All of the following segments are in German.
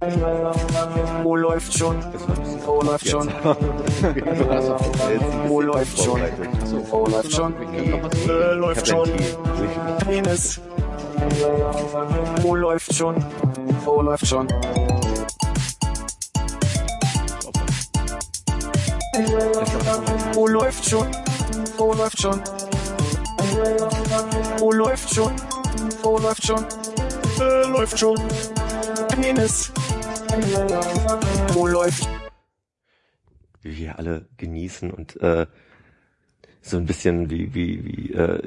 Wo läuft schon? Wo läuft schon? Wo läuft schon? Wo läuft schon? Äh, läuft schon. Penis. Wo läuft schon? Wo läuft schon? Wo läuft schon? Wo läuft schon? Wo läuft schon? Wo läuft schon? Äh, läuft schon. Penis. Wo läuft? Wie wir alle genießen und äh, so ein bisschen wie, wie, wie äh,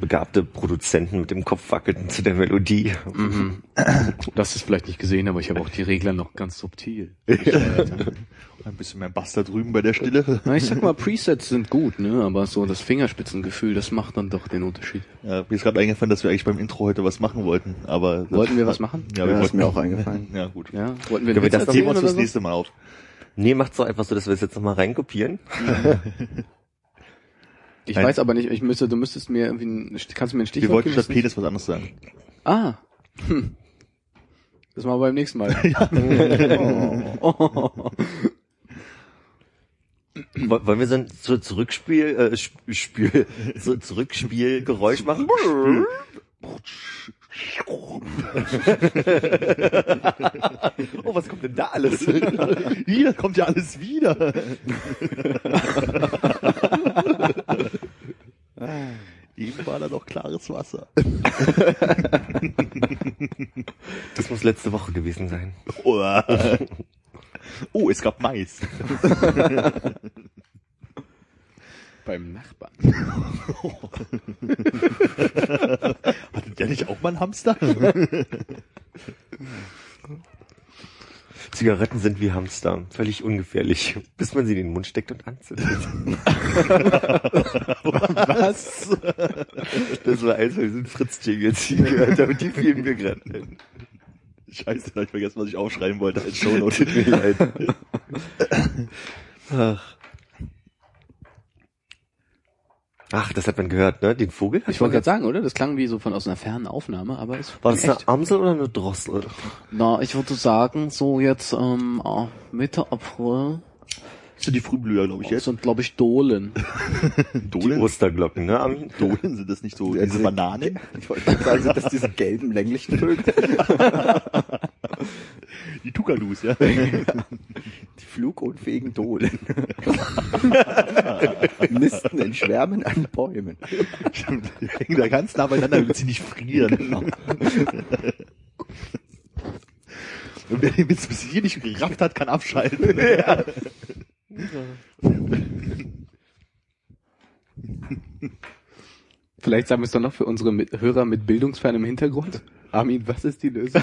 begabte Produzenten mit dem Kopf wackelten zu der Melodie. Mhm. Das ist vielleicht nicht gesehen, aber ich habe auch die Regler noch ganz subtil. Ein bisschen mehr Bass da drüben bei der Stille. Na, ich sag mal, Presets sind gut, ne? Aber so das Fingerspitzengefühl, das macht dann doch den Unterschied. Ja, mir ist gerade eingefallen, dass wir eigentlich beim Intro heute was machen wollten, aber das- Wollten wir was machen? Ja, wir Ja, ist wollten mir auch eingefallen. Ja, gut. Ja, wollten wir wir einen Witz das Das nehmen wir uns fürs so? nächste Mal auf. Nee, macht's doch einfach so, dass wir es jetzt nochmal reinkopieren. Ich Nein. weiß aber nicht, ich müsste, du müsstest mir irgendwie, ein, kannst du mir ein Wir Stichwort wollten geben? statt Penis was anderes sagen. Ah. Hm. Das machen wir beim nächsten Mal. Oh. Oh. Woll- Wollen wir so ein so Zurückspiel, äh, Sp- Spiel, so Zurückspielgeräusch machen? oh, was kommt denn da alles? Hier kommt ja alles wieder. Eben war da noch klares Wasser. Das muss letzte Woche gewesen sein. Oh, es gab Mais. beim Nachbarn. Hattet ihr nicht auch mal einen Hamster? Zigaretten sind wie Hamster, völlig ungefährlich, bis man sie in den Mund steckt und anzündet. Was? Das war eins von diesen Fritz-Jingles, die ich gehört habe, die fielen mir gerade ein. Scheiße, da hab ich vergessen, was ich aufschreiben wollte als Shownote. Tut mir leid. Ach. Ach, das hat man gehört, ne? Den Vogel? Ich wollte gerade sagen, oder? Das klang wie so von aus einer fernen Aufnahme, aber es War das echt. eine Amsel oder eine Drossel? Na, ich würde sagen, so jetzt ähm, ah, Mitte April sind die Frühblüher, glaube ich, jetzt. sind, glaube ich, Dohlen. Die Dohlen? Osterglocken, ne? Armin? Dohlen sind das nicht so Ja, diese diese- Bananen? Ich wollte sagen, sind das diese gelben, länglichen Vögel? Die Tukalus, ja. Die flugunfähigen Dohlen. Nisten in Schwärmen an Bäumen. Die hängen da ganz nah beieinander, damit sie nicht frieren. Genau. Und wer den Witz bis hier nicht gerafft hat, kann abschalten. Vielleicht sagen wir es doch noch für unsere mit Hörer mit bildungsfernem Hintergrund. Armin, was ist die Lösung?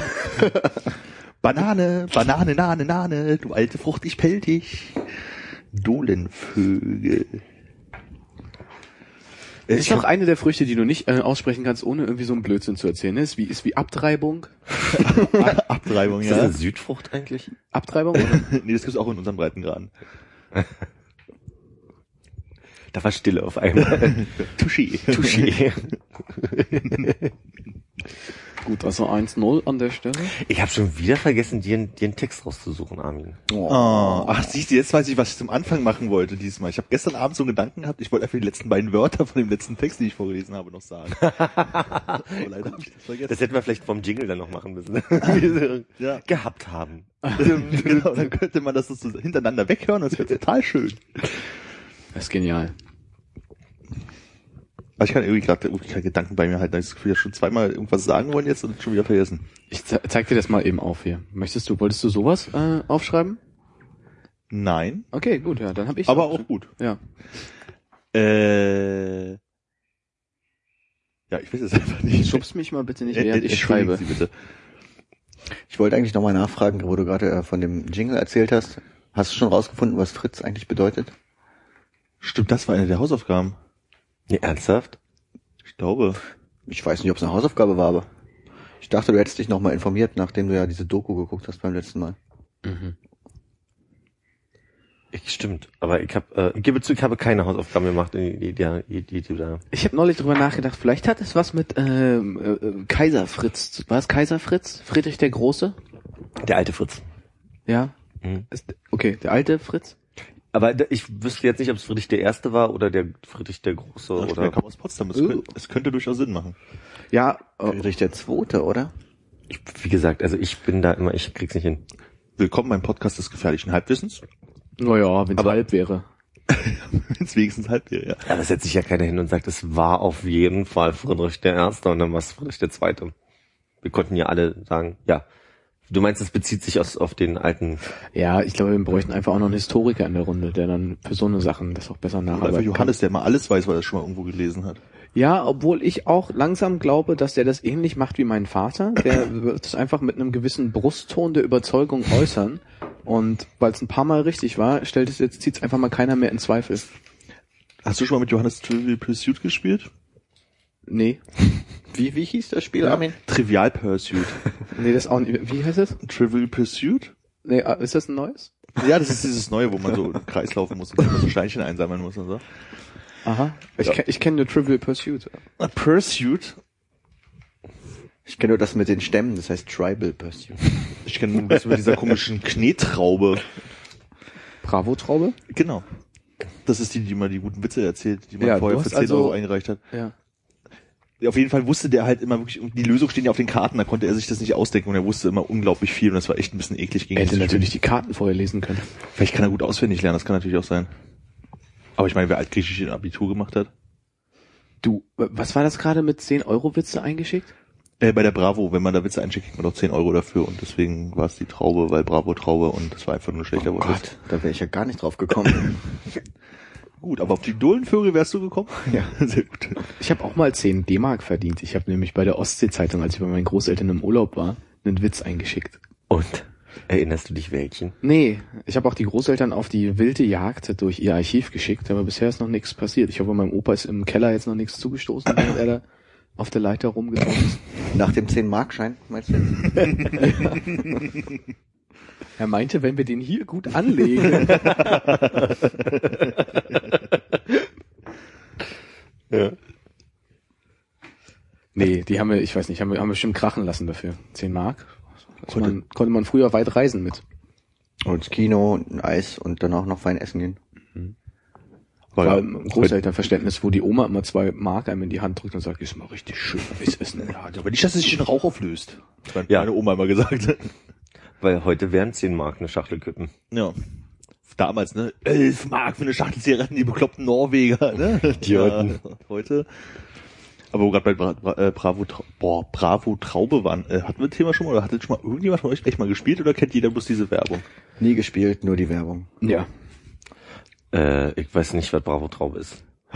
Banane, Banane, Nane, Nane, du alte Frucht, ich pell dich. Dohlenvögel. Ist doch eine der Früchte, die du nicht äh, aussprechen kannst, ohne irgendwie so einen Blödsinn zu erzählen. Ne? Ist wie, ist wie Abtreibung. Abtreibung, Ist das ja. eine Südfrucht eigentlich? Abtreibung? Oder? nee, das gibt's auch in unseren Breitengraden. Da war Stille auf einmal. Touché. Touché. Gut, also 1-0 an der Stelle. Ich habe schon wieder vergessen, dir, einen- dir einen Text rauszusuchen, Armin. Oh. Ach, siehst du, jetzt weiß ich, was ich zum Anfang machen wollte diesmal. Ich habe gestern Abend so einen Gedanken gehabt, ich wollte einfach die letzten beiden Wörter von dem letzten Text, den ich vorgelesen habe, noch sagen. Aber leider habe ich das vergessen. Das hätten wir vielleicht vom Jingle dann noch machen müssen. Ja. Gehabt haben. genau, dann könnte man das so hintereinander weghören und es wäre total schön. Das ist genial. Aber ich kann irgendwie gerade irgendwie keine Gedanken bei mir halten. Ich habe das Gefühl, ich hab schon zweimal irgendwas sagen wollen jetzt und schon wieder vergessen. Ich ze zeig dir das mal eben auf hier. Möchtest du, wolltest du sowas äh, aufschreiben? Nein, Okay, gut, ja, dann habe ich. aber auch gut. Ja. Äh, ja, ich weiß es einfach nicht. Schubst mich mal bitte nicht, Äh, während äh, ich schreibe. Sie bitte. Ich wollte eigentlich nochmal nachfragen, wo du gerade äh, von dem Jingle erzählt hast. Hast du schon rausgefunden, was Fritz eigentlich bedeutet? Stimmt, das war eine der Hausaufgaben. Nee, ernsthaft? Ich glaube. Ich weiß nicht, ob es eine Hausaufgabe war, aber ich dachte, du hättest dich nochmal informiert, nachdem du ja diese Doku geguckt hast beim letzten Mal. Mhm. Ich, stimmt. Aber ich habe, äh, ich gebe zu, ich habe keine Hausaufgaben gemacht, die, die, die, die, du da. Ich habe neulich drüber nachgedacht, vielleicht hat es was mit ähm, äh, Kaiser Fritz. zu- War es Kaiser Fritz? Friedrich der Große? Der alte Fritz. Ja? Mhm. Ist, okay, der alte Fritz? Aber ich wüsste jetzt nicht, ob es Friedrich der Erste war oder der Friedrich der Große Oder oder. kam aus Potsdam. Es, Oh. könnte, es könnte durchaus Sinn machen. Ja, äh, Friedrich der Zweite, oder? Ich, wie gesagt, also ich bin da immer, ich krieg's nicht hin. Willkommen beim Podcast des gefährlichen Halbwissens. naja, wenn es Aber- halb wäre. Wenn es wenigstens halb wäre, ja. Aber es setzt sich ja keiner hin und sagt, es war auf jeden Fall Friedrich der Erste und dann war es Friedrich der Zweite. Wir konnten ja alle sagen, ja. Du meinst, es bezieht sich aus, auf den alten, Ja, ich glaube, wir bräuchten einfach auch noch einen Historiker in der Runde, der dann für so eine Sachen das auch besser Oder einfach Johannes, der mal alles weiß, weil er es schon mal irgendwo gelesen hat. kann. Ja, obwohl ich auch langsam glaube, dass der das ähnlich macht wie mein Vater. Der wird es einfach mit einem gewissen Brustton der Überzeugung äußern. Und weil es ein paar Mal richtig war, stellt es jetzt, zieht es einfach mal keiner mehr in Zweifel. Hast du schon mal mit Johannes Trivial Pursuit gespielt? Nee. Wie, wie hieß das Spiel, Armin? Trivial Pursuit. Nee, das auch nicht. Wie heißt es? Trivial Pursuit? Nee, ah, ist das ein neues? Ja, das ist dieses Neue, wo man so im Kreis laufen muss und immer so Steinchen einsammeln muss und so. Aha. Ich, Ja. kenn- ich kenne nur Trivial Pursuit. A Pursuit? Ich kenne nur das mit den Stämmen, das heißt Tribal Pursuit. Ich kenne nur das mit dieser komischen Knetraube. Bravo-Traube? Genau. Das ist die, die immer die guten Witze erzählt, die man Ja, vorher du für hast 10 also- Euro eingereicht hat. Ja. Auf jeden Fall wusste der halt immer wirklich, und die Lösung stehen ja auf den Karten, da konnte er sich das nicht ausdenken und er wusste immer unglaublich viel und das war echt ein bisschen eklig gegen Er hätte natürlich Spiel. die Karten vorher lesen können. Vielleicht kann er gut auswendig lernen, das kann natürlich auch sein. Aber ich meine, wer Altgriechisch in Abitur gemacht hat. Du, was war das gerade mit 10-Euro-Witze eingeschickt? Äh, bei der Bravo, wenn man da Witze einschickt, kriegt man doch 10 Euro dafür und deswegen war es die Traube, weil Bravo Traube und das war einfach nur ein schlechter Oh Wort. Gott, da wäre ich ja gar nicht drauf gekommen. Gut, aber auf die Dohlenvögel wärst du gekommen? Ja. Sehr gut. Ich habe auch mal 10 D-Mark verdient. Ich habe nämlich bei der Ostsee-Zeitung, als ich bei meinen Großeltern im Urlaub war, einen Witz eingeschickt. und erinnerst du dich welchen? Nee, ich habe auch die Großeltern auf die wilde Jagd durch ihr Archiv geschickt, aber bisher ist noch nichts passiert. Ich hoffe, meinem Opa ist im Keller jetzt noch nichts zugestoßen, während er da auf der Leiter rumgekommen ist. Nach dem 10-Mark-Schein, meinst du jetzt? Er meinte, wenn wir den hier gut anlegen. Ja. nee, die haben wir, ich weiß nicht, haben wir, haben wir bestimmt krachen lassen dafür. 10 Mark. Konnte man, konnte man früher weit reisen mit. Und ins Kino, ein Eis und danach noch fein essen gehen. War War ja- im Großelternverständnis, wo die Oma immer zwei Mark einem in die Hand drückt und sagt, ist mal richtig schön Eis essen. Ja, aber nicht, dass es sich in Rauch auflöst. Das hat Ja. meine Oma immer gesagt. Weil heute wären 10 Mark eine Schachtel Kippen. Ja. Damals, ne? 11 Mark für eine Schachtel Zigaretten, die bekloppten Norweger, ne? Idioten. Ja, heute. Aber wo gerade bei Bra Bra äh, Bravo, Trau boah, Bravo Traube waren, äh, hatten wir das Thema schon mal oder hattet schon mal irgendjemand von euch echt mal gespielt oder kennt jeder bloß diese Werbung? Nie gespielt, nur die Werbung. ja. Äh, ich weiß nicht, was Bravo Traube ist.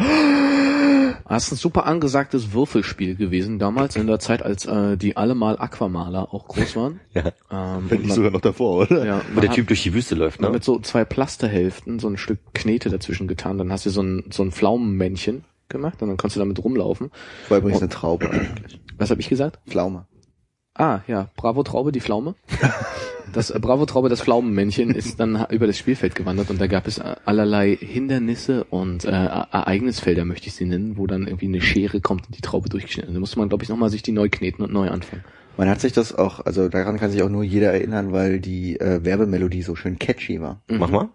Das ist ein super angesagtes Würfelspiel gewesen damals in der Zeit, als äh, die allemal Aquamaler auch groß waren. Ja. Ähm, Wenn und nicht sogar noch davor, oder? ja, Wo der hat- Typ durch die Wüste läuft, ne? mit so zwei Plasterhälften so ein Stück Knete dazwischen getan. Dann hast du so ein, so ein Pflaumenmännchen gemacht und dann kannst du damit rumlaufen. War übrigens eine Traube eigentlich. Was habe ich gesagt? Pflaume. Ah, ja, Bravo Traube, die Pflaume. Das äh, Bravo Traube, das Pflaumenmännchen, ist dann über das Spielfeld gewandert und da gab es äh, allerlei Hindernisse und äh, E- Ereignisfelder, möchte ich sie nennen, wo dann irgendwie eine Schere kommt und die Traube durchgeschnitten. Da musste man, glaube ich, nochmal sich die neu kneten und neu anfangen. Man hat sich das auch, also daran kann sich auch nur jeder erinnern, weil die äh, Werbemelodie so schön catchy war. Mach mal.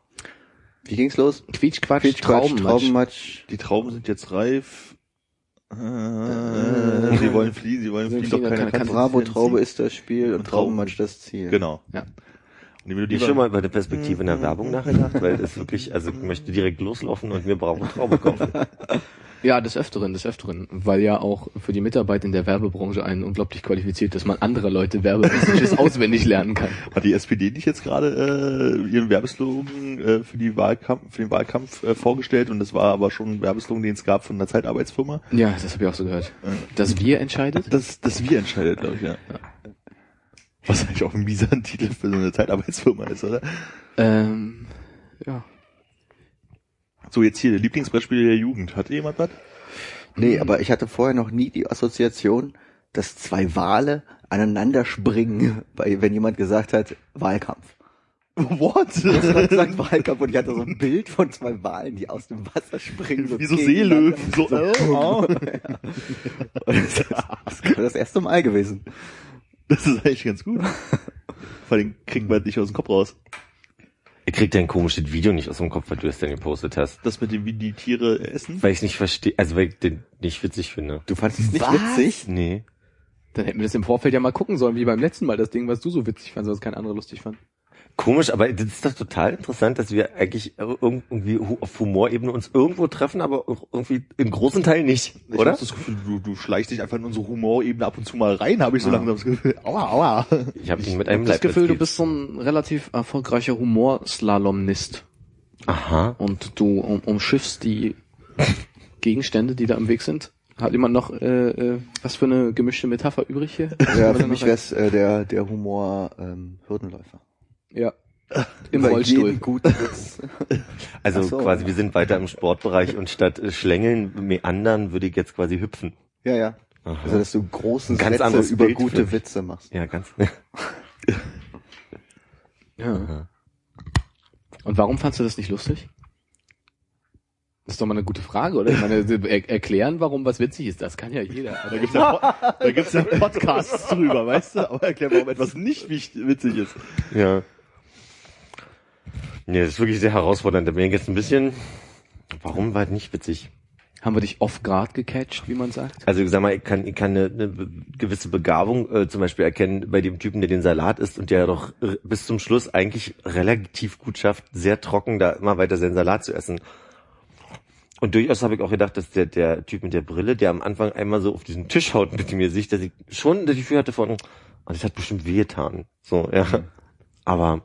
Wie ging's los? Quietsch, Quatsch, Quatsch, Quatsch, Traubenmatsch. Traubenmatsch. Die Trauben sind jetzt reif. Äh, sie wollen fliehen, sie wollen Sie fliehen, doch kann sie Bravo-Traube ist das Spiel und Und Trauben- Traubenmatsch das Ziel. Genau. Ja. Und Die war- schon mal über die Perspektive in der Werbung nachgedacht, weil es wirklich, also ich möchte direkt loslaufen und mir Bravo Traube kaufen. Ja, des Öfteren, des Öfteren, weil ja auch für die Mitarbeit in der Werbebranche einen unglaublich qualifiziert, dass man andere Leute Werbemessages auswendig lernen kann. Hat die SPD nicht jetzt gerade äh, ihren Werbeslogan äh, für die Wahlkampf, für den Wahlkampf äh, vorgestellt und das war aber schon ein Werbeslogan, den es gab von einer Zeitarbeitsfirma. Ja, das habe ich auch so gehört. Das Wir entscheidet? Das, das wir entscheidet, glaube ich, ja. Was eigentlich auch ein mieser Titel für so eine Zeitarbeitsfirma ist, oder? Ähm, ja. So, jetzt hier, Lieblingsbrettspiele der Jugend. Hat jemand was? Nee, aber ich hatte vorher noch nie die Assoziation, dass zwei Wale aneinander springen, wenn jemand gesagt hat, Wahlkampf. What? Er hat gesagt Wahlkampf und ich hatte so ein Bild von zwei Walen, die aus dem Wasser springen. Wie so. Seelöwen. So, äh, ah. Und Das, das ist das erste Mal gewesen. Das ist eigentlich ganz gut. Vor allem kriegt man nicht aus dem Kopf raus. Ihr kriegt ein komisches Video nicht aus dem Kopf, weil du es dann gepostet hast. Das mit dem, wie die Tiere essen. Weil ich nicht verstehe, also weil ich den nicht witzig finde. Du fandest es nicht Was? witzig? Nee. Dann hätten wir das im Vorfeld ja mal gucken sollen, wie beim letzten Mal, das Ding, was du so witzig fandst, was kein anderer lustig fand. Komisch, aber das ist doch total interessant, dass wir eigentlich irgendwie auf Humorebene uns irgendwo treffen, aber irgendwie im großen Teil nicht, Ich oder? hab das Gefühl, du, du schleichst dich einfach in unsere Humorebene ab und zu mal rein, habe ich so Ah. langsam das Gefühl. Aua, aua. Ich habe mit Ich einem hab das Gefühl, du bist so ein relativ erfolgreicher Humorslalomnist. Aha. Und du um, umschiffst die Gegenstände, die da im Weg sind. Hat jemand noch äh, äh, was für eine gemischte Metapher übrig hier? Ja, für mich wär's äh, der, der Humor ähm, Hürdenläufer. Ja. Im Rollstuhl. Also so. quasi, wir sind weiter im Sportbereich und statt äh, Schlängeln, Meandern würde ich jetzt quasi hüpfen. Ja, ja. Aha. Also, dass du große Ganz Sätze anderes über Bild gute. Witze machst. Ja, ganz. Ja. Und warum fandst du das nicht lustig? Das ist doch mal eine gute Frage, oder? Ich meine, er erklären, warum was witzig ist, das kann ja jeder. Da gibt's ja, da gibt's ja Podcasts drüber, weißt du? Aber erklär, warum etwas nicht witzig ist. Ja. Nee, das ist wirklich sehr herausfordernd. Da bin ich jetzt ein bisschen. Warum war das nicht witzig? haben wir dich off guard gecatcht, wie man sagt? Also ich sag mal, ich kann, ich kann eine, eine gewisse Begabung äh, zum Beispiel erkennen bei dem Typen, der den Salat isst und der doch bis zum Schluss eigentlich relativ gut schafft, sehr trocken da immer weiter seinen Salat zu essen. Und durchaus habe ich auch gedacht, dass der, der Typ mit der Brille, der am Anfang einmal so auf diesen Tisch haut mit mir sich, dass ich schon das Gefühl hatte von, oh, das hat bestimmt wehgetan. So, ja. Aber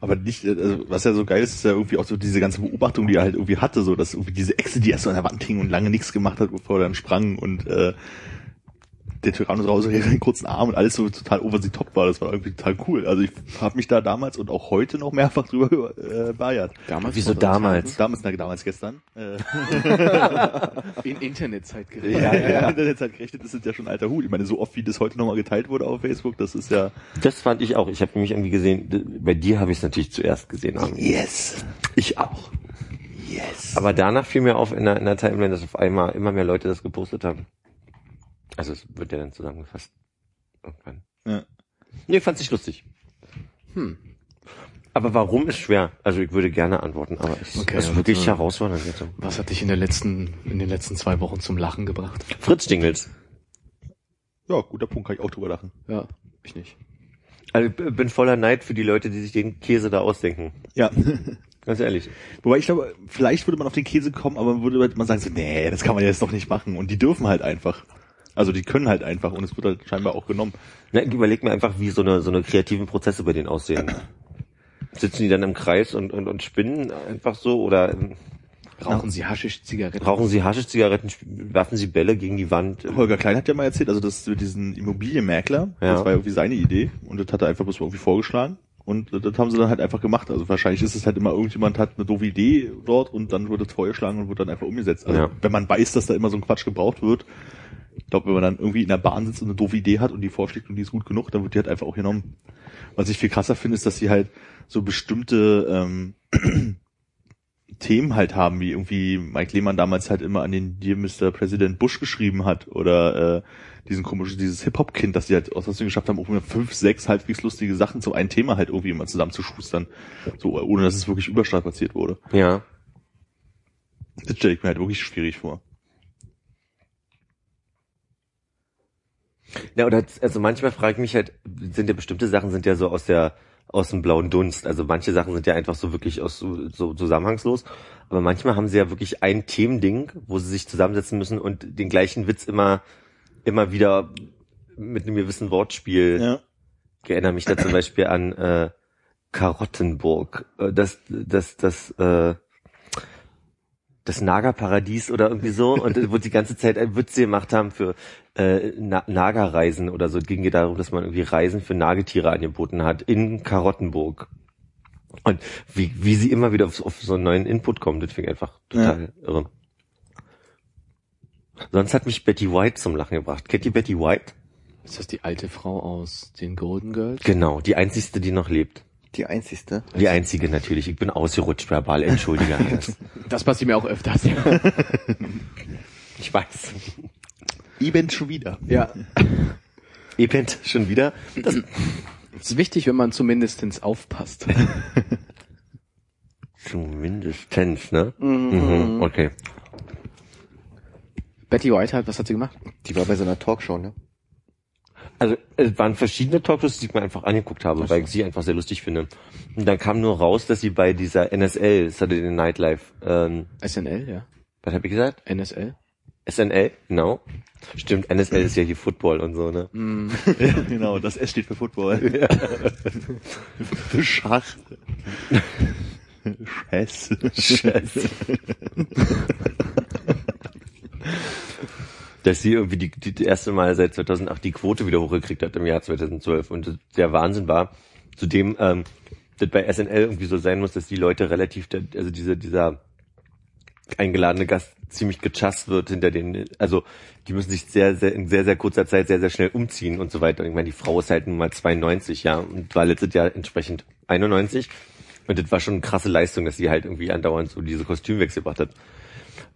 Aber nicht, äh, also, was ja so geil ist, ist ja irgendwie auch so diese ganze Beobachtung, die er halt irgendwie hatte, so, dass irgendwie diese Echse, die erst so an der Wand hing und lange nichts gemacht hat, bevor er dann sprang und, äh, der Tyrannosaurus hatte einen kurzen Arm und alles so total over the top war. Das war irgendwie total cool. Also ich habe mich da damals und auch heute noch mehrfach drüber äh, beeiert. Damals wieso vor 20 damals? Damals, na, damals gestern. Äh? In Internetzeit gerechnet. ja, ja, ja. Internetzeit gerechnet, das ist ja schon alter Hut. Ich meine, so oft wie das heute nochmal geteilt wurde auf Facebook, das ist ja. das fand ich auch. Ich habe nämlich irgendwie gesehen, bei dir habe ich es natürlich zuerst gesehen. Yes. Ich auch. Yes. Aber danach fiel mir auf in der, in der Timeline, dass auf einmal immer mehr Leute das gepostet haben. Also es wird ja dann zusammengefasst. Irgendwann. Ja. Nee, fand ich lustig. Hm. Aber warum ist schwer? Also ich würde gerne antworten, aber es Okay, ist aber wirklich bitte. herausfordernd jetzt. Was hat dich in der letzten, in den letzten zwei Wochen zum Lachen gebracht? Fritz Dingels. Ja, guter Punkt, kann ich auch drüber lachen. Ja, ich nicht. Also ich bin voller Neid für die Leute, die sich den Käse da ausdenken. Ja. Ganz ehrlich. Wobei ich glaube, vielleicht würde man auf den Käse kommen, aber man würde halt sagen so, nee, das kann man jetzt doch nicht machen. Und die dürfen halt einfach. Also die können halt einfach und es wird halt scheinbar auch genommen. Na, überleg mir einfach, wie so eine, so eine kreativen Prozesse bei denen aussehen. Sitzen die dann im Kreis und, und, und spinnen einfach so oder ähm, Rauchen Sie Haschisch Zigaretten? rauchen sie Haschisch-Zigaretten, werfen sie Bälle gegen die Wand? Holger Klein hat ja mal erzählt, also das mit diesen Immobilienmakler, Ja. das war irgendwie seine Idee und das hat er einfach bloß irgendwie vorgeschlagen. Und das haben sie dann halt einfach gemacht. Also wahrscheinlich ist es halt immer, irgendjemand hat eine doofe Idee dort und dann wird es vorgeschlagen und wird dann einfach umgesetzt. Also Ja. wenn man weiß, dass da immer so ein Quatsch gebraucht wird, ich glaube, wenn man dann irgendwie in der Bahn sitzt und eine doofe Idee hat und die vorschlägt und die ist gut genug, dann wird die halt einfach auch genommen. Was ich viel krasser finde, ist, dass sie halt so bestimmte ähm, Themen halt haben, wie irgendwie Mike Lehmann damals halt immer an den Dear Mr. President Bush geschrieben hat oder äh, diesen komischen, dieses Hip-Hop-Kind, dass die halt aus was geschafft haben, auch immer fünf, sechs halbwegs lustige Sachen zu einem Thema halt irgendwie immer zusammenzuschustern. So, ohne dass es wirklich überstrapaziert wurde. Ja. Das stelle ich mir halt wirklich schwierig vor. Ja, oder also manchmal frage ich mich halt, sind ja bestimmte Sachen sind ja so aus der aus dem blauen Dunst. Also manche Sachen sind ja einfach so wirklich aus so, so zusammenhangslos. Aber manchmal haben sie ja wirklich ein Themending, wo sie sich zusammensetzen müssen und den gleichen Witz immer immer wieder mit einem gewissen Wortspiel. Ja. Ich erinnere mich da zum Beispiel an äh, Karottenburg. Äh, Das, das, das, äh, das Nagerparadies oder irgendwie so. Und wo die ganze Zeit ein Witze gemacht haben für äh, Na Nagerreisen oder so. Es ging ja darum, dass man irgendwie Reisen für Nagetiere angeboten hat in Karottenburg. Und wie, wie sie immer wieder auf, auf so einen neuen Input kommen, das finde ich einfach total irre. Sonst hat mich Betty White zum Lachen gebracht. Kennt ihr Betty White? Ist das die alte Frau aus den Golden Girls? Genau, die einzigste, die noch lebt. Die einzigste. Die einzige natürlich. Ich bin ausgerutscht verbal, entschuldige. Hannes. Das passiert mir auch öfters. Ja. ich weiß. Event schon wieder. ja. Event schon wieder. Das, Es ist wichtig, wenn man zumindestens aufpasst. Zumindestens, ne? Mhm. Okay. Betty Whitehead, was hat sie gemacht? Die war bei so einer Talkshow, ne? Also es waren verschiedene Talkshows, die ich mir einfach angeguckt habe, weil ich sie einfach sehr lustig finde. Und dann kam nur raus, dass sie bei dieser NSL, Saturday Night Live, ähm, SNL, ja. was habe ich gesagt? NSL. SNL, genau. Stimmt, NSL ist ja hier Football und so, ne? Ja, genau, das S steht für Football. für Schach. Chess. Scheiße. Dass sie irgendwie die, die, erste Mal seit 2008 die Quote wieder hochgekriegt hat im Jahr 2012 und der Wahnsinn war, zudem ähm, das bei SNL irgendwie so sein muss, dass die Leute relativ, also diese, dieser eingeladene Gast ziemlich gechast wird hinter den, also die müssen sich sehr, sehr, in sehr, sehr kurzer Zeit sehr, sehr schnell umziehen und so weiter. Und ich meine, die Frau ist halt nun mal 92, ja, und war letztes Jahr entsprechend 91. Und das war schon eine krasse Leistung, dass sie halt irgendwie andauernd so diese Kostümwechsel gemacht hat.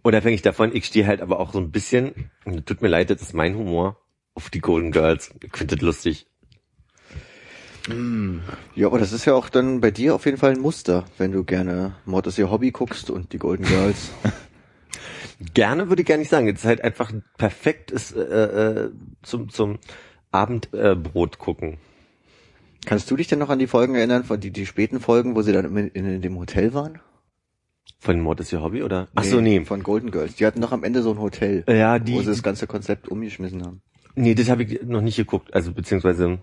Unabhängig davon, ich stehe halt aber auch so ein bisschen, tut mir leid, das ist mein Humor, auf die Golden Girls. Ich finde das lustig. Ja, aber das ist ja auch dann bei dir auf jeden Fall ein Muster, wenn du gerne Mord ist ihr Hobby guckst und die Golden Girls. Gerne würde ich gar nicht sagen. Es ist halt einfach ein perfektes äh, äh, zum, zum Abendbrot äh, gucken. Kannst du dich denn noch an die Folgen erinnern, von die, die späten Folgen, wo sie dann in, in, in dem Hotel waren? Von Mord ist ihr Hobby, oder? Ach so, nee. Von Golden Girls. Die hatten doch am Ende so ein Hotel, Ja, wo die, sie das ganze Konzept umgeschmissen haben. nee, das habe ich noch nicht geguckt, also beziehungsweise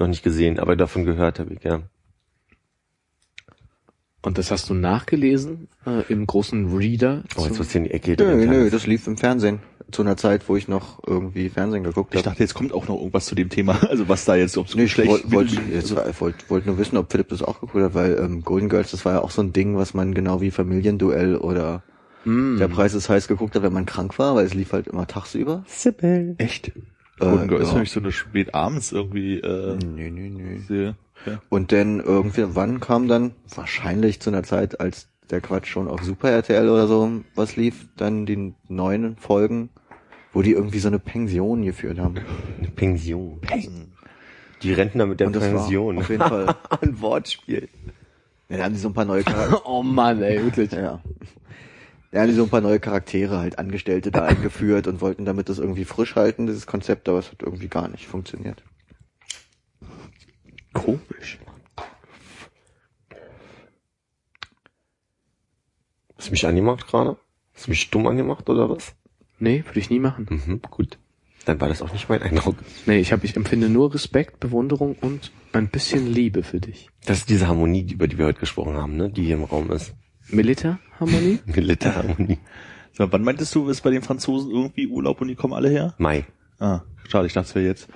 noch nicht gesehen, aber davon gehört habe ich, ja. Und das hast du nachgelesen äh, im großen Reader. Oh, jetzt wird's in die Ecke. Nö, nö, das lief im Fernsehen. Zu einer Zeit, wo ich noch irgendwie Fernsehen geguckt Ich habe. dachte, jetzt kommt auch noch irgendwas zu dem Thema. Also was da jetzt, ob es Nee, ich schlecht wollte wollt, also, jetzt war- wollt, wollt nur wissen, ob Philipp das auch geguckt hat, weil ähm, Golden Girls, das war ja auch so ein Ding, was man genau wie Familienduell oder Mm. Der Preis ist heiß geguckt hat, wenn man krank war, weil es lief halt immer tagsüber. Echt? Golden Girl ist ja. nämlich so eine spät abends irgendwie äh, Nö, nö, nö. Serie. Ja. Und dann irgendwann kam dann, wahrscheinlich zu einer Zeit, als der Quatsch schon auf Super RTL oder so was lief, dann die neuen Folgen, wo die irgendwie so eine Pension geführt haben. Eine Pension. Die Rentner mit der Pension. auf jeden Fall. Ein Wortspiel. Ja, da haben die so ein paar neue Charaktere. Oh Mann, ey, wirklich. ja. Da haben die so ein paar neue Charaktere halt Angestellte da eingeführt und wollten damit das irgendwie frisch halten, dieses Konzept, aber es hat irgendwie gar nicht funktioniert. Komisch. Hast du mich angemacht gerade? Hast du mich stumm angemacht oder was? Nee, würde ich nie machen. Mhm, gut. Dann war das auch nicht mein Eindruck. Nee, ich, hab, ich empfinde nur Respekt, Bewunderung und ein bisschen Liebe für dich. Das ist diese Harmonie, über die wir heute gesprochen haben, ne? die hier im Raum ist. Militärharmonie? Militärharmonie. So, wann meintest du, ist bei den Franzosen irgendwie Urlaub und die kommen alle her? Mai. Ah, schade, ich dachte es wäre jetzt.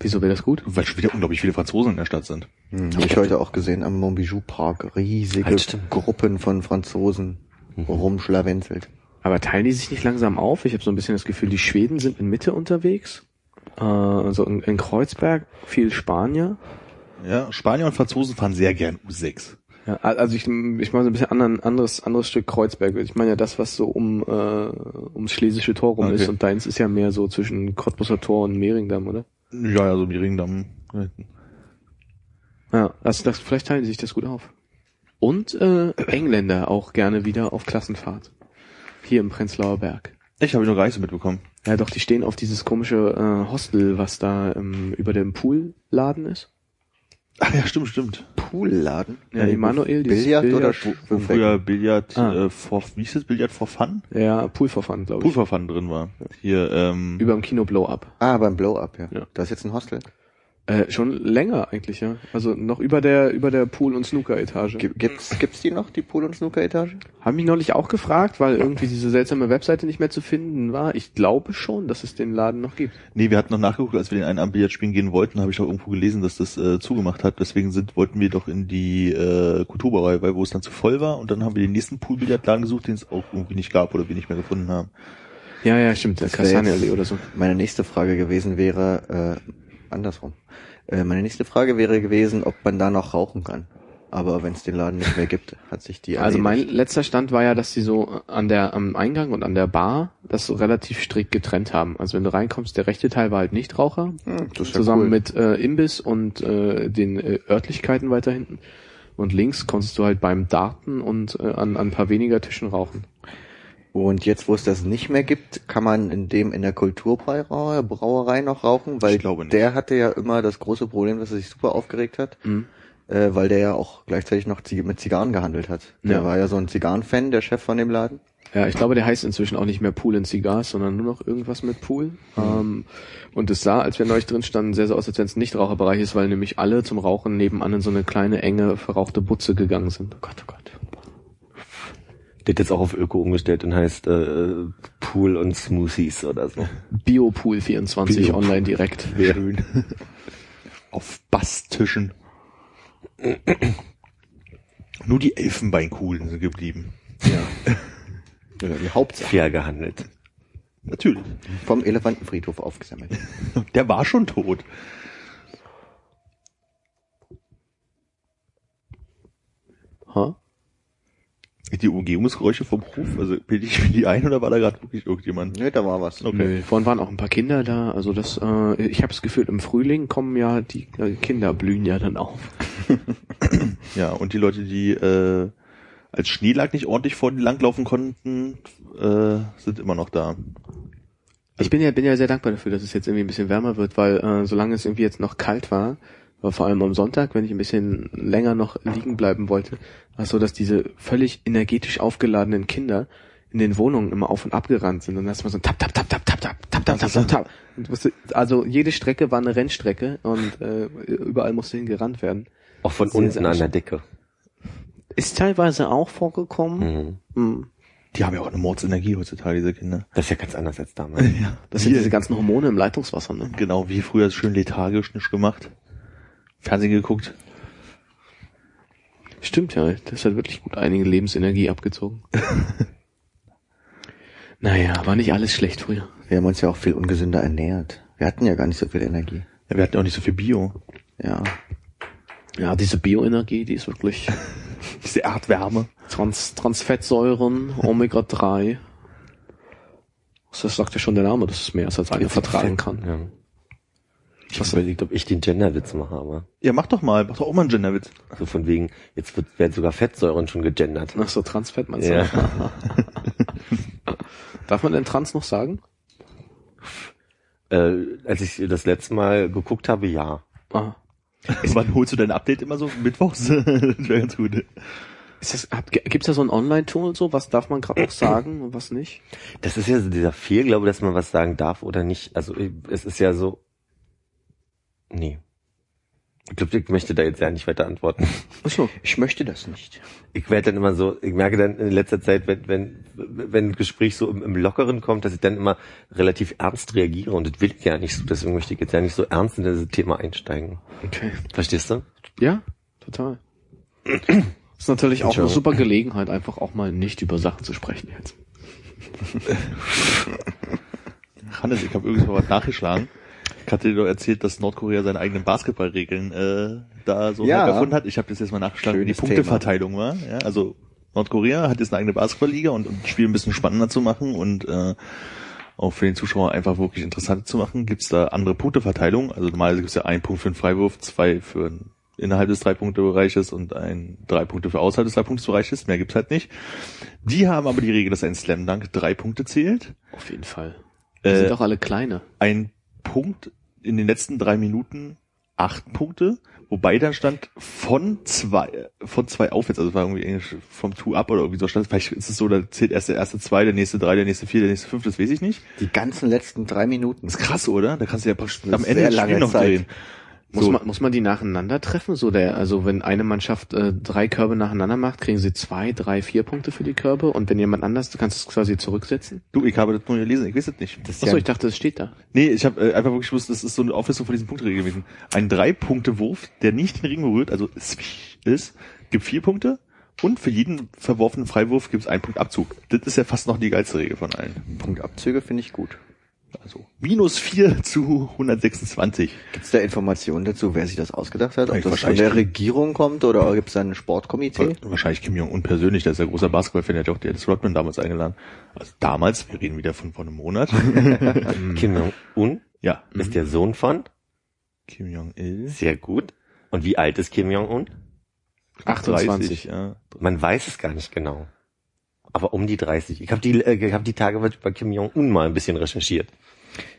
Wieso wäre das gut? Weil schon wieder unglaublich viele Franzosen in der Stadt sind. Hm, Habe ich heute auch gesehen am Montbijou Park. Riesige Halt. Gruppen von Franzosen rumschlawenzelt. Aber teilen die sich nicht langsam auf? Ich habe so ein bisschen das Gefühl, die Schweden sind in Mitte unterwegs. Äh, also in, in Kreuzberg viel Spanier. Ja, Spanier und Franzosen fahren sehr gern U6. Ja, also ich, ich meine so ein bisschen anderen, anderes, anderes Stück Kreuzberg. Ich meine ja das, was so um äh, ums Schlesische Tor rum Okay. ist und deins ist ja mehr so zwischen Cottbusser Tor und Mehringdamm, oder? Ja, ja, so die Ringdamm. Ja, also das, vielleicht teilen die sich das gut auf. Und äh, Engländer auch gerne wieder auf Klassenfahrt. Hier im Prenzlauer Berg. Ich habe ich noch gar nicht so mitbekommen. Ja, doch, die stehen auf dieses komische äh, Hostel, was da ähm, über dem Poolladen ist. Ach ja, stimmt, stimmt. Poolladen? Ja, Emanuel, dieses Billard, oder Billard- Sch- Wo früher Billard Ah. äh, for, wie hieß das? Billard for Fun? Ja, Poolverfahren, glaube Pool ich. for Fun drin war. Hier, ähm, Über dem Kino Blow Up. Ah, beim Blow-Up, ja. Ja. Da ist jetzt ein Hostel. Äh, schon länger eigentlich, ja. Also noch über der über der Pool- und Snooker-Etage. Gibt- Gibt's, gibt's die noch, die Pool- und Snooker-Etage? Haben mich neulich auch gefragt, weil irgendwie diese seltsame Webseite nicht mehr zu finden war. Ich glaube schon, dass es den Laden noch gibt. nee, wir hatten noch nachgeguckt, als wir den einen Abend Billard spielen gehen wollten, habe ich doch irgendwo gelesen, dass das äh, zugemacht hat. Deswegen sind, wollten wir doch in die äh, Kulturbereich, weil wo es dann zu voll war und dann haben wir den nächsten Poolbillardladen gesucht, den es auch irgendwie nicht gab oder wir nicht mehr gefunden haben. Ja, ja, stimmt. Der Das wär Kastanienallee jetzt- oder so. Meine nächste Frage gewesen wäre, äh, andersrum. Äh, meine nächste Frage wäre gewesen, ob man da noch rauchen kann. Aber wenn es den Laden nicht mehr gibt, hat sich die Also mein letzter Stand war ja, dass sie so an der am Eingang und an der Bar das so relativ strikt getrennt haben. Also wenn du reinkommst, der rechte Teil war halt Nichtraucher, Hm, zusammen cool. mit äh, Imbiss und äh, den äh, Örtlichkeiten weiter hinten. Und links konntest du halt beim Darten und äh, an, an ein paar weniger Tischen rauchen. Und jetzt, wo es das nicht mehr gibt, kann man in dem in der Kulturbrauerei Brauerei noch rauchen, weil der hatte ja immer das große Problem, dass er sich super aufgeregt hat, Mhm. äh, weil der ja auch gleichzeitig noch mit Zigarren gehandelt hat. Der Ja. war ja so ein Zigarrenfan, der Chef von dem Laden. Ja, ich glaube, der heißt inzwischen auch nicht mehr Pool and Cigars, sondern nur noch irgendwas mit Pool. Ähm, und es sah, als wir neulich drin standen, sehr so aus, als wenn es ein Nichtraucherbereich ist, weil nämlich alle zum Rauchen nebenan in so eine kleine, enge, verrauchte Butze gegangen sind. Oh Gott, oh Gott. Der hat jetzt auch auf Öko umgestellt und heißt äh, Pool und Smoothies oder so. Biopool 24 Bio- online direkt. Schön. Auf Basstischen. Nur die Elfenbeinkugeln sind geblieben. Ja. ja die Hauptsache. Fair gehandelt. Natürlich. Vom Elefantenfriedhof aufgesammelt. Der war schon tot. Ha? Die Umgebungsgeräusche vom Hof, also bilde ich mir die ein oder war da gerade wirklich irgendjemand? Ne, da war was. Okay. Nö, vorhin waren auch ein paar Kinder da. Also das, äh, ich habe das Gefühl, im Frühling kommen ja die äh, Kinder blühen ja dann auf. Ja, und die Leute, die äh, als Schneelag nicht ordentlich vor die langlaufen konnten, äh, sind immer noch da. Ich bin ja, bin ja sehr dankbar dafür, dass es jetzt irgendwie ein bisschen wärmer wird, weil äh, solange es irgendwie jetzt noch kalt war, war vor allem am Sonntag, wenn ich ein bisschen länger noch liegen bleiben wollte, war es so, dass diese völlig energetisch aufgeladenen Kinder in den Wohnungen immer auf und ab gerannt sind und dann hast du mal so ein tap tap tap tap tap tap tap tap tap tap also jede Strecke war eine Rennstrecke und äh, überall musste hingerannt werden. Auch von sehr an der Decke. Ist teilweise auch vorgekommen. Mhm. Mhm. Die haben ja auch eine Mordsenergie heutzutage, diese Kinder. Das ist ja ganz anders als damals. Das sind diese ganzen Hormone im Leitungswasser, ne? Genau, wie früher schön lethargisch nicht gemacht. Fernsehen geguckt. Stimmt ja, das hat wirklich gut einige Lebensenergie abgezogen. naja, war nicht alles schlecht früher. Wir haben uns ja auch viel ungesünder ernährt. Wir hatten ja gar nicht so viel Energie. Ja, wir hatten auch nicht so viel Bio. Ja. Ja, diese Bioenergie, die ist wirklich Diese Erdwärme. Trans Transfettsäuren, Omega-3. Das sagt ja schon der Name, dass es mehr ist, als einer vertragen kann. Ja. Ich habe überlegt, ob ich den Genderwitz mache, aber Ja, mach doch mal, mach doch auch mal einen Genderwitz. so von wegen, jetzt wird, werden sogar Fettsäuren schon gegendert. Ach so, Transfett meinst du? Ja. Darf man denn Trans noch sagen? Äh, als ich das letzte Mal geguckt habe, ja. Ah. Wann holst du dein Update immer so? Mittwochs? das wäre ganz gut. Ist das, hab, gibt's da so ein Online-Tool so? Was darf man gerade noch sagen und was nicht? Das ist ja so dieser Fehlglaube, dass man was sagen darf oder nicht. Also es ist ja so. Nee. Ich glaube, ich möchte da jetzt ja nicht weiter antworten. Achso. Ich möchte das nicht. Ich werde dann immer so, ich merke dann in letzter Zeit, wenn, wenn, wenn ein Gespräch so im, im Lockeren kommt, dass ich dann immer relativ ernst reagiere und das will ich ja nicht so, deswegen möchte ich jetzt ja nicht so ernst in dieses Thema einsteigen. Okay. Verstehst du? Ja, total. ist natürlich auch eine super Gelegenheit, einfach auch mal nicht über Sachen zu sprechen jetzt. Hannes, ich habe übrigens mal was nachgeschlagen. Ich hatte dir doch erzählt, dass Nordkorea seine eigenen Basketballregeln äh, da so Ja. erfunden hat. Ich habe das jetzt mal nachgeschlagen, wie die Punkteverteilung war. Ja, also Nordkorea hat jetzt eine eigene Basketballliga und um das Spiel ein bisschen spannender zu machen und äh, auch für den Zuschauer einfach wirklich interessant zu machen, gibt's da andere Punkteverteilung. Also normalerweise gibt's ja einen Punkt für einen Freiwurf, zwei für einen innerhalb des Drei-Punkte-Bereiches und ein drei Punkte für außerhalb des Drei-Punkte-Bereiches. Mehr gibt's halt nicht. Die haben aber die Regel, dass ein Slam Dunk drei Punkte zählt. Auf jeden Fall. Die Äh, sind doch alle kleine. ein Punkt in den letzten drei Minuten acht Punkte, wobei dann stand von zwei, von zwei aufwärts, also war irgendwie Englisch vom Two up oder irgendwie so stand. Vielleicht ist es so, da zählt erst der erste zwei, der nächste drei, der nächste vier, der nächste fünf, das weiß ich nicht. Die ganzen letzten drei Minuten. Das ist krass, oder? Da kannst du ja praktisch am Ende des lange noch Zeit. drehen. Muss, So. man, muss man die nacheinander treffen? So der, also wenn eine Mannschaft äh, drei Körbe nacheinander macht, kriegen sie zwei, drei, vier Punkte für die Körbe und wenn jemand anders, du kannst es quasi zurücksetzen? Du, ich habe das nur gelesen, ich weiß es nicht. Das Achso, ja ich dachte, es steht da. Nee, ich habe äh, einfach wirklich gewusst, das ist so eine Auflistung von diesen Punktregeln gewesen. Ein Drei-Punkte-Wurf, der nicht den Ring berührt, also ist, gibt vier Punkte und für jeden verworfenen Freiwurf gibt es einen Punkt Abzug. Das ist ja fast noch die geilste Regel von allen. Punktabzüge finde ich gut. Also minus 4 zu 126. Gibt's da Informationen dazu, wer sich das ausgedacht hat? Ob das von der Regierung kommt oder gibt's da ein Sportkomitee? Wahrscheinlich Kim Jong-un persönlich, der ist ja großer Basketball-Fan, der hat ja auch Dennis Rodman damals eingeladen. Also damals, wir reden wieder von vor einem Monat. Kim Jong-un ja, ist der Sohn von? Kim Jong-il. Sehr gut. Und wie alt ist Kim Jong-un? 28. ja. Man weiß es gar nicht genau. Aber um die 30. Ich habe die, äh, ich hab die Tage bei Kim Jong-un mal ein bisschen recherchiert.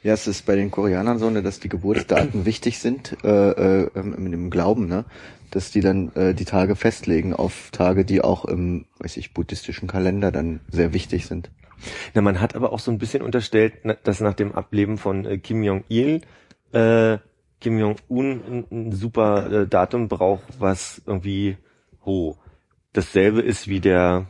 Ja, es ist bei den Koreanern so, ne, dass die Geburtsdaten wichtig sind äh, äh, im, Glauben, ne? dass die dann äh, die Tage festlegen auf Tage, die auch im, weiß ich, buddhistischen Kalender dann sehr wichtig sind. Na, man hat aber auch so ein bisschen unterstellt, dass nach dem Ableben von äh, Kim Jong-il äh, Kim Jong-un ein, ein super äh, Datum braucht, was irgendwie ho dasselbe ist wie der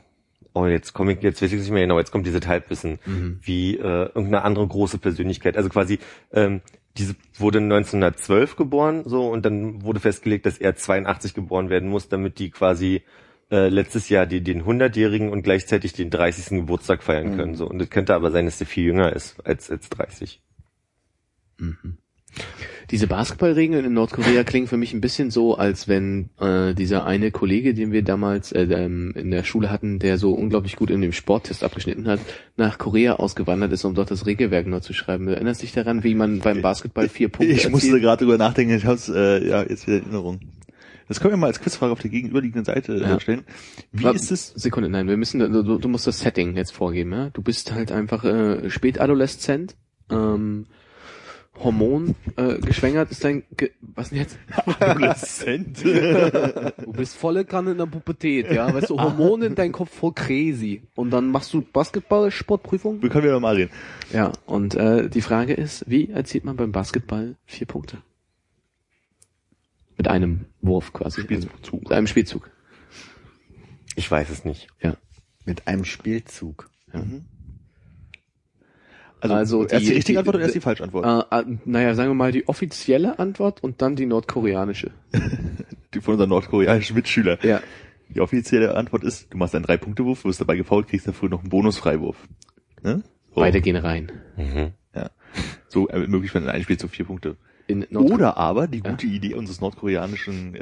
oh jetzt komme ich jetzt weiß ich nicht mehr genau jetzt kommt dieses Halbwissen wie äh, irgendeine andere große Persönlichkeit also quasi ähm, diese wurde 1912 geboren so und dann wurde festgelegt dass er 82 geboren werden muss damit die quasi äh, letztes Jahr die, den 100-jährigen und gleichzeitig den 30. Geburtstag feiern können. So. Und es könnte aber sein, dass der viel jünger ist als, als 30. Diese Basketballregeln in Nordkorea klingen für mich ein bisschen so, als wenn äh, dieser eine Kollege, den wir damals äh, ähm, in der Schule hatten, der so unglaublich gut in dem Sporttest abgeschnitten hat, nach Korea ausgewandert ist, um dort das Regelwerk neu zu schreiben. Du erinnerst dich daran, wie man beim Basketball vier Punkte Ich musste erzielt? gerade drüber nachdenken, ich hab's äh, ja jetzt wieder in Erinnerung. Das können wir mal als Quizfrage auf der gegenüberliegenden Seite äh, Ja. stellen. Wie Warte, ist es? Sekunde, nein, wir müssen, du, du musst das Setting jetzt vorgeben, ja? Du bist halt einfach äh, spätadoleszent, ähm, Hormon äh, geschwängert ist dein, Ge was denn jetzt? Adoleszent. Du bist volle Kanne in der Pubertät, ja, weißt du, Hormone in deinem Kopf voll crazy. Und dann machst du Basketball-Sportprüfung? wir können wieder mal reden. Ja, und äh, die Frage ist, wie erzielt man beim Basketball vier Punkte? Mit einem Wurf quasi. Spielzug. Mit einem Spielzug. Ich weiß es nicht. Ja. Mit einem Spielzug. Also, Also erst die die- richtige die- Antwort oder erst die falsche Antwort? Äh, äh, naja, sagen wir mal die offizielle Antwort und dann die nordkoreanische. Die von unseren nordkoreanischen Mitschüler. Ja. Die offizielle Antwort ist, du machst einen Drei-Punkte-Wurf, wirst dabei gefault, kriegst dafür noch einen Bonusfreiwurf. Ne? So, Beide gehen rein. Mhm. Ja. So äh, möglich, wenn ein Spiel zu vier Punkte. In Nordkorea. Oder aber die gute Idee unseres nordkoreanischen äh,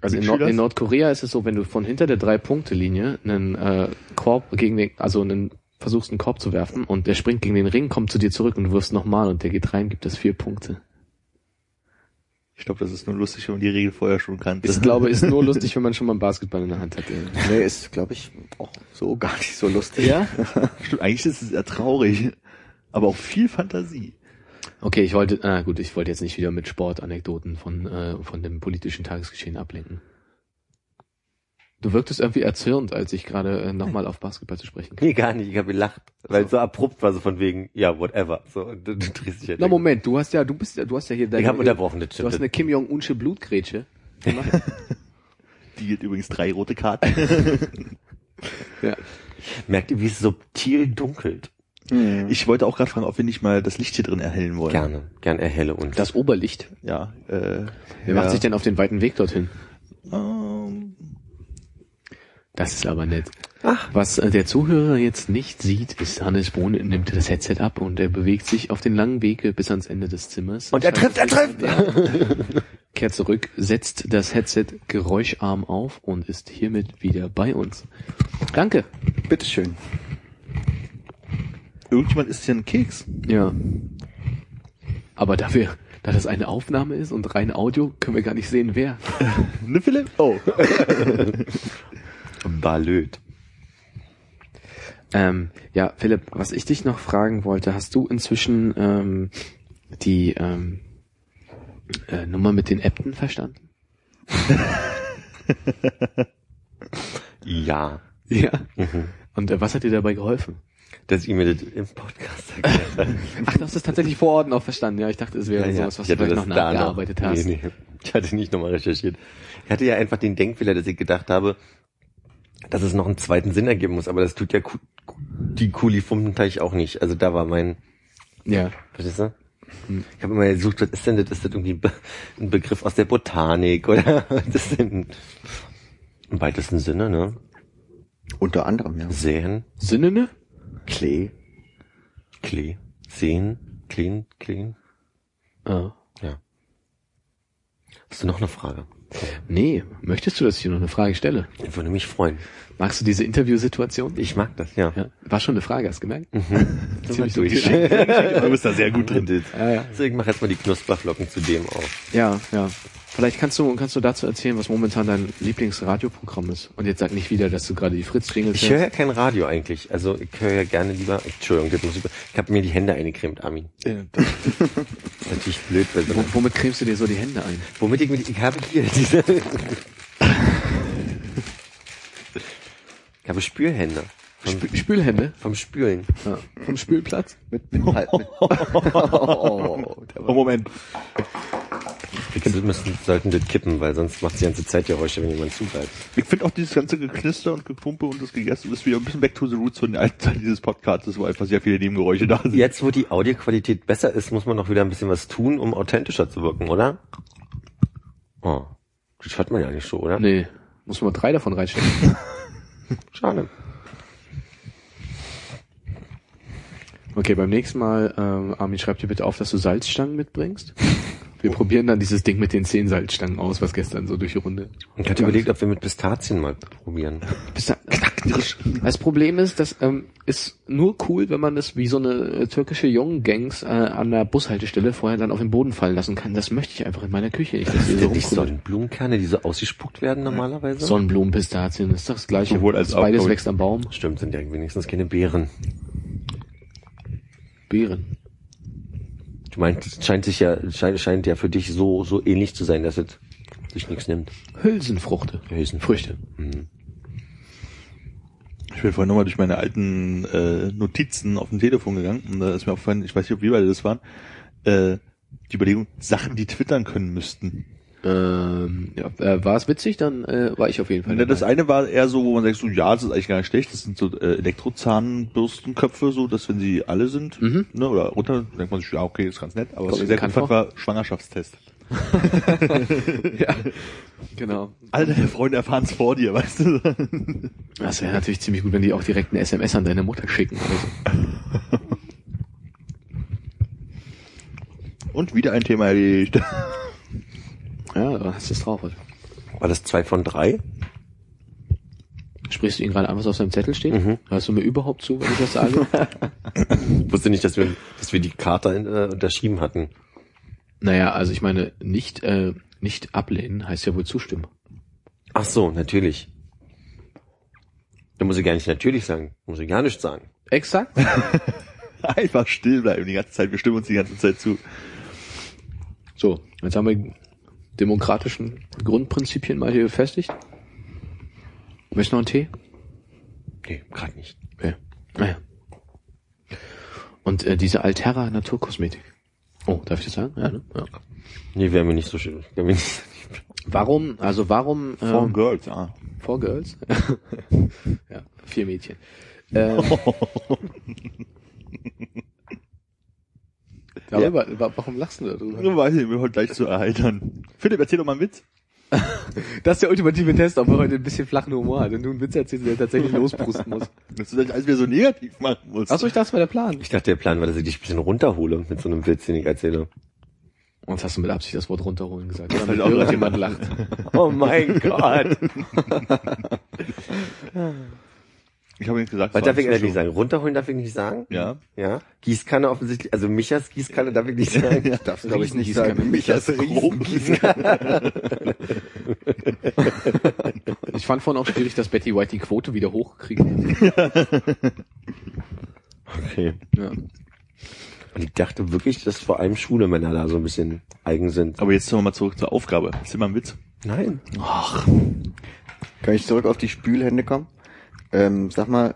Also in, Nord Mitschülers. in Nordkorea ist es so, wenn du von hinter der Drei-Punkte-Linie einen äh, Korb gegen den, also einen versuchst einen Korb zu werfen und der springt gegen den Ring, kommt zu dir zurück und du wirfst nochmal und der geht rein, gibt es vier Punkte. Ich glaube, das ist nur lustig, wenn man die Regel vorher schon kannte. Ich glaube, ist nur lustig, wenn man schon mal einen Basketball in der Hand hat. Nee, ist, glaube ich, auch so gar nicht so lustig. Ja? Stimmt, eigentlich ist es ja traurig, aber auch viel Fantasie. Okay, ich wollte, ah gut, ich wollte jetzt nicht wieder mit Sportanekdoten von, äh, von dem politischen Tagesgeschehen ablenken. Du wirktest irgendwie erzürnt, als ich gerade äh, nochmal auf Basketball zu sprechen kam. Nee, gar nicht. Ich habe gelacht, weil es so abrupt war, so von wegen, ja, whatever. So, und du, du drehst dich ja Na Moment, du hast ja, du bist ja, du hast ja hier deine, Ich habe unterbrochen, das du hast eine Kim Jong-unsche Blutgrätsche. gemacht. Die gibt übrigens drei rote Karten. ja. Merkt ihr, wie es subtil dunkelt? Ich wollte auch gerade fragen, ob wir nicht mal das Licht hier drin erhellen wollen. Gerne, gern erhelle uns. Das Oberlicht. Ja. Äh, Wer macht sich denn auf den weiten Weg dorthin? ähm, Das ist aber nett. Was äh, der Zuhörer jetzt nicht sieht, ist Hannes Bohn nimmt das Headset ab und er bewegt sich auf den langen Weg bis ans Ende des Zimmers. und er trifft, er trifft! kehrt zurück, setzt das Headset geräuscharm auf und ist hiermit wieder bei uns. Danke. Bitteschön. irgendjemand isst hier einen Keks. Ja. Aber da wir, da das eine Aufnahme ist und rein Audio, können wir gar nicht sehen, wer. Ne, Philipp? Oh. Balöt. Ähm, ja, Philipp, was ich dich noch fragen wollte, hast du inzwischen ähm, die ähm, äh, Nummer mit den Äbten verstanden? Ja. Ja. Mhm. Und äh, was hat dir dabei geholfen? Dass ich mir das im Podcast erklärt habe. Ach, du hast es tatsächlich vor Ort noch verstanden. Ja, ich dachte, es wäre sowas, was du vielleicht noch das da nachgearbeitet noch. hast. Nee, nee. Ich hatte nicht nochmal recherchiert. Ich hatte ja einfach den Denkfehler, dass ich gedacht habe, dass es noch einen zweiten Sinn ergeben muss, aber das tut ja Ku- die Kuli-Fumpenteich auch nicht. Also da war mein, Ja. verstehst du? Ich habe immer gesucht, was ist denn das? Ist das irgendwie ein Begriff aus der Botanik oder was ist denn im weitesten Sinne, ne? Unter anderem, ja. Sehen, Sinnene? Klee. Klee, sehen. Clean, clean. Ah. Ja. Hast du noch eine Frage? Nee, möchtest du, dass ich dir noch eine Frage stelle? Ich würde mich freuen. Magst du diese Interviewsituation? Ich mag das, ja. Ja, war schon eine Frage, hast du gemerkt? Ziemlich durch. Du bist da sehr gut drin. Ja, ja. Deswegen mach jetzt mal die Knusperflocken zu dem auf. Ja, ja. Vielleicht kannst du, kannst du dazu erzählen, was momentan dein Lieblingsradioprogramm ist. Und jetzt sag nicht wieder, dass du gerade die Fritz-Jingles Ich höre ja kein Radio eigentlich. Also ich höre ja gerne lieber. Entschuldigung, das muss ich, ich habe mir die Hände eingecremt, Armin. Das ist natürlich blöd, weil so Wo, womit cremst du dir so die Hände ein? Womit ich mit, ich habe hier diese. Ich habe Spülhände. Spül Spülhände vom Spülen. ja. vom Spülplatz. Mit, mit, halt, mit oh, Oh, Moment. Wir müssen, sollten das kippen, weil sonst macht die ganze Zeit Geräusche, wenn jemand zugreift. Ich finde auch dieses ganze Geknister und Gepumpe und das Gegessen ist wieder ein bisschen back to the roots von der alten Zeit dieses Podcasts, wo einfach sehr viele Nebengeräusche da sind. Jetzt, wo die Audioqualität besser ist, muss man noch wieder ein bisschen was tun, um authentischer zu wirken, oder? Oh, das hört man ja nicht so, oder? Nee, muss man drei davon reinstecken. Schade. Okay, beim nächsten Mal, ähm, Armin, schreib dir bitte auf, dass du Salzstangen mitbringst. Wir probieren dann dieses Ding mit den zehn Salzstangen aus, was gestern so durch die Runde. Ich hatte überlegt, ob wir mit Pistazien mal probieren. Das Problem ist, das ähm, ist nur cool, wenn man das wie so eine äh, türkische Junggangs äh, an der Bushaltestelle vorher dann auf den Boden fallen lassen kann. Das möchte ich einfach in meiner Küche nicht. Dass die so Sind nicht. Sonnenblumenkerne, die so ausgespuckt werden normalerweise? Sonnenblumen, Pistazien, ist doch das gleiche. Sowohl als auch, Beides wächst am Baum. Stimmt, sind ja wenigstens keine Beeren. Beeren. Du meinst, es scheint sich ja, scheint, scheint ja für dich so, so ähnlich zu sein, dass es sich nichts nimmt. Hülsenfruchte. Hülsenfrüchte. Früchte. Ich bin vorhin nochmal durch meine alten äh, Notizen auf dem Telefon gegangen und da ist mir aufgefallen, ich weiß nicht, ob wir beide das waren, äh, die Überlegung, Sachen, die twittern können müssten. Ähm, ja, äh, war es witzig, dann äh, war ich auf jeden Fall Ne, das eine war eher so, wo man sagt, so, ja, das ist eigentlich gar nicht schlecht, das sind so äh, Elektrozahnbürstenköpfe, so, dass wenn sie alle sind, Mhm. ne, oder runter, denkt man sich, ja, okay, ist ganz nett, aber was ich sehr gut fand, war Schwangerschaftstest. ja, genau. Alle deine Freunde erfahren es vor dir, weißt du? Das wäre natürlich ziemlich gut, wenn die auch direkt eine SMS an deine Mutter schicken. Oder so. Und wieder ein Thema erledigt. Ja, da hast du es drauf. Heute. War das zwei von drei? Sprichst du ihn gerade an, was auf seinem Zettel steht? Mhm. Hörst du mir überhaupt zu, wenn ich das sage? Ich wusste nicht, dass wir, dass wir die Karte äh, unterschrieben hatten. naja, also ich meine, nicht, äh, nicht ablehnen heißt ja wohl zustimmen. Ach so, natürlich. Da muss ich gar nicht natürlich sagen. Muss ich gar nicht sagen. Exakt. Einfach still bleiben die ganze Zeit, wir stimmen uns die ganze Zeit zu. So, jetzt haben wir demokratischen Grundprinzipien mal hier befestigt. Möchtest du noch einen Tee? Nee, gerade nicht. Okay. Naja. Und äh, diese Alterra Naturkosmetik. Oh, darf ich das sagen? Ja, ne? ja. Nee, wäre mir nicht so schön. Wär mir nicht, Warum, also warum For ähm, Girls, ah. Four Girls? ja, vier Mädchen. Ähm, darüber, über, warum lachst du darüber? Ich weiß nicht, wir heute gleich zu erheitern. Philipp, erzähl doch mal einen Witz. Das ist der ultimative Test, ob er heute ein bisschen flachen Humor hat. Wenn du einen Witz erzählst, der tatsächlich losprusten muss. Dass du das alles wieder so negativ machen musst. Achso, ich dachte, das war der Plan. ich dachte, der Plan war, dass ich dich ein bisschen runterhole mit so einem Witz, den ich erzähle. Und hast du mit Absicht das Wort runterholen gesagt. Das Damit auch- irgendjemand lacht. Oh mein Gott. Ich habe nicht gesagt, Was darf ich ein eigentlich sagen? Runterholen darf ich nicht sagen? Ja. Ja. Gießkanne offensichtlich, also Michas Gießkanne darf ich nicht sagen. Ich darf glaube ich nicht Riesengießkanne. sagen. Michas Gießkanne. Ich fand vorhin auch schwierig, dass Betty White die Quote wieder hochkriegen. Okay. Ja. Und ich dachte wirklich, dass vor allem schwule Männer da so ein bisschen eigen sind. Aber jetzt kommen wir mal zurück zur Aufgabe. Erzähl mal einen Witz. Nein. Kann ich zurück auf die Spülhände kommen? Ähm, sag mal,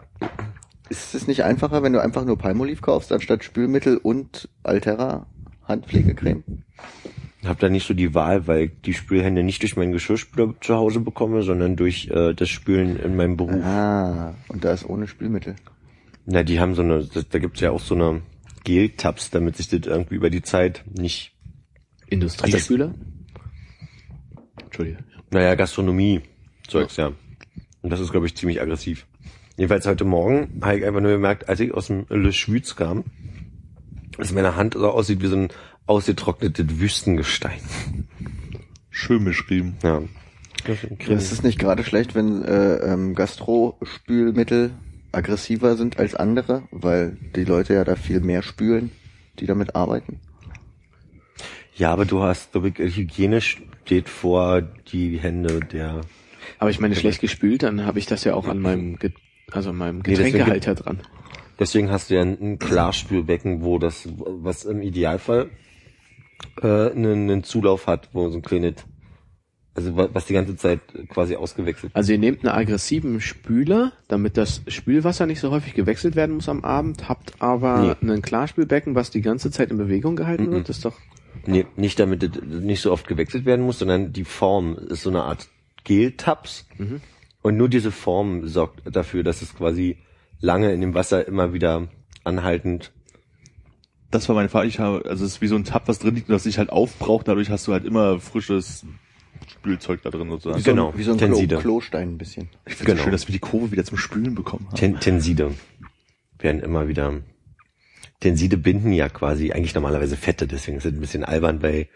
ist es nicht einfacher, wenn du einfach nur Palmolive kaufst, anstatt Spülmittel und Altera Handpflegecreme? Hab da nicht so die Wahl, weil ich die Spülhände nicht durch meinen Geschirrspüler zu Hause bekomme, sondern durch äh, das Spülen in meinem Beruf. Ah, und da ist ohne Spülmittel. Na, die haben so eine, das, da gibt's ja auch so eine Gel-Tabs, damit sich das irgendwie über die Zeit nicht, Industriespüler? Entschuldige. naja, Gastronomie, Zeugs, ja. Und das ist, glaube ich, ziemlich aggressiv. Jedenfalls heute Morgen habe ich einfach nur gemerkt, als ich aus dem Le Schwüz kam, dass meine Hand so aussieht wie so ein ausgetrocknetes Wüstengestein. Schön beschrieben. Ja. Ist es nicht gerade schlecht, wenn äh, ähm, Gastro-Spülmittel aggressiver sind als andere, weil die Leute ja da viel mehr spülen, die damit arbeiten? Ja, aber du hast, glaube ich, Hygiene steht vor die Hände der. Aber ich meine, schlecht gespült, dann habe ich das ja auch an meinem, also an meinem deswegen Getränkehalter dran. Deswegen hast du ja ein Klarspülbecken, wo das, was im Idealfall äh, einen, einen Zulauf hat, wo so ein kleines, also wa- was die ganze Zeit quasi ausgewechselt. Also ihr nehmt einen aggressiven Spüler, damit das Spülwasser nicht so häufig gewechselt werden muss am Abend, habt aber ein Klarspülbecken, was die ganze Zeit in Bewegung gehalten Mhm. wird. Das ist doch Nee, nicht damit es nicht so oft gewechselt werden muss, sondern die Form ist so eine Art Gel-Tabs. Und nur diese Form sorgt dafür, dass es quasi lange in dem Wasser immer wieder anhaltend. Das war meine Frage. Ich habe, also es ist wie so ein Tab, was drin liegt und das sich halt aufbraucht. Dadurch hast du halt immer frisches Spülzeug da drin sozusagen. Wie so Genau, ein, wie so ein Tenside. Klo, Klostein ein bisschen. Ich finde Genau. schön, dass wir die Kurve wieder zum Spülen bekommen haben. Ten Tenside werden immer wieder. Tenside binden ja quasi eigentlich normalerweise Fette, deswegen ist es ein bisschen albern bei.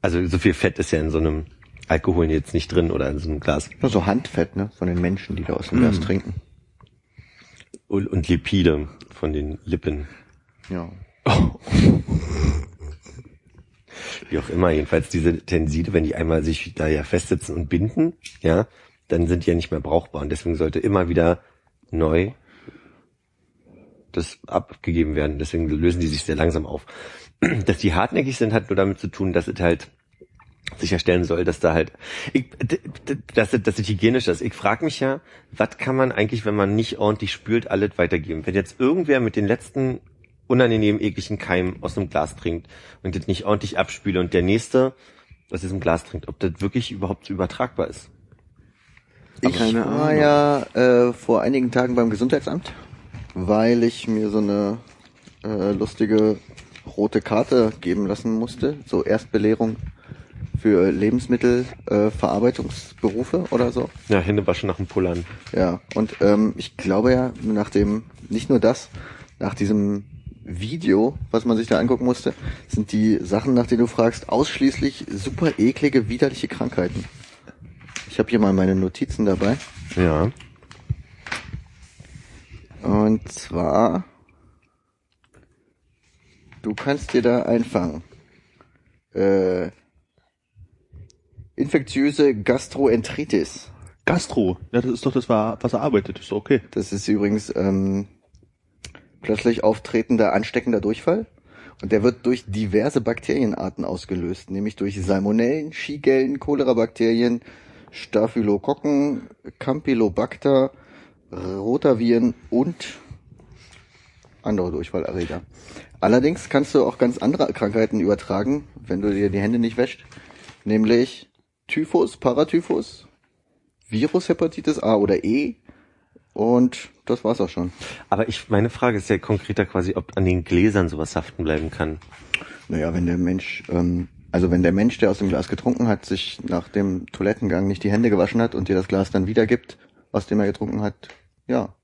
Also so viel Fett ist ja in so einem Alkohol jetzt nicht drin oder in so einem Glas. Nur so Handfett, ne, von den Menschen, die da aus dem Mhm. Glas trinken. Und und Lipide von den Lippen. Ja. wie auch immer, jedenfalls diese Tenside, wenn die einmal sich da ja festsitzen und binden, ja, dann sind die ja nicht mehr brauchbar und deswegen sollte immer wieder neu das abgegeben werden. Deswegen lösen die sich sehr langsam auf. Dass die hartnäckig sind, hat nur damit zu tun, dass es halt sicherstellen soll, dass da halt, ich, dass, dass es hygienisch ist. Ich frage mich ja, was kann man eigentlich, wenn man nicht ordentlich spült, alles weitergeben? Wenn jetzt irgendwer mit den letzten unangenehmen, ekligen Keim aus einem Glas trinkt und das nicht ordentlich abspüle und der nächste aus diesem Glas trinkt, ob das wirklich überhaupt übertragbar ist. Ich keine war Ahnung. ja äh, vor einigen Tagen beim Gesundheitsamt, weil ich mir so eine äh, lustige rote Karte geben lassen musste, so Erstbelehrung für Lebensmittelverarbeitungsberufe äh, oder so. Ja, Hände waschen nach dem Pullern. Ja, und ähm, ich glaube ja, nach dem, nicht nur das, nach diesem Video, was man sich da angucken musste, sind die Sachen, nach denen du fragst, ausschließlich super eklige, widerliche Krankheiten. Ich habe hier mal meine Notizen dabei. Ja. Und zwar, du kannst dir da einfangen. Äh, infektiöse Gastroenteritis. Gastro. Ja, das ist doch das, was er arbeitet. Ist doch okay. Das ist übrigens ähm, plötzlich auftretender ansteckender Durchfall. Und der wird durch diverse Bakterienarten ausgelöst, nämlich durch Salmonellen, Shigellen, Cholera-Bakterien, Staphylokokken, Campylobacter, Rotaviren und andere Durchfallerreger. Allerdings kannst du auch ganz andere Krankheiten übertragen, wenn du dir die Hände nicht wäscht, nämlich Typhus, Paratyphus, Virushepatitis A oder E und das war's auch schon. Aber ich, meine Frage ist ja konkreter quasi, ob an den Gläsern sowas haften bleiben kann. Naja, wenn der Mensch, ähm, also wenn der Mensch, der aus dem Glas getrunken hat, sich nach dem Toilettengang nicht die Hände gewaschen hat und dir das Glas dann wiedergibt, aus dem er getrunken hat, ja,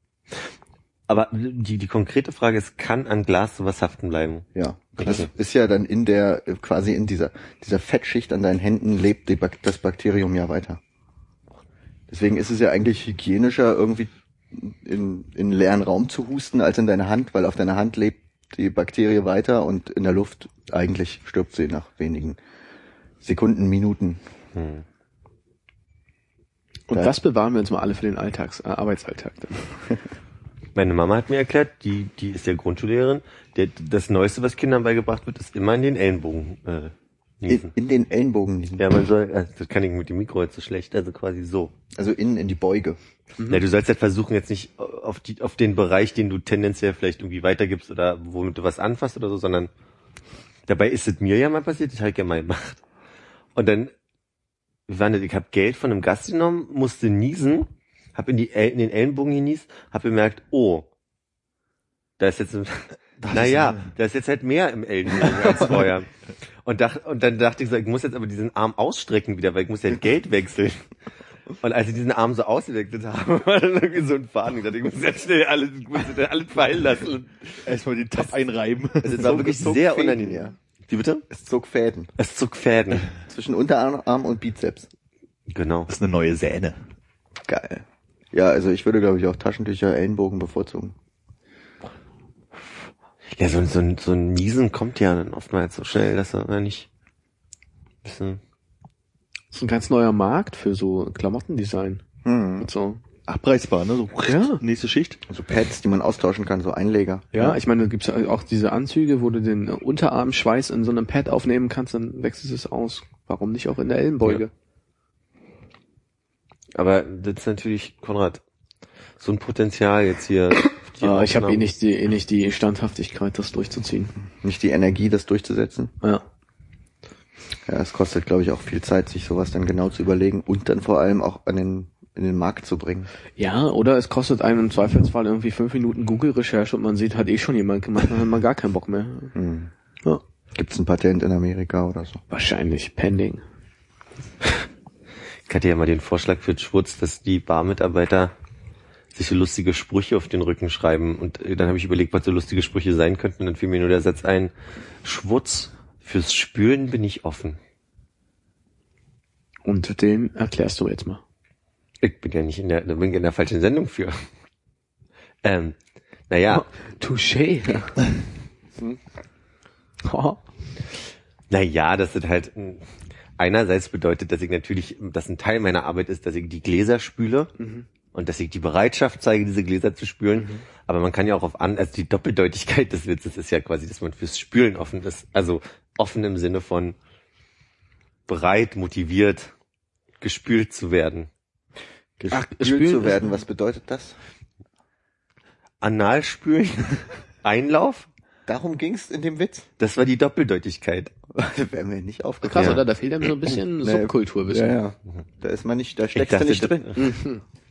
Aber die, die konkrete Frage ist, kann an Glas sowas haften bleiben? ja. Das ist ja dann in der, quasi in dieser, dieser Fettschicht an deinen Händen lebt die das Bakterium ja weiter. Deswegen ist es ja eigentlich hygienischer, irgendwie in, in leeren Raum zu husten, als in deine Hand, weil auf deiner Hand lebt die Bakterie weiter und in der Luft eigentlich stirbt sie nach wenigen Sekunden, Minuten. Hm. Und Ja. das bewahren wir uns mal alle für den Alltags, äh, Arbeitsalltag. Dann. Meine Mama hat mir erklärt, die, die ist ja Grundschullehrerin, der, das Neueste, was Kindern beigebracht wird, ist immer in den Ellenbogen äh, In, niesen. in den Ellenbogen niesen. Ja, man soll, also das kann ich mit dem Mikro jetzt so schlecht, also quasi so. Also innen in die Beuge. Ja, du sollst halt versuchen, jetzt nicht auf, die, auf den Bereich, den du tendenziell vielleicht irgendwie weitergibst oder womit du was anfasst oder so, sondern dabei ist es mir ja mal passiert, das habe ich ja mal gemacht. Und dann, wie war das, ich habe Geld von einem Gast genommen, musste niesen, habe in, die in den Ellenbogen genießt, habe bemerkt, oh, da ist jetzt, naja, da ist jetzt halt mehr im Ellenbogen als vorher. Und, dach, und dann dachte ich so, ich muss jetzt aber diesen Arm ausstrecken wieder, weil ich muss ja Geld wechseln. Und als ich diesen Arm so ausgewechselt habe, war dann irgendwie so ein Faden. Ich dachte, ich muss jetzt schnell alles, ich muss jetzt alles fallen lassen. Erstmal den Tab einreiben. Es war wirklich zog sehr unangenehm. Wie bitte? Es zog Fäden. Es zog Fäden. Zwischen Unterarm und Bizeps. Genau. Das ist eine neue Sähne. Geil. Ja, also ich würde, glaube ich, auch Taschentücher, Ellenbogen bevorzugen. Ja, so, ein- so, ein- so ein Niesen kommt ja dann oftmals so schnell, dass er nicht bisschen Das ist ein ganz neuer Markt für so Klamottendesign. Hm. Und so. Abreißbar, ne? So Ja. nächste Schicht. So Pads, die man austauschen kann, so Einleger. Ja, ich meine, da gibt's ja auch diese Anzüge, wo du den Unterarmschweiß in so einem Pad aufnehmen kannst, dann wechselst du es aus. Warum nicht auch in der Ellenbeuge? Aber das ist natürlich, Konrad, so ein Potenzial jetzt hier. Die Ah, ich habe eh nicht die eh nicht die Standhaftigkeit, das durchzuziehen. Nicht die Energie, das durchzusetzen. Ja. Ja, es kostet, glaube ich, auch viel Zeit, sich sowas dann genau zu überlegen und dann vor allem auch an den, in den Markt zu bringen. Ja, oder es kostet einem im Zweifelsfall irgendwie fünf Minuten Google-Recherche und man sieht, hat eh schon jemand gemacht, dann hat man gar keinen Bock mehr. Hm. Ja. Gibt's ein Patent in Amerika oder so? Wahrscheinlich pending. Ich hatte ja mal den Vorschlag für Schwurz, dass die Barmitarbeiter sich so lustige Sprüche auf den Rücken schreiben. Und äh, dann habe ich überlegt, was so lustige Sprüche sein könnten. Und dann fiel mir nur der Satz ein, Schwurz, fürs Spülen bin ich offen. Und den erklärst du jetzt mal. Ich bin ja nicht in der, da bin ich in der falschen Sendung für. Ähm, naja, Touché. Oh. naja, das ist halt, mh, einerseits bedeutet, dass ich natürlich, dass ein Teil meiner Arbeit ist, dass ich die Gläser spüle. Und dass ich die Bereitschaft zeige, diese Gläser zu spülen. Aber man kann ja auch auf an, also die Doppeldeutigkeit des Witzes ist ja quasi, dass man fürs Spülen offen ist. Also offen im Sinne von bereit, motiviert, gespült zu werden. Gespült spülen zu ist- werden, was bedeutet das? Analspülen, Einlauf, Darum ging's in dem Witz? das war die Doppeldeutigkeit. Wäre mir nicht Krass, aufgefallen. oder? Da fehlt einem so ein bisschen. Subkulturwissen. Ja, ja. Da ist man nicht, da steckst du nicht drin.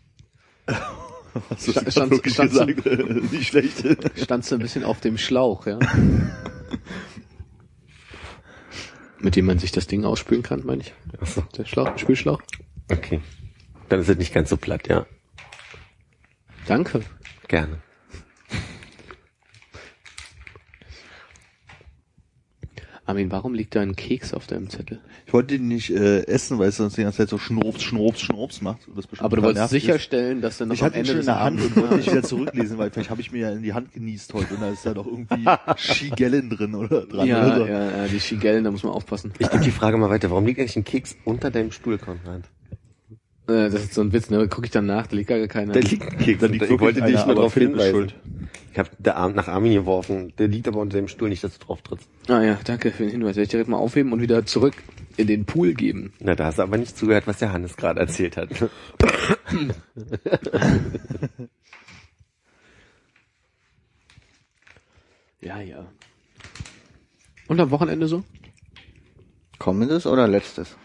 Hast du Stand- stand- wirklich stand- gesagt? Nicht schlecht. Standst du ein bisschen auf dem Schlauch, ja? Mit dem man sich das Ding ausspülen kann, meine ich. Achso, Der Schlauch, Spülschlauch. okay. Dann ist es nicht ganz so platt, ja. Danke. Gerne. Armin, warum liegt da ein Keks auf deinem Zettel? Ich wollte den nicht äh, essen, weil es sonst die ganze Zeit so schnurps, schnurps, schnurps macht. Und das bestimmt Aber du wolltest nervig ist. sicherstellen, dass du noch Ich am Ende in der Hand und wollte nicht wieder zurücklesen, weil vielleicht habe ich mir ja in die Hand genießt heute und da ist da doch irgendwie Schigellen drin oder dran. ja, oder so. ja, ja, die Schigellen, da muss man aufpassen. Ich gebe die Frage mal weiter. Warum liegt eigentlich ein Keks unter deinem Stuhl, Konrad? Äh, das ist so ein Witz, ne? Guck ich dann nach, da liegt gar keiner. Da liegt ein Keks. Da liegt ich wollte dich nur darauf hinweisen. schuld. Ich habe der Arm nach Armin geworfen. Der liegt aber unter dem Stuhl, nicht, dass du drauf trittst. Ah ja, danke für den Hinweis. Werde ich direkt mal aufheben und wieder zurück in den Pool geben. Na, da hast du aber nicht zugehört, was der Hannes gerade erzählt hat. Ja, ja. Und am Wochenende so? Kommendes oder letztes?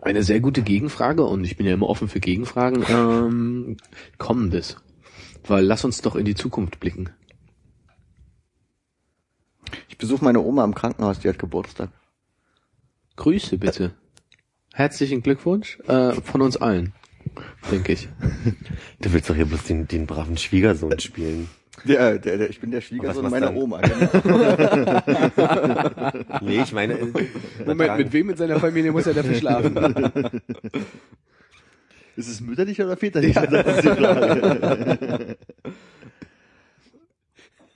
Eine sehr gute Gegenfrage und ich bin ja immer offen für Gegenfragen. Ähm, kommendes. Weil lass uns doch in die Zukunft blicken. Ich besuche meine Oma im Krankenhaus, die hat Geburtstag. Grüße bitte. Herzlichen Glückwunsch äh, von uns allen, denke ich. Du willst doch hier bloß den, den braven Schwiegersohn spielen. Der, der, der, ich bin der Schwiegersohn meiner du Oma. Genau. Nee, ich meine... äh, Moment, mit wem in seiner Familie muss er dafür schlafen? Ist es mütterlich oder väterlich? Das ist die Frage.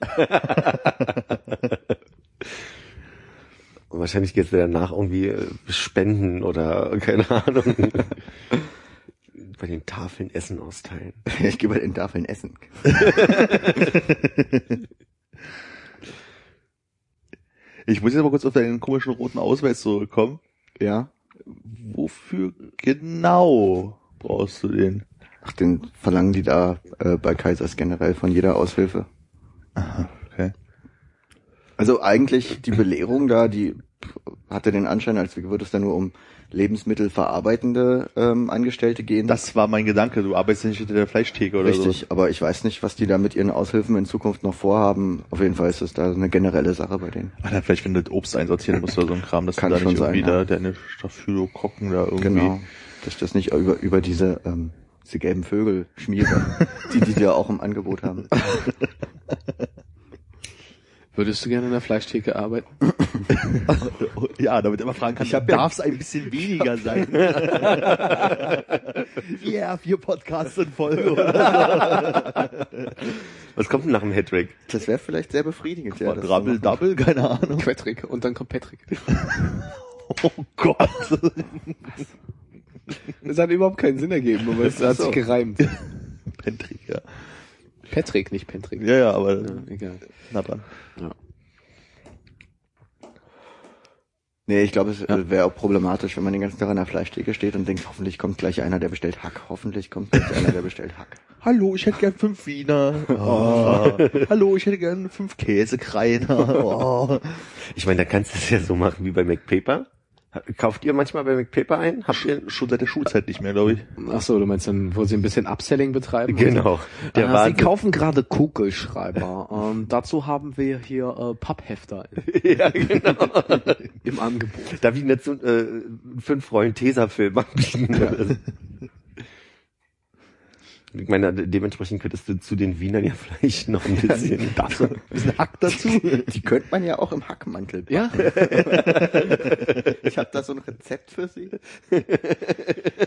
Wahrscheinlich geht's dir danach irgendwie äh, spenden oder keine Ahnung. Bei den Tafeln Essen austeilen. Ich gehe bei den Tafeln essen. Ich muss jetzt mal kurz auf deinen komischen roten Ausweis zurückkommen. Ja. Wofür genau brauchst du den? Ach, den verlangen die da äh, bei Kaisers generell von jeder Aushilfe. Okay. Also eigentlich die Belehrung da, die hatte den Anschein, als würde es da nur um lebensmittelverarbeitende ähm, Angestellte gehen. Das war mein Gedanke. Du arbeitest ja nicht hinter der Fleischtheke oder Richtig, aber ich weiß nicht, was die da mit ihren Aushilfen in Zukunft noch vorhaben. Auf jeden Fall ist es da eine generelle Sache bei denen. so. Ah, dann vielleicht, wenn du das Obst einsortieren musst oder so ein Kram, dass Kann du da schon nicht sein, irgendwie ja. da deine Staphylokokken da irgendwie. Genau. Dass ich das nicht über, über diese, ähm, diese gelben Vögel schmiere, die die ja auch im Angebot haben. Würdest du gerne in der Fleischtheke arbeiten? Ja, damit immer fragen kann, ja- darf es ein bisschen weniger sein? Ja, vier Podcasts in Folge. Was kommt denn nach dem Hattrick? Das wäre vielleicht sehr befriedigend, ja. machen. Double, keine Ahnung. Patrick. Und dann kommt Patrick. Oh Gott. Das hat überhaupt keinen Sinn ergeben, aber es hat sich gereimt. Patrick, ja. Patrick, nicht Patrick. Ja, ja, aber Ja, egal. na dran. Nee, ich glaube, es äh, wäre auch problematisch, wenn man den ganzen Tag an der Fleischtheke steht und denkt, hoffentlich kommt gleich einer, der bestellt Hack. Hoffentlich kommt gleich einer, der bestellt Hack. Hallo, ich hätte gern fünf Wiener. Oh. Hallo, ich hätte gern fünf Käsekreiner. Oh. Ich meine, da kannst du es ja so machen wie bei McPaper. Kauft ihr manchmal bei McPaper ein? Habt ihr? Schon seit der Schulzeit nicht mehr, glaube ich. Ach so, du meinst dann, wo sie ein bisschen Upselling betreiben? Genau. Der Ah, sie kaufen gerade Kugelschreiber. ähm, dazu haben wir hier äh, Papphefter ja, genau. im Angebot. Darf ich nicht so äh, fünf Rollen Tesafilm anbieten? Ich meine, dementsprechend könntest du zu den Wienern ja vielleicht noch ein bisschen. Das so, Bisschen Hack dazu. die könnte man ja auch im Hackmantel. Ja, Ich habe da so ein Rezept für Sie.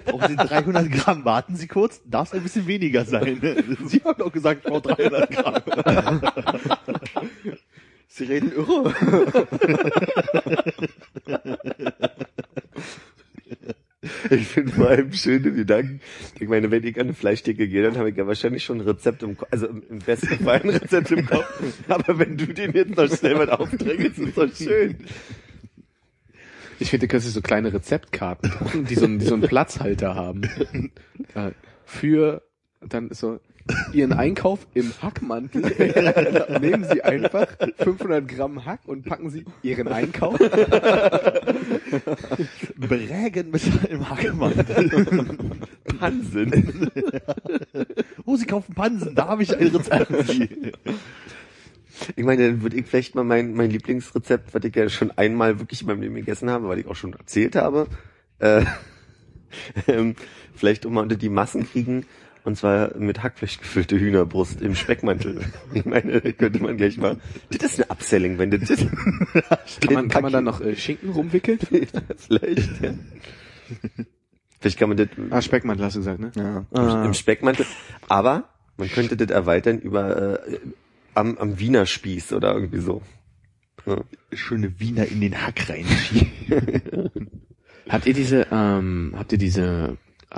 Brauchen Sie 300 Gramm? Warten Sie kurz. Darf es ein bisschen weniger sein? Sie haben doch gesagt, ich brauche 300 Gramm. Sie reden irre. Ich finde vor allem schöne Gedanken. Ich meine, wenn ich an eine Fleischtheke gehe, dann habe ich ja wahrscheinlich schon ein Rezept im Kopf, also im besten Fall ein Rezept im Kopf. Aber wenn du den jetzt noch schnell mal aufdrängelst, ist doch schön. ich finde, du könntest so kleine Rezeptkarten die so, einen- die so einen Platzhalter haben. Äh, Für dann so ihren Einkauf im Hackmantel. Nehmen Sie einfach 500 Gramm Hack und packen Sie Ihren Einkauf. Brägen mit einem Hackmantel. Pansen. Oh, Sie kaufen Pansen. Da habe ich ein Rezept für Sie. Ich meine, dann würde ich vielleicht mal mein, mein Lieblingsrezept, was ich ja schon einmal wirklich in meinem Leben gegessen habe, weil ich auch schon erzählt habe, äh, ähm, vielleicht um mal unter die Massen kriegen, und zwar mit Hackfleisch gefüllte Hühnerbrust im Speckmantel. Ich meine, da könnte man gleich mal, das ist eine Upselling, wenn das, das Kann man, kann man dann noch äh, Schinken rumwickeln? vielleicht, ja. Vielleicht kann man das Ah, Speckmantel hast du gesagt, ne? Ja. Ah. im Speckmantel, aber man könnte das erweitern über, äh, am, am Wiener Spieß oder irgendwie so. Ja. Schöne Wiener in den Hack reinschieben. Habt ihr diese, ähm, habt ihr diese äh,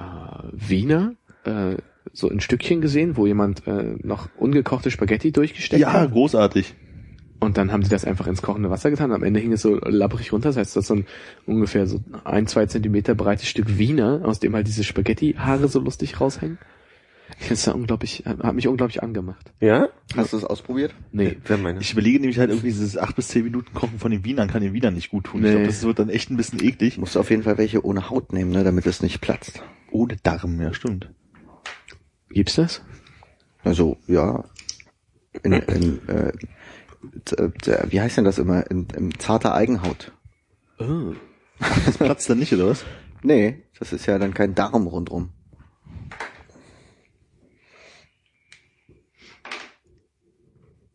Wiener äh, so in Stückchen gesehen, wo jemand äh, noch ungekochte Spaghetti durchgesteckt Ja, hat? großartig. Und dann haben die das einfach ins kochende Wasser getan. Am Ende hing es so labbrig runter. Das heißt, das ist so ein ungefähr so ein, zwei Zentimeter breites Stück Wiener, aus dem halt diese Spaghetti-Haare so lustig raushängen. Ich finde es da unglaublich, hat mich unglaublich angemacht. Ja? Hast du es ausprobiert? Nee. Wer meine? Ich überlege nämlich halt irgendwie dieses acht bis zehn Minuten Kochen von den Wienern kann den Wienern nicht gut tun. Ich Nee. glaube, das wird dann echt ein bisschen eklig. Musst du auf jeden Fall welche ohne Haut nehmen, ne, damit es nicht platzt. Ohne Darm, ja stimmt. Gibt's das? Also, ja. In, in, äh, äh, wie heißt denn das immer? In, in zarter Eigenhaut. Oh. Das platzt dann nicht, oder was? Nee, das ist ja dann kein Darm rundrum.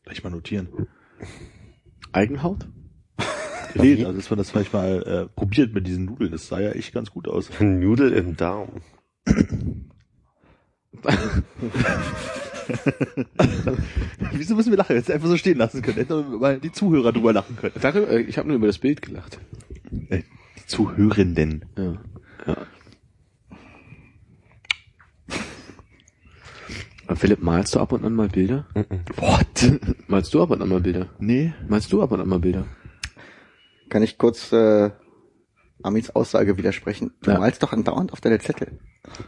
Gleich mal notieren. Eigenhaut? Nee, also dass man das vielleicht mal äh, probiert mit diesen Nudeln. Das sah ja echt ganz gut aus. Nudel im Darm. Wieso müssen wir lachen? Jetzt einfach so stehen lassen können. Hätten mal die Zuhörer drüber lachen können. Darüber, äh, ich habe nur über das Bild gelacht. Äh, die Zuhörenden. Ja. ja. Philipp, malst du ab und an mal Bilder? What? Malst du ab und an mal Bilder? Nee. Malst du ab und an mal Bilder? Kann ich kurz äh, Amis Aussage widersprechen? Du Ja. malst doch andauernd auf deine Zettel.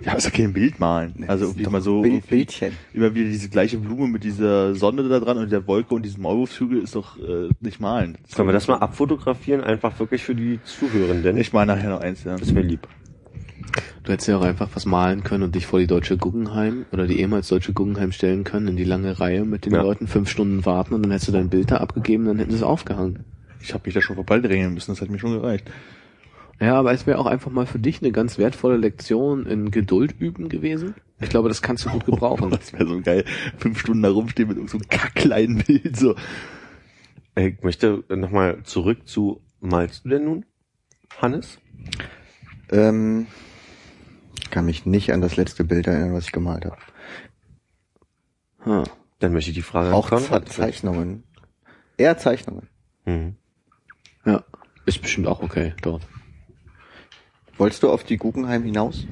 Ja, ist ja kein Bild malen. Also irgendwie mal so Bild, Bildchen. immer wieder diese gleiche Blume mit dieser Sonne da dran und der Wolke und diesem Maulwurfshügel ist doch äh, nicht malen. Sollen wir das mal abfotografieren? Einfach wirklich für die Zuhörenden. Ich mal nachher noch eins, ja. Das wäre lieb. Du hättest ja auch einfach was malen können und dich vor die deutsche Guggenheim oder die ehemals deutsche Guggenheim stellen können, in die lange Reihe mit den Ja. Leuten fünf Stunden warten und dann hättest du dein Bild da abgegeben, dann hätten sie es aufgehangen. Ich habe mich da schon vorbeidrängen müssen, das hat mir schon gereicht. Ja, aber es wäre auch einfach mal für dich eine ganz wertvolle Lektion in Geduld üben gewesen. Ich glaube, das kannst du gut gebrauchen. Das wäre so geil. Fünf Stunden da rumstehen mit irgend so einem kackkleinen Bild, so. Ich möchte nochmal zurück zu, malst du denn nun, Hannes? Ähm, kann mich nicht an das letzte Bild erinnern, was ich gemalt habe. Hm. Dann möchte ich die Frage Auch an Ze Konrad Zeichnungen. Eher Zeichnungen. Mhm. Ja, ist bestimmt auch okay dort. Wolltest du auf die Guggenheim hinaus?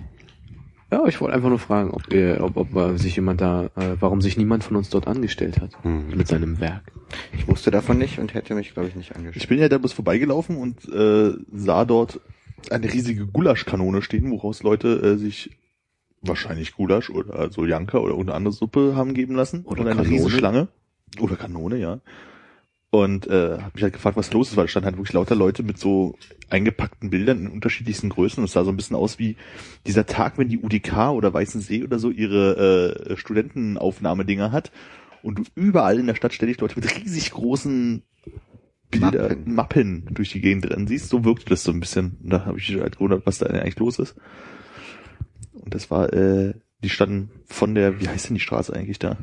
Ja, ich wollte einfach nur fragen, ob, ihr, ob, ob äh, sich jemand da, äh, warum sich niemand von uns dort angestellt hat Mhm. mit seinem Werk. Ich wusste davon nicht und hätte mich, glaube ich, nicht Ich angestellt. bin ja da bloß vorbeigelaufen und äh, sah dort eine riesige Gulaschkanone stehen, woraus Leute äh, sich wahrscheinlich Gulasch oder Soljanka oder irgendeine andere Suppe haben geben lassen. Oder und eine Kanone. riesige Schlange. Oder Kanone, ja. Und äh, habe mich halt gefragt, was los ist, weil da standen halt wirklich lauter Leute mit so eingepackten Bildern in unterschiedlichsten Größen. Und es sah so ein bisschen aus wie dieser Tag, wenn die UDK oder Weißensee oder so ihre äh, Studentenaufnahmedinger hat. Und du überall in der Stadt ständig Leute mit riesig großen Bilder, Mappen. Mappen. durch die Gegend rennen siehst, so wirkt das so ein bisschen. Und da habe ich mich halt gewundert, was da eigentlich los ist. Und das war, äh, die standen von der, wie heißt denn die Straße eigentlich da?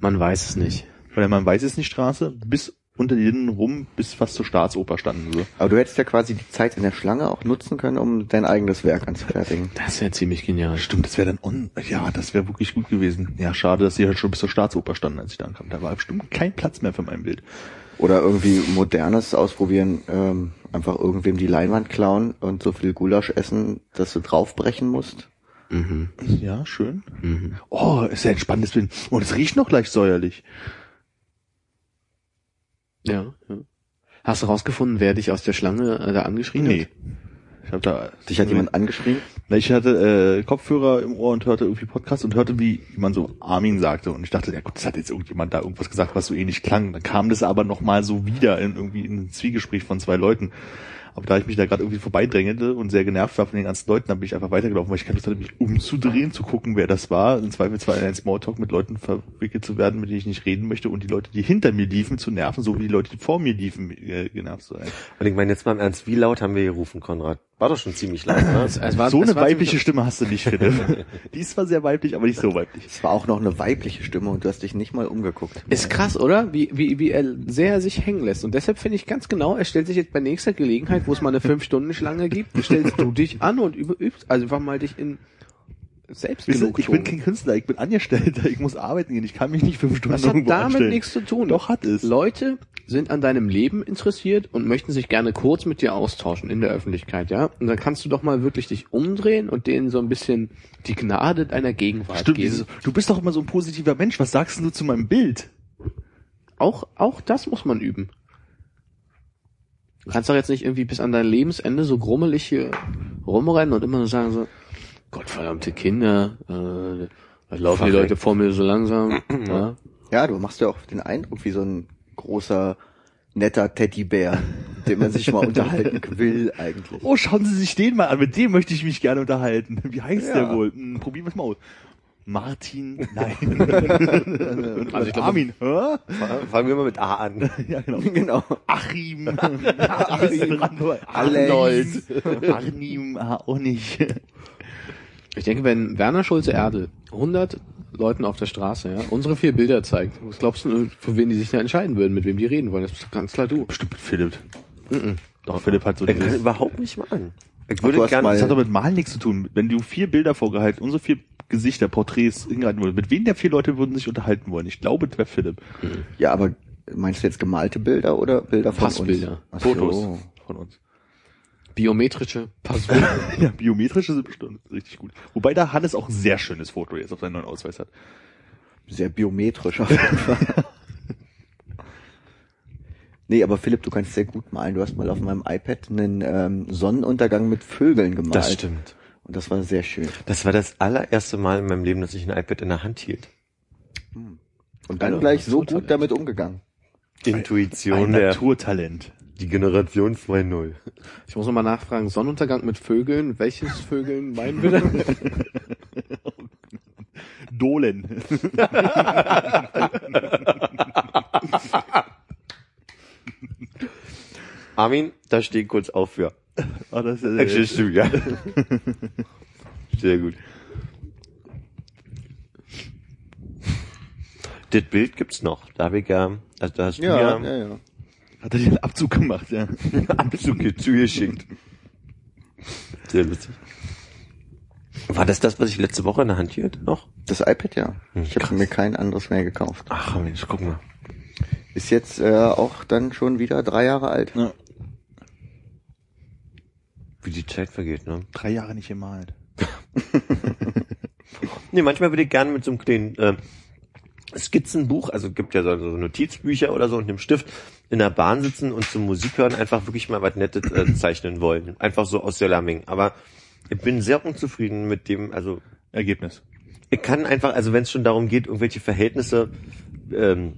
Man weiß es nicht. Von der man weiß es nicht Straße bis unter denen rum bis fast zur Staatsoper standen so. Aber du hättest ja quasi die Zeit in der Schlange auch nutzen können, um dein eigenes Werk anzufertigen. Das wäre ziemlich genial. Stimmt, das wäre dann on, ja, das wäre wirklich gut gewesen. Ja, schade, dass sie halt schon bis zur Staatsoper standen, als ich da ankam. Da war bestimmt kein Platz mehr für mein Bild. Oder irgendwie modernes ausprobieren, ähm, einfach irgendwem die Leinwand klauen und so viel Gulasch essen, dass du draufbrechen musst. Mhm. Ja, schön. Mhm. Oh, ist ja ein spannendes Bild. Und es riecht noch leicht säuerlich. Ja, ja. Hast du rausgefunden, wer dich aus der Schlange äh, da angeschrien Nee. hat? Ich hab da, Dich hat jemand angeschrien? Na, ich hatte äh, Kopfhörer im Ohr und hörte irgendwie Podcast und hörte, wie jemand so Armin sagte. Und ich dachte, ja gut, das hat jetzt irgendjemand da irgendwas gesagt, was so ähnlich klang. Dann kam das aber nochmal so wieder in irgendwie in ein Zwiegespräch von zwei Leuten. Aber da ich mich da gerade irgendwie vorbeidrängelte und sehr genervt war von den ganzen Leuten, bin ich einfach weitergelaufen, weil ich keine Lust hatte, mich umzudrehen, zu gucken, wer das war. Im Zweifelsfall in einen Smalltalk mit Leuten verwickelt zu werden, mit denen ich nicht reden möchte und die Leute, die hinter mir liefen, zu nerven, so wie die Leute, die vor mir liefen, äh, genervt zu sein. Und ich meine jetzt mal im Ernst, wie laut haben wir gerufen, Konrad? War doch schon ziemlich laut, ne? Es, es war, so es eine war weibliche Stimme hast du nicht, Philipp. die ist zwar sehr weiblich, aber nicht so weiblich. Es war auch noch eine weibliche Stimme und du hast dich nicht mal umgeguckt. Ist krass, oder? Wie, wie, wie er sehr sich hängen lässt. Und deshalb finde ich ganz genau, er stellt sich jetzt bei nächster Gelegenheit, wo es mal eine Fünf-Stunden-Schlange gibt, stellst du dich an und üb- übst, also einfach mal dich in Wisst ihr, ich bin kein Künstler, ich bin Angestellter, ich muss arbeiten gehen, ich kann mich nicht fünf Stunden Das hat damit anstellen. nichts zu tun. Doch hat es. Leute sind an deinem Leben interessiert und möchten sich gerne kurz mit dir austauschen in der Öffentlichkeit, ja? Und dann kannst du doch mal wirklich dich umdrehen und denen so ein bisschen die Gnade deiner Gegenwart Stimmt, geben. dieses, du bist doch immer so ein positiver Mensch, was sagst du zu meinem Bild? Auch, auch das muss man üben. Du kannst doch jetzt nicht irgendwie bis an dein Lebensende so grummelig hier rumrennen und immer nur sagen so, Gottverdammte Kinder, äh, da laufen die Verreckt. Leute vor mir so langsam. ja. Ja, du machst ja auch den Eindruck wie so ein großer, netter Teddybär, mit dem man sich mal unterhalten will eigentlich. Oh, schauen Sie sich den mal an, mit dem möchte ich mich gerne unterhalten. Wie heißt Ja. der wohl? Hm, probieren wir es mal aus. Martin? Nein. Also ich glaube- Armin, hä? Fangen wir mal mit A an. Ja, genau. genau. Achim. Achim. Alex. Arnim, ah, auch nicht. Ich denke, wenn Werner Schulze-Erdel 100 Leuten auf der Straße, ja, unsere vier Bilder zeigt, was glaubst du, für wen die sich da entscheiden würden, mit wem die reden wollen? Das ist ganz klar du. Bestimmt mit Philipp. Mhm. Doch, Philipp hat so Ich kann überhaupt nicht mal an. Ich würde gerne, mal- Das hat doch mit Malen nichts zu tun. Wenn du vier Bilder vorgehalten, unsere vier Gesichter, Porträts hingehalten würdest, mit wem der vier Leute würden sich unterhalten wollen? Ich glaube, das wäre Philipp. Ja, aber meinst du jetzt gemalte Bilder oder Bilder von Passbilder. uns? Fotos So. von uns. Biometrische Passwörter. Ja, biometrische sind bestimmt richtig gut. Wobei da Hannes auch ein sehr schönes Foto jetzt auf seinem neuen Ausweis hat. Sehr biometrisch auf jeden Fall. Nee, aber Philipp, du kannst sehr gut malen. Du hast mal auf meinem iPad einen ähm, Sonnenuntergang mit Vögeln gemalt. das stimmt. Und das war sehr schön. Das war das allererste Mal in meinem Leben, dass ich ein iPad in der Hand hielt. Und dann Ja, gleich so gut damit umgegangen. Intuition Ein der, Naturtalent. Die Generation 2.0. Ich muss nochmal nachfragen, Sonnenuntergang mit Vögeln, welches Vögeln meinen wir da? Dohlen. Armin, da steh kurz auf für. Ah, das ist Action Studio. Sehr gut. Das Bild gibt's noch. Da habe ich ja, also da hast du Ja, ja, ja, ja. Hat er dir einen Abzug gemacht, ja. Abzug zugeschickt. Sehr lustig. War das das, was ich letzte Woche in der Hand hielt noch? Das iPad, ja. Hm, Ich habe mir kein anderes mehr gekauft. Ach Mensch, guck mal. Ist jetzt äh, auch dann schon wieder drei Jahre alt. ja. Wie die Zeit vergeht, ne? Drei Jahre nicht gemalt. Nee, manchmal würde ich gerne mit so einem kleinen äh, Skizzenbuch, also gibt ja so, Notizbücher oder so und einem Stift in der Bahn sitzen und zum Musik hören einfach wirklich mal was Nettes äh, zeichnen wollen. Einfach so aus der Lamming. Aber ich bin sehr unzufrieden mit dem, also Ergebnis. ich kann einfach, also wenn es schon darum geht, irgendwelche Verhältnisse ähm,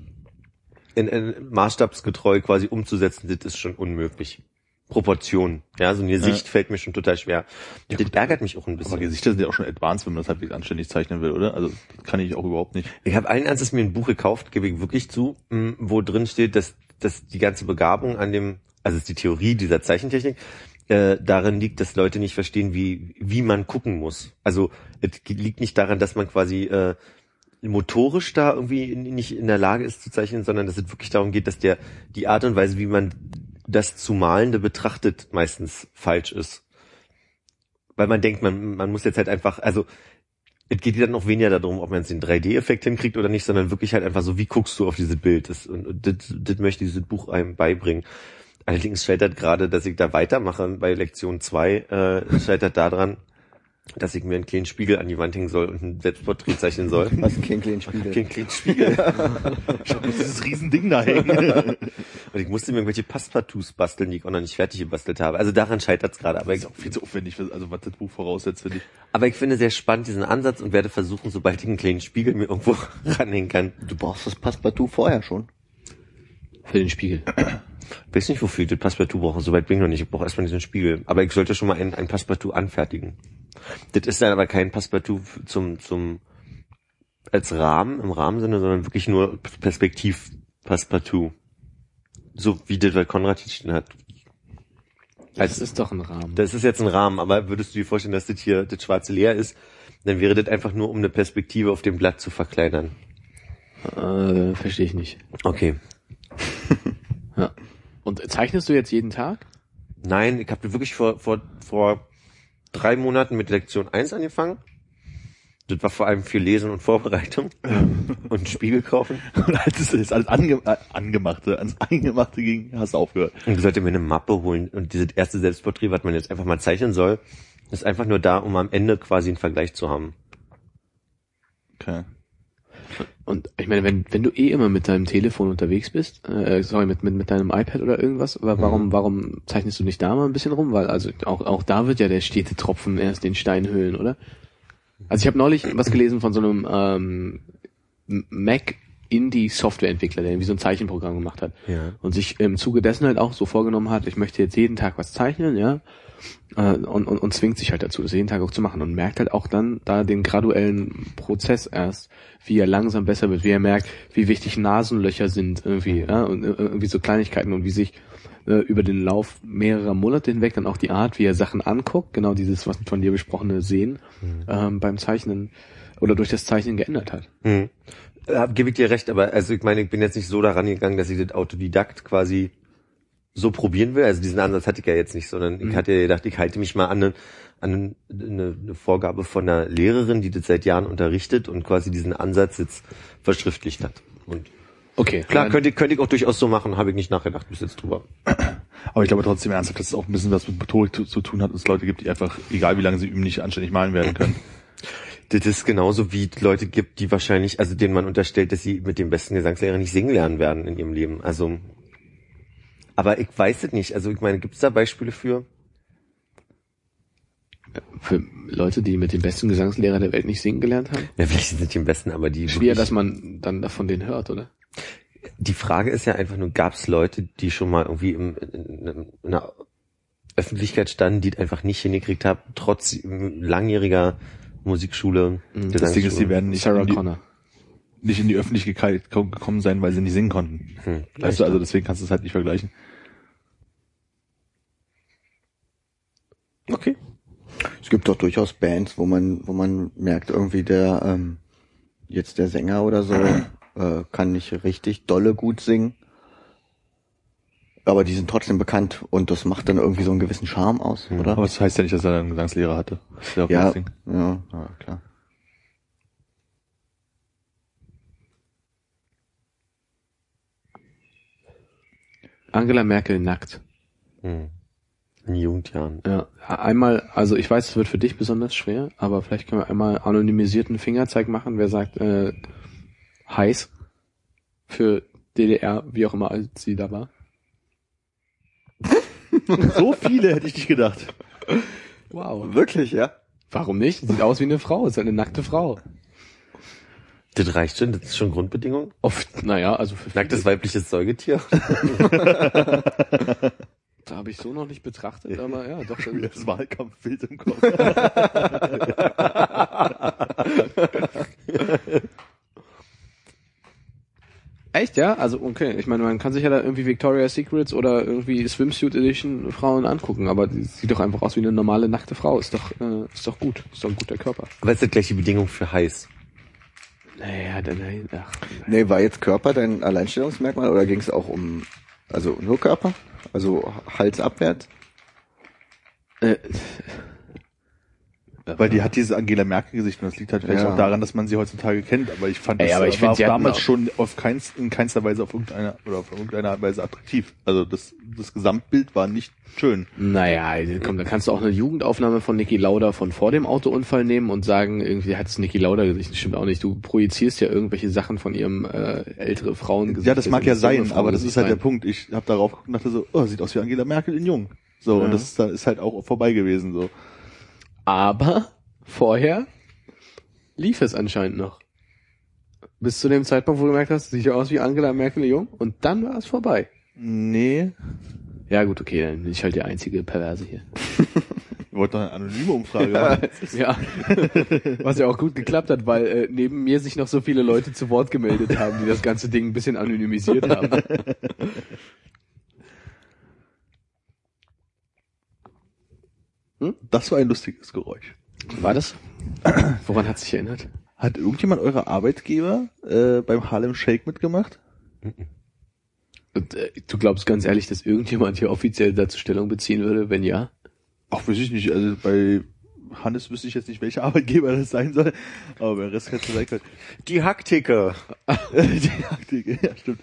in, in maßstabsgetreu quasi umzusetzen, das ist schon unmöglich. Proportionen. Ja, so eine Sicht fällt mir schon total schwer. Und das ärgert mich auch ein Aber bisschen. Gesichter sind ja auch schon advanced, wenn man das halbwegs anständig zeichnen will, oder? Also das kann ich auch überhaupt nicht. Ich habe allen Ernstes mir ein Buch gekauft, gebe ich wirklich zu, mh, wo drin steht, dass, dass die ganze Begabung an dem, also ist die Theorie dieser Zeichentechnik, äh, darin liegt, dass Leute nicht verstehen, wie, wie man gucken muss. Also es liegt nicht daran, dass man quasi äh, motorisch da irgendwie in, nicht in der Lage ist zu zeichnen, sondern dass es wirklich darum geht, dass der die Art und Weise, wie man das zu Malende betrachtet, meistens falsch ist. Weil man denkt, man, man muss jetzt halt einfach, also es geht dann noch weniger darum, ob man jetzt den 3D-Effekt hinkriegt oder nicht, sondern wirklich halt einfach so, wie guckst du auf dieses Bild? Das, und das, das möchte dieses Buch einem beibringen. Allerdings scheitert gerade, dass ich da weitermache bei Lektion 2, äh, scheitert daran, dass ich mir einen kleinen Spiegel an die Wand hängen soll und ein Selbstporträt zeichnen soll. Was kein kleinen Spiegel. Kein kleinen Spiegel. Ich hab bloß dieses Riesending da hängen. Und ich musste mir irgendwelche Passepartouts basteln, die ich auch noch nicht fertig gebastelt habe. Also daran scheitert es gerade. Aber Das ich, ist auch viel zu aufwendig, also was das Buch voraussetzt, finde ich. aber ich finde sehr spannend diesen Ansatz und werde versuchen, sobald ich einen kleinen Spiegel mir irgendwo ranhängen kann. Du brauchst das Passepartout vorher schon. Für den Spiegel. Ich weiß nicht, wofür ich das Passepartout brauche. Soweit bin ich noch nicht. Ich brauche erstmal diesen Spiegel. Aber ich sollte schon mal ein, ein Passepartout anfertigen. Das ist dann aber kein Passepartout zum, zum, als Rahmen, im Rahmensinne, sondern wirklich nur Perspektiv-Passepartout. So wie das, was Konrad Tietjen hat. Das ist doch ein Rahmen. Das ist jetzt ein Rahmen, aber würdest du dir vorstellen, dass das hier das schwarze leer ist, dann wäre das einfach nur, um eine Perspektive auf dem Blatt zu verkleinern. Äh, verstehe ich nicht. Okay. Ja. Und zeichnest du jetzt jeden Tag? Nein, ich habe wirklich vor, vor, vor drei Monaten mit Lektion 1 angefangen. Das war vor allem für Lesen und Vorbereitung und Spiegel kaufen. Und als es jetzt alles ange äh, angemachte, ans Eingemachte ging, hast du aufgehört. Und ich sollte mir eine Mappe holen. Und dieses erste Selbstporträt, was man jetzt einfach mal zeichnen soll, ist einfach nur da, um am Ende quasi einen Vergleich zu haben. Okay. Und ich meine, wenn, wenn du eh immer mit deinem Telefon unterwegs bist, äh, sorry, mit, mit, mit deinem iPad oder irgendwas, warum, warum zeichnest du nicht da mal ein bisschen rum? Weil also auch, auch da wird ja der stete Tropfen erst den Stein höhlen, oder? Also ich habe neulich was gelesen von so einem ähm, Mac Indie Softwareentwickler, der irgendwie so ein Zeichenprogramm gemacht hat Ja. und sich im Zuge dessen halt auch so vorgenommen hat, ich möchte jetzt jeden Tag was zeichnen, ja, äh, und, und, und zwingt sich halt dazu, das jeden Tag auch zu machen und merkt halt auch dann da den graduellen Prozess erst, wie er langsam besser wird, wie er merkt, wie wichtig Nasenlöcher sind irgendwie, ja, und äh, irgendwie so Kleinigkeiten und wie sich äh, über den Lauf mehrerer Monate hinweg dann auch die Art, wie er Sachen anguckt, genau dieses, was von dir besprochene Sehen, ähm, beim Zeichnen oder durch das Zeichnen geändert hat. Hm. Äh, Gebe ich dir recht, aber also ich meine, ich bin jetzt nicht so daran gegangen, dass ich das Autodidakt quasi so probieren will. Also diesen Ansatz hatte ich ja jetzt nicht, sondern ich hatte ja gedacht, ich halte mich mal an eine, an eine, eine Vorgabe von einer Lehrerin, die das seit Jahren unterrichtet und quasi diesen Ansatz jetzt verschriftlicht hat. Und Okay, klar, könnte, ich- könnte ich auch durchaus so machen, habe ich nicht nachgedacht bis jetzt drüber. Aber ich glaube trotzdem ernsthaft, dass es auch ein bisschen was mit Motorik zu, zu tun hat, dass es Leute gibt, die einfach, egal wie lange sie üben, nicht anständig malen werden können. Das ist genauso wie Leute gibt, die wahrscheinlich, also denen man unterstellt, dass sie mit dem besten Gesangslehrer nicht singen lernen werden in ihrem Leben. Also, aber ich weiß es nicht. Also ich meine, gibt es da Beispiele für? für Leute, die mit dem besten Gesangslehrer der Welt nicht singen gelernt haben, Ja, vielleicht sind es nicht die besten, aber die. schwer, dass man dann davon den hört, oder? die Frage ist ja einfach nur, gab es Leute, die schon mal irgendwie im, in, in einer Öffentlichkeit standen, die es einfach nicht hingekriegt haben, trotz langjähriger Musikschule. Mhm. Das Ding ist, die werden nicht Sarah Connor. Nicht in die Öffentlichkeit ko- gekommen sein, weil sie nicht singen konnten. Hm, Weißt du, also deswegen kannst du es halt nicht vergleichen. Okay. Es gibt doch durchaus Bands, wo man, wo man merkt, irgendwie der, ähm, jetzt der Sänger oder so, äh, kann nicht richtig dolle gut singen. Aber die sind trotzdem bekannt und das macht dann irgendwie so einen gewissen Charme aus, oder? Aber das heißt ja nicht, dass er einen Gesangslehrer hatte. Das ist ja, auch ja, ja, ja, klar. Angela Merkel nackt. Hm. In Jugendjahren. Ja, einmal, also ich weiß, es wird für dich besonders schwer, aber vielleicht können wir einmal anonymisierten Fingerzeig machen, wer sagt äh, heiß für DDR, wie auch immer, als sie da war. So viele hätte ich nicht gedacht. Wow. Wirklich, ja? Warum nicht? Sieht aus wie eine Frau, ist eine nackte Frau. Das reicht schon, das ist schon Grundbedingung. Oft, naja, also für Nacktes weibliches Säugetier. Da habe ich so noch nicht betrachtet, aber ja, doch. Wie das Wahlkampfbild im Kopf. Echt, ja? Also okay, ich meine, man kann sich ja da irgendwie Victoria's Secrets oder irgendwie Swimsuit Edition Frauen angucken, aber die sieht doch einfach aus wie eine normale nackte Frau. Ist doch, äh, ist doch gut. Ist doch ein guter Körper. Aber ist das gleich die Bedingung für heiß? Naja, dann, nein, ach. Nee, war jetzt Körper dein Alleinstellungsmerkmal oder ging es auch um, also nur Körper? Also Hals abwärts? Äh, Weil die hat dieses Angela Merkel-Gesicht und das liegt halt vielleicht Ja. auch daran, dass man sie heutzutage kennt. Aber ich fand Ey, das aber ich war find, damals schon auf keins, in keinster Weise auf irgendeine oder auf irgendeine Art und Weise attraktiv. Also das, das Gesamtbild war nicht schön. naja, komm, da kannst du auch eine Jugendaufnahme von Niki Lauda von vor dem Autounfall nehmen und sagen, irgendwie hat es Niki Lauda Gesicht. Das stimmt auch nicht. Du projizierst ja irgendwelche Sachen von ihrem äh, ältere Frauen. Ja, das mag ja sein, aber das ist halt der Punkt. Ich habe darauf geguckt und dachte so, oh, sieht aus wie Angela Merkel in Jung. So, Ja. und das ist, dann- ist halt auch vorbei gewesen. So. Aber vorher lief es anscheinend noch. Bis zu dem Zeitpunkt, wo du gemerkt hast, sieht ja aus wie Angela Merkel jung und dann war es vorbei. Nee. Ja gut, okay, dann bin ich halt der einzige Perverse hier. Wir wollten noch eine anonyme Umfrage machen. ja. Was ja auch gut geklappt hat, weil äh, neben mir sich noch so viele Leute zu Wort gemeldet haben, die das ganze Ding ein bisschen anonymisiert haben. Das war ein lustiges Geräusch. War das? Woran hat sich erinnert? Hat irgendjemand eurer Arbeitgeber äh, beim Harlem Shake mitgemacht? Und, äh, du glaubst ganz ehrlich, dass irgendjemand hier offiziell dazu Stellung beziehen würde? Wenn ja? Ach, weiß ich nicht. Also bei Hannes wüsste ich jetzt nicht, welcher Arbeitgeber das sein soll. Aber beim Rest kannst du sein können. Die Hackticke. Die Taktik, ja, stimmt.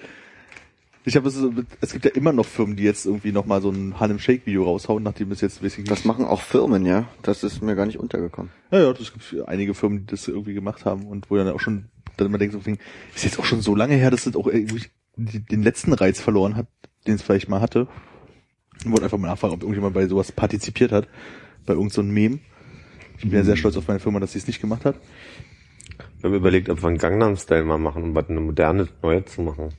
Ich habe es es gibt ja immer noch Firmen, die jetzt irgendwie noch mal so ein Harlem Shake Video raushauen, nachdem es jetzt bisschen Das machen auch Firmen, ja? Das ist mir gar nicht untergekommen. Ja, ja, das gibt einige Firmen, die das irgendwie gemacht haben und wo dann auch schon, dann man denkt, so, ist jetzt auch schon so lange her, dass das auch irgendwie den letzten Reiz verloren hat, den es vielleicht mal hatte. Ich wollte einfach mal nachfragen, ob irgendjemand bei sowas partizipiert hat, bei irgendeinem so einem Meme. Ich bin ja sehr stolz auf meine Firma, dass sie es nicht gemacht hat. Wir haben überlegt, ob wir einen Gangnam Style mal machen, um was eine moderne neue zu machen.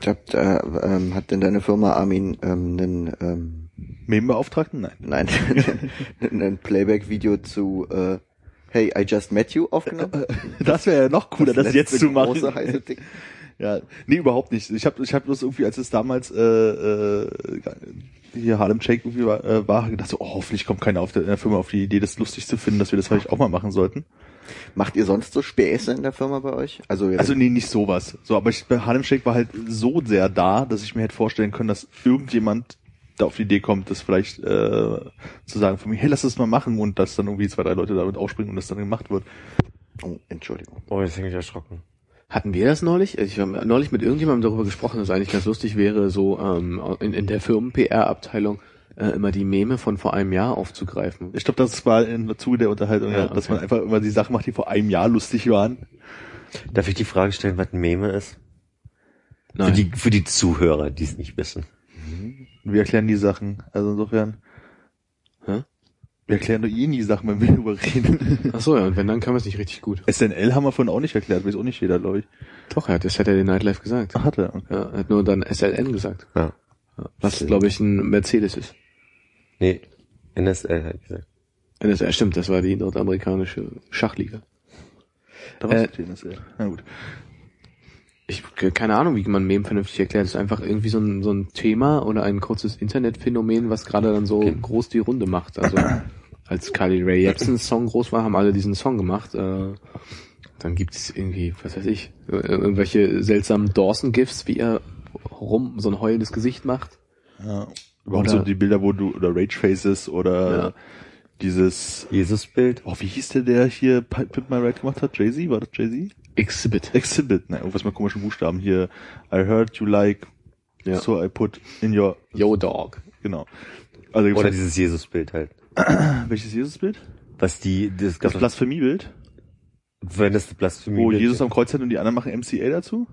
Ich hab, äh, ähm, hat denn deine Firma Armin ähm, einen, ähm, Meme-Beauftragten? Nein. nein, ein Playback-Video zu äh, Hey, I just met you aufgenommen? Das wäre ja noch cooler, das, jetzt letzte zu machen. Große, heiße Ding. Ja, nee, überhaupt nicht. Ich habe ich hab bloß irgendwie, als es damals äh, äh, hier Harlem Shake irgendwie war, äh, war gedacht so, oh, hoffentlich kommt keiner auf der, in der Firma auf die Idee, das lustig zu finden, dass wir das vielleicht auch mal machen sollten. Macht ihr sonst so Späße in der Firma bei euch? Also, Also nee, nicht sowas. So, aber ich, bei Harlem Shake war halt so sehr da, dass ich mir hätte vorstellen können, dass irgendjemand da auf die Idee kommt, das vielleicht äh, zu sagen von mir, hey, lass das mal machen und dass dann irgendwie zwei, drei Leute damit aufspringen und das dann gemacht wird. oh, Entschuldigung. Oh, jetzt bin ich erschrocken. Hatten wir das neulich? Ich habe neulich mit irgendjemandem darüber gesprochen, dass es eigentlich ganz lustig wäre, so ähm, in, in der Firmen-PR-Abteilung äh, immer die Meme von vor einem Jahr aufzugreifen. Ich glaube, das war im Zuge der Unterhaltung, Ja, ja, dass okay. man einfach immer die Sachen macht, die vor einem Jahr lustig waren. Darf ich die Frage stellen, was ein Meme ist? Für Nein. die, für die Zuhörer, die es nicht wissen. Wir erklären die Sachen. Also insofern. Hä? Wir erklären doch eh nie Sachen, wenn wir darüber reden. Ach so, ja, und wenn, dann kann man es nicht richtig gut. SNL haben wir vorhin auch nicht erklärt, weiß auch nicht jeder, glaube ich. Doch, er hat das Saturday Night Live gesagt. Ach, hat er. Okay. Ja, er hat nur dann SLN gesagt. Ja, was, glaube ich, ein Mercedes ist. Nee, NSL hat gesagt. NSR, stimmt, das war die nordamerikanische Schachliga. Da Äh, TNSL. Na gut. ich keine Ahnung, wie man Meme vernünftig erklärt. Es ist einfach irgendwie so ein, so ein Thema oder ein kurzes Internetphänomen, was gerade dann so Okay. groß die Runde macht. Also als Carly Rae Jepsen's Song groß war, haben alle diesen Song gemacht. Äh, dann gibt es irgendwie, was weiß ich, irgendwelche seltsamen Dawson-Gifs, wie er rum so ein heulendes Gesicht macht. Ja. Überhaupt Oder- so die Bilder, wo du, oder Rage Faces oder Ja. dieses, Jesus-Bild. oh, wie hieß der, der hier Pi- Pimp My Ride gemacht hat? Jay-Z? War das Jay-Z? Exhibit. Exhibit, ne, irgendwas mit komischen Buchstaben hier. I heard you like, Ja. so I put in your, Yo Dog. genau. Also Oder halt, dieses Jesus-Bild halt. welches Jesusbild? Was die, das, Das Blasphemiebild, wenn das Blasphemie wo Jesus am Kreuz hat und die anderen machen MCA dazu?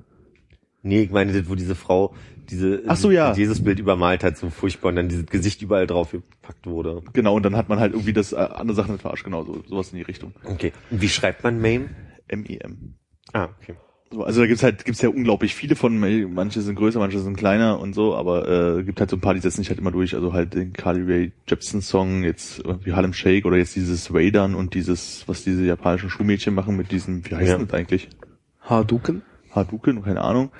Nee, ich meine, das, wo diese Frau diese Ach so, ja. das Jesus-Bild übermalt hat, so furchtbar, und dann dieses Gesicht überall drauf gepackt wurde. Genau, und dann hat man halt irgendwie das äh, andere Sachen verarscht, genau, so, sowas in die Richtung. Okay. Und wie schreibt man Meme? M-E-M. Ah, okay. So, also da gibt's halt gibt's ja unglaublich viele von, manche sind größer, manche sind kleiner und so, aber äh, gibt halt so ein paar, die setzen sich halt immer durch. Also halt den Carly Rae Jepsen Song, jetzt wie Harlem Shake oder jetzt dieses Raidern und dieses, was diese japanischen Schulmädchen machen mit diesem, wie heißt Ja. das eigentlich? Haduken? Hadouken, keine Ahnung.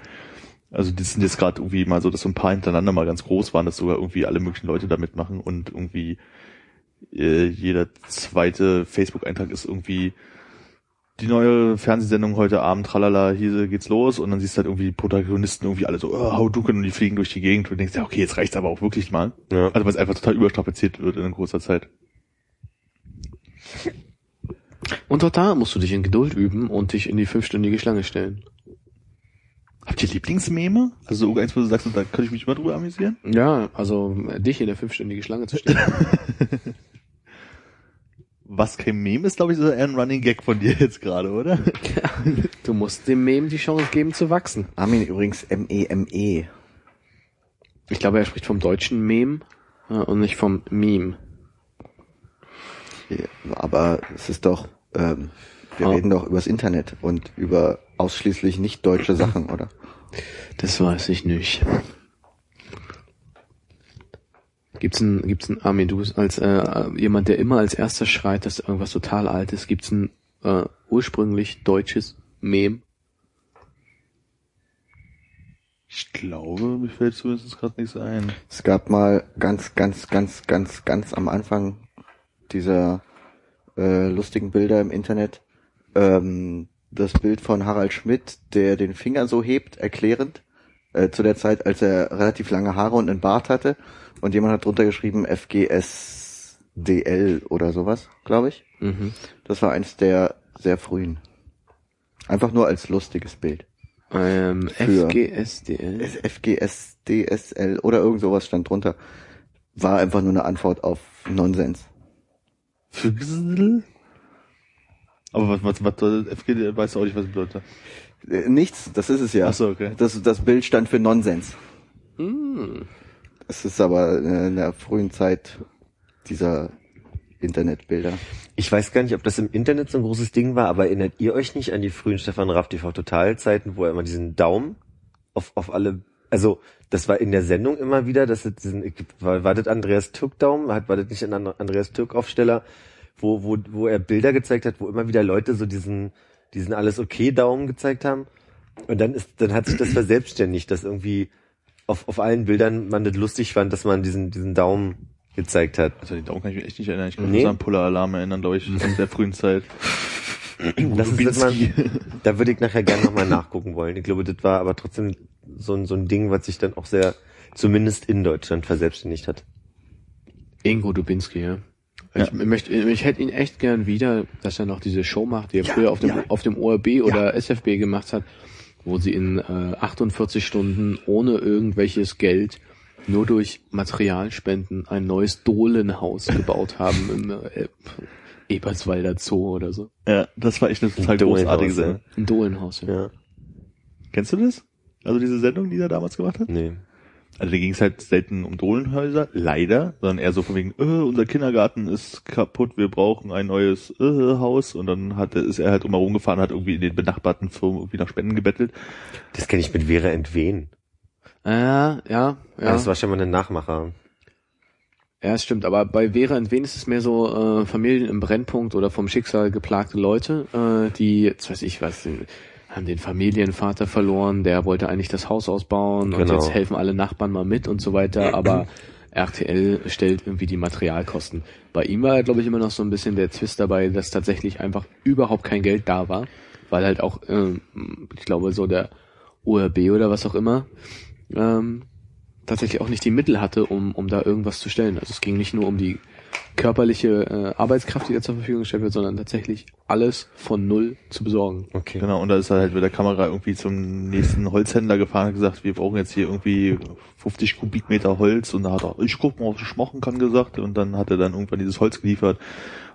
Also das sind jetzt gerade irgendwie mal so, dass so ein paar hintereinander mal ganz groß waren, dass sogar irgendwie alle möglichen Leute da mitmachen und irgendwie äh, jeder zweite Facebook-Eintrag ist irgendwie die neue Fernsehsendung heute Abend, tralala, hier geht's los und dann siehst du halt irgendwie die Protagonisten irgendwie alle so, oh, Hadouken und die fliegen durch die Gegend und denkst, ja okay, jetzt reicht's aber auch wirklich mal. Ja. Also weil es einfach total überstrapaziert wird in kurzer Zeit. Und auch da musst du dich in Geduld üben und dich in die fünfstündige Schlange stellen. Habt ihr Lieblingsmeme? Also irgendeins, wo du sagst, da könnte ich mich immer drüber amüsieren? Ja, also äh, dich in der fünfstündige Schlange zu stellen. Was kein Meme ist, glaube ich, so eher ein Running Gag von dir jetzt gerade, oder? du musst dem Mem die Chance geben zu wachsen. Armin übrigens M-E-M-E. Ich glaube, er spricht vom deutschen Mem äh, und nicht vom Meme. Ja, Aber es ist doch, ähm, wir Ah. reden doch übers Internet und über ausschließlich nicht deutsche Sachen, oder? Das weiß ich nicht. Gibt's ein, gibt's ein, Armin, du bist als äh, jemand, der immer als erster schreit, dass irgendwas total alt ist, gibt's ein äh, ursprünglich deutsches Mem? Ich glaube, mir fällt zumindest gerade nichts ein. Es gab mal ganz, ganz, ganz, ganz, ganz am Anfang dieser äh, lustigen Bilder im Internet ähm, das Bild von Harald Schmidt, der den Finger so hebt, erklärend, äh, zu der Zeit, als er relativ lange Haare und einen Bart hatte. Und jemand hat drunter geschrieben FGSDL oder sowas, glaube ich. Mhm. Das war eins der sehr frühen. Einfach nur als lustiges Bild. Ähm, FGSDL. FGSDSL oder irgend sowas stand drunter. War einfach nur eine Antwort auf Nonsens. Aber was, was, was soll FG, weißt du auch nicht, was bedeutet. Äh, nichts, das ist es ja. Ach so, okay. Das, das Bild stand für Nonsens. Hm. Es ist aber in der frühen Zeit dieser Internetbilder. Ich weiß gar nicht, ob das im Internet so ein großes Ding war, aber erinnert ihr euch nicht an die frühen Stefan Raff TV Total-Zeiten, wo er immer diesen Daumen auf, auf alle, also das war in der Sendung immer wieder, dass es diesen, war, war das Andreas Türk Daumen, hat, war das nicht ein And- Andreas Türk Aufsteller, wo, wo, wo er Bilder gezeigt hat, wo immer wieder Leute so diesen, diesen alles okay Daumen gezeigt haben. Und dann ist, dann hat sich das verselbstständigt, dass irgendwie auf, auf allen Bildern man das lustig fand, dass man diesen, diesen Daumen gezeigt hat. Also den Daumen kann ich mich echt nicht erinnern. Ich kann Nee. mich nur an Puller-Alarm erinnern, glaube ich, aus der frühen Zeit. Lass uns das Rubinski. da würde ich nachher gerne nochmal nachgucken wollen. Ich glaube, das war aber trotzdem so ein, so ein Ding, was sich dann auch sehr, zumindest in Deutschland verselbstständigt hat. Ingo Dubinski, ja. Ich möchte, ich hätte ihn echt gern wieder, dass er noch diese Show macht, die er früher auf dem, ja. auf dem ORB oder SFB gemacht hat, wo sie in äh, 48 Stunden ohne irgendwelches Geld nur durch Materialspenden ein neues Dohlenhaus gebaut haben im äh, Eberswalder Zoo oder so. Ja, das war echt eine total Ein Dolenhaus, großartige ja. Sendung. Ein Dohlenhaus, ja. Ja. Kennst du das? Also diese Sendung, die er damals gemacht hat? Nee. Also da ging es halt selten um Dolenhäuser, leider, sondern eher so von wegen, äh, unser Kindergarten ist kaputt, wir brauchen ein neues äh, Haus und dann hat, ist er halt immer rumgefahren, hat irgendwie in den benachbarten Firmen irgendwie nach Spenden gebettelt. Das kenne ich mit Vera Entwen. Ja, ja, Ja. Das war schon mal ein Nachmacher. Ja, es stimmt, aber bei Vera Entwen ist es mehr so äh, Familien im Brennpunkt oder vom Schicksal geplagte Leute, äh, die, jetzt weiß ich was, haben den Familienvater verloren, der wollte eigentlich das Haus ausbauen und Genau. jetzt helfen alle Nachbarn mal mit und so weiter, aber RTL stellt irgendwie die Materialkosten. Bei ihm war, glaube ich, immer noch so ein bisschen der Twist dabei, dass tatsächlich einfach überhaupt kein Geld da war, weil halt auch, ähm, ich glaube, so der ORB oder was auch immer, ähm, tatsächlich auch nicht die Mittel hatte, um, um da irgendwas zu stellen. Also es ging nicht nur um die körperliche äh, Arbeitskraft, die da zur Verfügung gestellt wird, sondern tatsächlich alles von null zu besorgen. Okay. Genau, und da ist er halt mit der Kamera irgendwie zum nächsten Holzhändler gefahren und gesagt, wir brauchen jetzt hier irgendwie 50 Kubikmeter Holz und da hat er, ich guck mal, was ich machen kann, gesagt und dann hat er dann irgendwann dieses Holz geliefert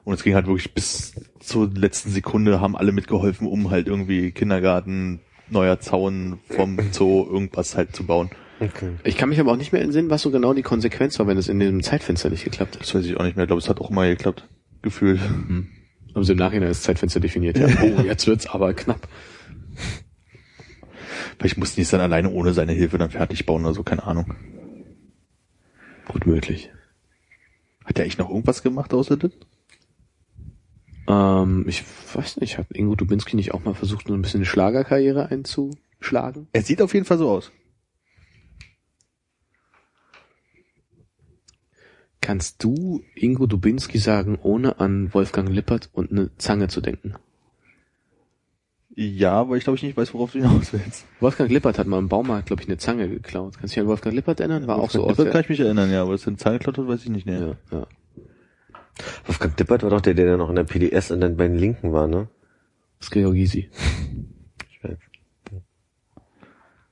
und es ging halt wirklich bis zur letzten Sekunde, haben alle mitgeholfen, um halt irgendwie Kindergarten, neuer Zaun vom Zoo, irgendwas halt zu bauen. Okay. Ich kann mich aber auch nicht mehr entsinnen, was so genau die Konsequenz war, wenn es in dem Zeitfenster nicht geklappt hat. Das weiß ich auch nicht mehr, ich glaube, es hat auch mal geklappt, gefühlt. Haben sie im Nachhinein das Zeitfenster definiert. Ja, oh, jetzt wird's aber knapp. Vielleicht mussten die es dann alleine ohne seine Hilfe dann fertig bauen oder so, keine Ahnung. Gut möglich. Hat er eigentlich noch irgendwas gemacht außer das? Ähm, ich weiß nicht, hat Ingo Dubinski nicht auch mal versucht, nur ein bisschen eine Schlagerkarriere einzuschlagen? Er sieht auf jeden Fall so aus. Kannst du Ingo Dubinski sagen, ohne an Wolfgang Lippert und eine Zange zu denken? Ja, weil ich glaube ich nicht weiß, worauf du hinaus willst. Wolfgang Lippert hat mal im Baumarkt, glaube ich, eine Zange geklaut. Kannst du dich an Wolfgang Lippert erinnern? War auch so der... kann ich mich erinnern, ja, aber es sind Zahngeklaut hat, weiß ich nicht, ne. Ja, ja. Wolfgang Dippert war doch der, der dann noch in der PDS und dann bei den Linken war, ne? Das ist Gregor Gysi. Ich weiß.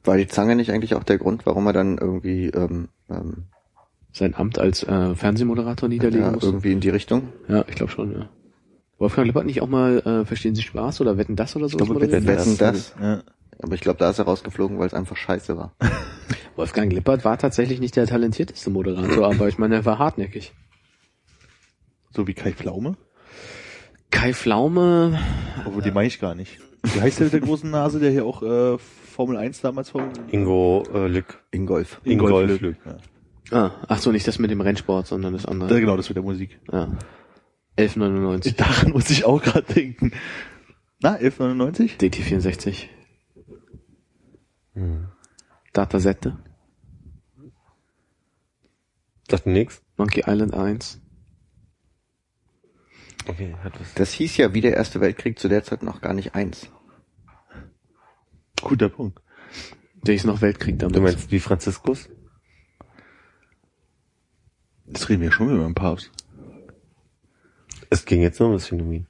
War die Zange nicht eigentlich auch der Grund, warum er dann irgendwie, ähm, ähm, Sein Amt als äh, Fernsehmoderator niederlegen ja, musste. irgendwie in die Richtung? Ja, ich glaube schon, ja. Wolfgang Lippert nicht auch mal äh, Verstehen Sie Spaß oder Wetten das oder so? glaube, Wetten Wetten das? Ja. Aber ich glaube, da ist er rausgeflogen, weil es einfach scheiße war. Wolfgang Lippert war tatsächlich nicht der talentierteste Moderator, aber ich meine, er war hartnäckig. So wie Kai Pflaume? Kai Pflaume, Obwohl, die meine ich gar nicht. Wie heißt der mit der großen Nase, der hier auch äh, Formel 1 damals vor Ingo äh, Lück. Ingolf. Ingolf Lück. Ja. Ah, ach so, nicht das mit dem Rennsport, sondern das Ja, andere. genau, das mit der Musik. Ja. 1199. Daran muss ich auch gerade denken. Na, 1199? DT64. Hm. Datasette. Sagt nix? Monkey Island 1. Okay, hat was. Das hieß ja wie der Erste Weltkrieg zu der Zeit noch gar nicht eins. Guter Punkt. Der ist noch Weltkrieg damals. Du meinst wie Franziskus? Das reden wir schon wieder über den Papst. Es ging jetzt nur um das Phänomen.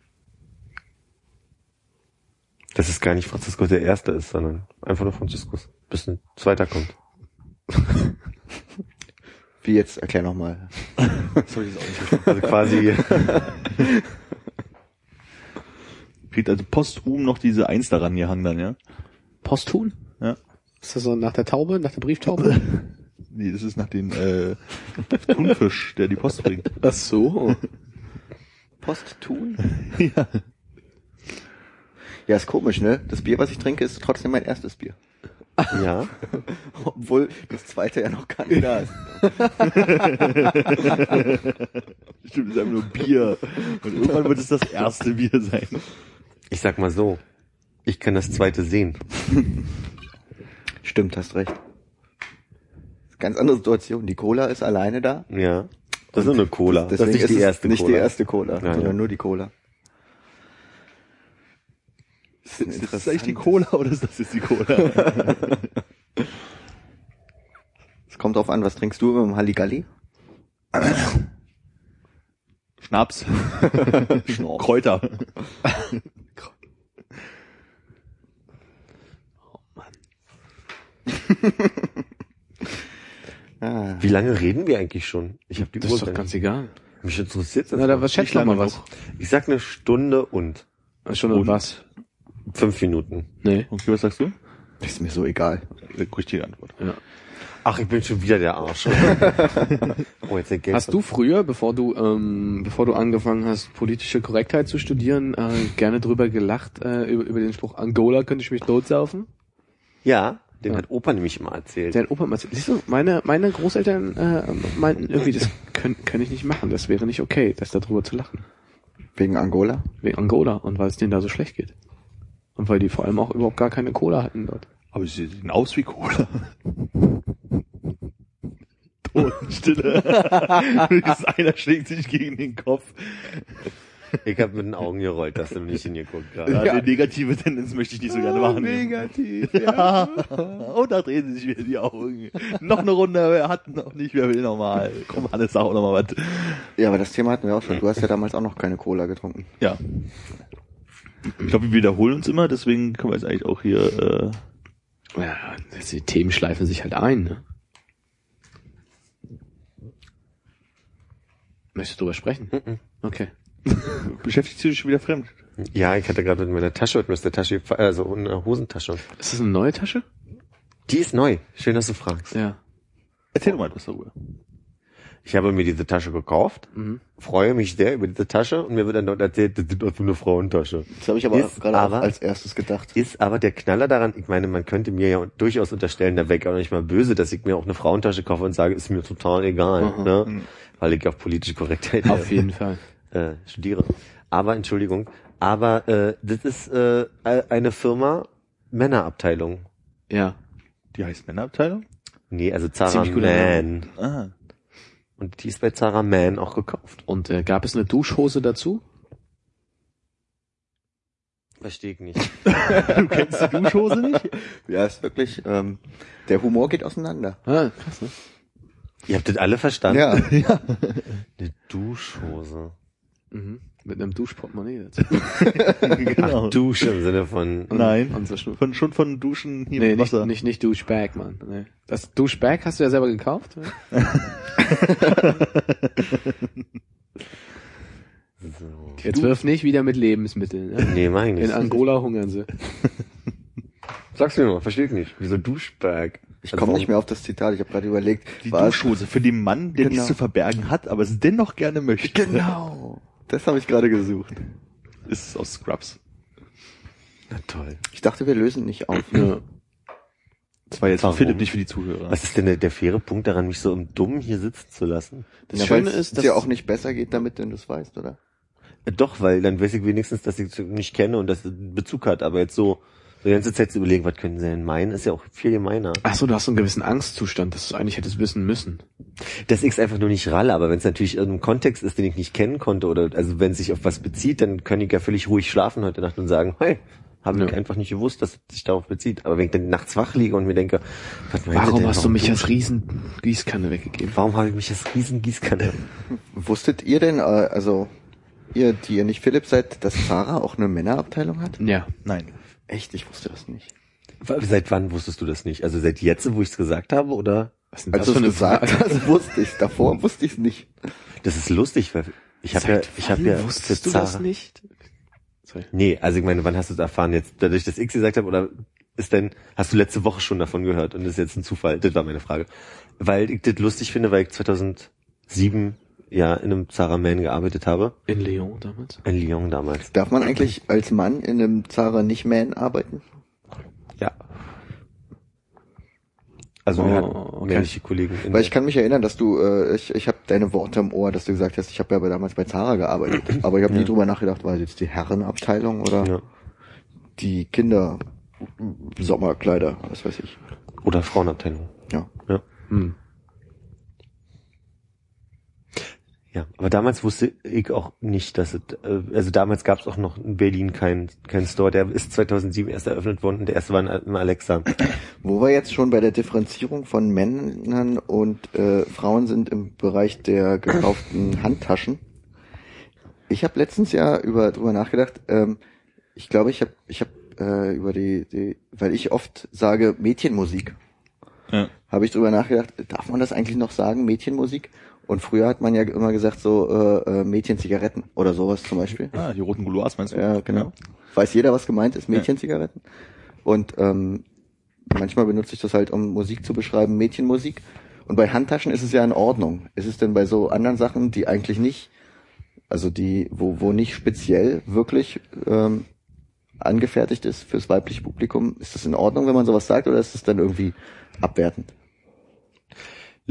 Dass es gar nicht Franziskus der Erste ist, sondern einfach nur Franziskus. Bis ein zweiter kommt. Wie jetzt? Erklär nochmal. Das habe ich jetzt auch nicht verstanden. Also quasi, Kriegt also posthum noch diese Eins daran gehangen dann, ja? Posthun? Ja. Ist das so nach der Taube, nach der Brieftaube? Nee, das ist nach dem äh, Thunfisch, der die Post bringt. ach so. Post tun? ja. Ja, ist komisch, ne? Das Bier, was ich trinke, ist trotzdem mein erstes Bier. ja. Obwohl das zweite ja noch gar nicht da ist. Stimmt, es ist einfach nur Bier. Und irgendwann wird es das erste Bier sein. Ich sag mal so. Ich kann das zweite sehen. Stimmt, hast recht. Ganz andere Situation. Die Cola ist alleine da. Ja. Das ist nur eine Cola. Das ist nicht die erste nicht Cola. die erste Cola, Ja, sondern ja. nur die Cola. Das ist, Ist das eigentlich die Cola oder ist das jetzt die Cola? Es kommt drauf an, was trinkst du im Halligalli? Schnaps. Kräuter. Ah, Wie lange reden wir eigentlich schon? Ich habe die Das Uhr ist doch ganz nicht. egal. Mich interessiert das. Na, da was schätzt mal was. Ich sag eine Stunde und Schon und was? fünf Minuten. Nee. Okay, was sagst du? ist mir so egal. Richtige Antwort. Ja. Ach, ich bin schon wieder der Arsch. oh, jetzt. Hast du früher, bevor du, ähm, bevor du angefangen hast, politische Korrektheit zu studieren, äh, gerne drüber gelacht, äh, über, über den Spruch, Angola könnte ich mich totsaufen? Ja, den Ja. hat Opa nämlich immer erzählt. Dein Opa mal, siehst du, meine, meine Großeltern äh, meinten irgendwie, das können, kann ich nicht machen, das wäre nicht okay, das darüber zu lachen. Wegen Angola? Wegen Angola und weil es denen da so schlecht geht. Und weil die vor allem auch überhaupt gar keine Cola hatten dort. Aber sie sehen aus wie Cola. Totenstille. Einer schlägt sich gegen den Kopf. Ich habe mit den Augen gerollt, dass du nicht hingeguckt gerade. Ja, Die negative Tendenz möchte ich nicht so gerne machen. Negativ. Ja. Und da drehen sich wieder die Augen. noch eine Runde, wer hat noch nicht, wer will noch mal. Komm, Hannes, sag auch noch mal was. Ja, aber das Thema hatten wir auch schon. Du hast ja damals auch noch keine Cola getrunken. Ja. Ich glaube, wir wiederholen uns immer, deswegen können wir jetzt eigentlich auch hier, äh, Ja, die Themen schleifen sich halt ein, ne? Möchtest du drüber sprechen? Okay. beschäftigst du dich schon wieder fremd. Ja, ich hatte gerade mit meiner Tasche, mit der Tasche, also eine Hosentasche. Ist das eine neue Tasche? Die ist neu. Schön, dass du fragst. Ja. Erzähl doch mal etwas darüber. Ich habe mir diese Tasche gekauft, Mhm. freue mich sehr über diese Tasche und mir wird dann dort erzählt, das ist doch so eine Frauentasche. Das habe ich aber Ist gerade auch aber- als erstes gedacht. Ist aber der Knaller daran, ich meine, man könnte mir ja durchaus unterstellen, da wäre ich auch nicht mal böse, dass ich mir auch eine Frauentasche kaufe und sage, ist mir total egal, Mhm. ne? weil ich auf politische Korrektheit Auf jeden Fall. Äh, studiere. Aber, Entschuldigung, aber äh, das ist äh, eine Firma, Männerabteilung. Ja. Die heißt Männerabteilung? Nee, also Zara Man. Ah. Und die ist bei Zara Man auch gekauft. Und äh, gab es eine Duschhose dazu? Verstehe ich nicht. Du kennst die Duschhose nicht? Ja, ist wirklich, ähm, der Humor geht auseinander. Ah, krass, ne? Ihr habt das alle verstanden? Ja. Eine Duschhose. Mhm. Mit einem Duschportemonnaie dazu. genau. Ach, Dusche im Sinne von... Nein. Von, schon von Duschen hier Nee, mit nicht, Wasser. nicht, nicht Duschbag, Mann. Nee. Das Duschbag hast du ja selber gekauft? So. Jetzt wirf nicht wieder mit Lebensmitteln. Ne? Nee, mach ich In nicht. Angola hungern sie. Sag's mir mal, verstehe ich nicht. Wieso Duschbag? Ich komme nicht mehr auf das Zitat. Ich habe gerade überlegt. die Duschhose für den Mann, der Genau. nichts zu verbergen hat, aber es dennoch gerne möchte. Genau. Das habe ich gerade gesucht. Ist aus Scrubs. Na toll. Ich dachte, wir lösen nicht auf. Ja. Das war jetzt Warum? Philipp, nicht für die Zuhörer. Was ist denn der, der faire Punkt daran, mich so im Dummen hier sitzen zu lassen? Das Ja, Schöne ist, dass dir auch nicht besser geht damit, wenn du es weißt, oder? Äh, Doch, weil dann weiß ich wenigstens, dass ich es nicht kenne und dass es einen Bezug hat. Aber jetzt so, so die ganze Zeit zu überlegen, was können sie denn meinen, ist ja auch viel gemeiner. Ach so, du hast so einen gewissen Angstzustand, dass du eigentlich hättest wissen müssen. Dass ich es einfach nur nicht ralle, aber wenn es natürlich irgendein Kontext ist, den ich nicht kennen konnte, oder also wenn es sich auf was bezieht, dann kann ich ja völlig ruhig schlafen heute Nacht und sagen, hey, habe ich Ja. einfach nicht gewusst, dass es sich darauf bezieht. Aber wenn ich dann nachts wach liege und mir denke, was Warum denn, hast du mich duschen? als riesen Gießkanne weggegeben? Warum habe ich mich als Riesengießkanne? Wusstet ihr denn, äh, also ihr, die ihr nicht Philipp seid, dass Sarah auch eine Männerabteilung hat? Ja. Nein. Echt? Ich wusste das nicht. Seit wann wusstest du das nicht? Also seit jetzt, wo ich es gesagt habe, oder? Was denn Als du es gesagt Frage? hast, wusste ich Davor wusste ich es nicht. Das ist lustig, weil ich habe ja, ich habe wann ja wusstest du das nicht? Sorry. Nee, also ich meine, wann hast du es erfahren jetzt? Dadurch, dass ich gesagt habe, oder ist denn, hast du letzte Woche schon davon gehört und das ist jetzt ein Zufall? Das war meine Frage. Weil ich das lustig finde, weil ich 2007 ja in einem Zara Man gearbeitet habe. In Lyon damals? In Lyon damals. Darf man eigentlich als Mann in einem Zara nicht Man arbeiten? Ja. Also Oh, okay. männliche Kollegen. In Weil ich kann mich erinnern, dass du, äh, ich, ich habe deine Worte im Ohr, dass du gesagt hast, ich habe ja aber damals bei Zara gearbeitet. Aber ich habe nie drüber nachgedacht, war das jetzt die Herrenabteilung oder ja. die Kinder Sommerkleider, was weiß ich. Oder Frauenabteilung. Ja. Ja. Hm. Ja, aber damals wusste ich auch nicht, dass es, äh, also damals gab es auch noch in Berlin keinen kein Store, der ist 2007 erst eröffnet worden und der erste war in- im Alexa. Wo wir jetzt schon bei der Differenzierung von Männern und äh, Frauen sind im Bereich der gekauften Handtaschen. Ich habe letztens ja über drüber nachgedacht. Ähm, ich glaube, ich habe ich habe äh, über die, die, weil ich oft sage Mädchenmusik, Ja. habe ich drüber nachgedacht. Darf man das eigentlich noch sagen Mädchenmusik? Und früher hat man ja immer gesagt so äh, äh, Mädchenzigaretten oder sowas zum Beispiel. Ah, die roten Gouloirs meinst du? Ja, genau. Weiß jeder, was gemeint ist, Mädchenzigaretten. Und ähm, manchmal benutze ich das halt, um Musik zu beschreiben, Mädchenmusik. Und bei Handtaschen ist es ja in Ordnung. Ist es denn bei so anderen Sachen, die eigentlich nicht, also die, wo, wo nicht speziell wirklich ähm, angefertigt ist fürs weibliche Publikum, ist das in Ordnung, wenn man sowas sagt, oder ist es dann irgendwie abwertend?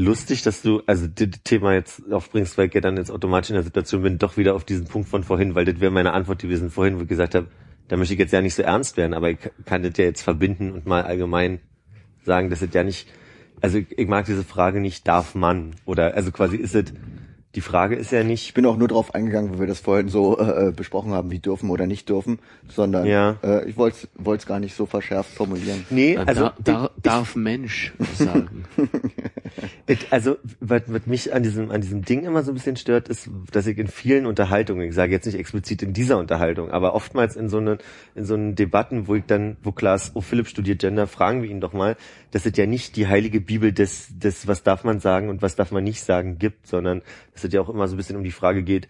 Lustig, dass du also das Thema jetzt aufbringst, weil ich dann jetzt automatisch in der Situation bin, doch wieder auf diesen Punkt von vorhin, weil das wäre meine Antwort gewesen vorhin, wo ich gesagt habe, da möchte ich jetzt ja nicht so ernst werden, aber ich kann das ja jetzt verbinden und mal allgemein sagen, dass es ja nicht, also ich, ich mag diese Frage nicht, darf man? Oder also quasi ist es, die Frage ist ja nicht, Ich bin auch nur drauf eingegangen, wo wir das vorhin so äh, äh, besprochen haben, wie dürfen oder nicht dürfen, sondern Ja. äh, ich wollte es gar nicht so verschärft formulieren. nee, Also, also da, da, darf Mensch sagen. Also, was, was mich an diesem, an diesem Ding immer so ein bisschen stört, ist, dass ich in vielen Unterhaltungen, ich sage jetzt nicht explizit in dieser Unterhaltung, aber oftmals in so einen, in so einen Debatten, wo ich dann, wo Klaas, oh Philipp studiert Gender, fragen wir ihn doch mal, dass es ja nicht die heilige Bibel des, des, was darf man sagen und was darf man nicht sagen gibt, sondern dass es ja auch immer so ein bisschen um die Frage geht,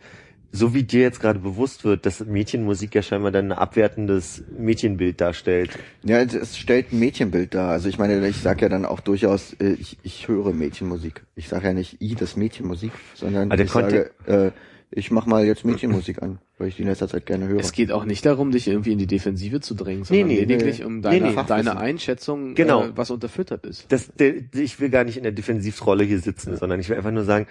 so wie dir jetzt gerade bewusst wird, dass Mädchenmusik ja scheinbar dann ein abwertendes Mädchenbild darstellt. Ja, es, stellt ein Mädchenbild dar. Also ich meine, ich sage ja dann auch durchaus, äh, ich, ich höre Mädchenmusik. Ich sage ja nicht i das Mädchenmusik, sondern der ich sage, äh, ich mach mal jetzt Mädchenmusik an, weil ich die in letzter Zeit gerne höre. Es geht auch nicht darum, dich irgendwie in die Defensive zu drängen, sondern Nee, nee, lediglich nee. um deine, Nee, nee. deine Einschätzung, Genau. äh, was unterfüttert ist. das, der, ich will gar nicht in der Defensivrolle hier sitzen, sondern ich will einfach nur sagen,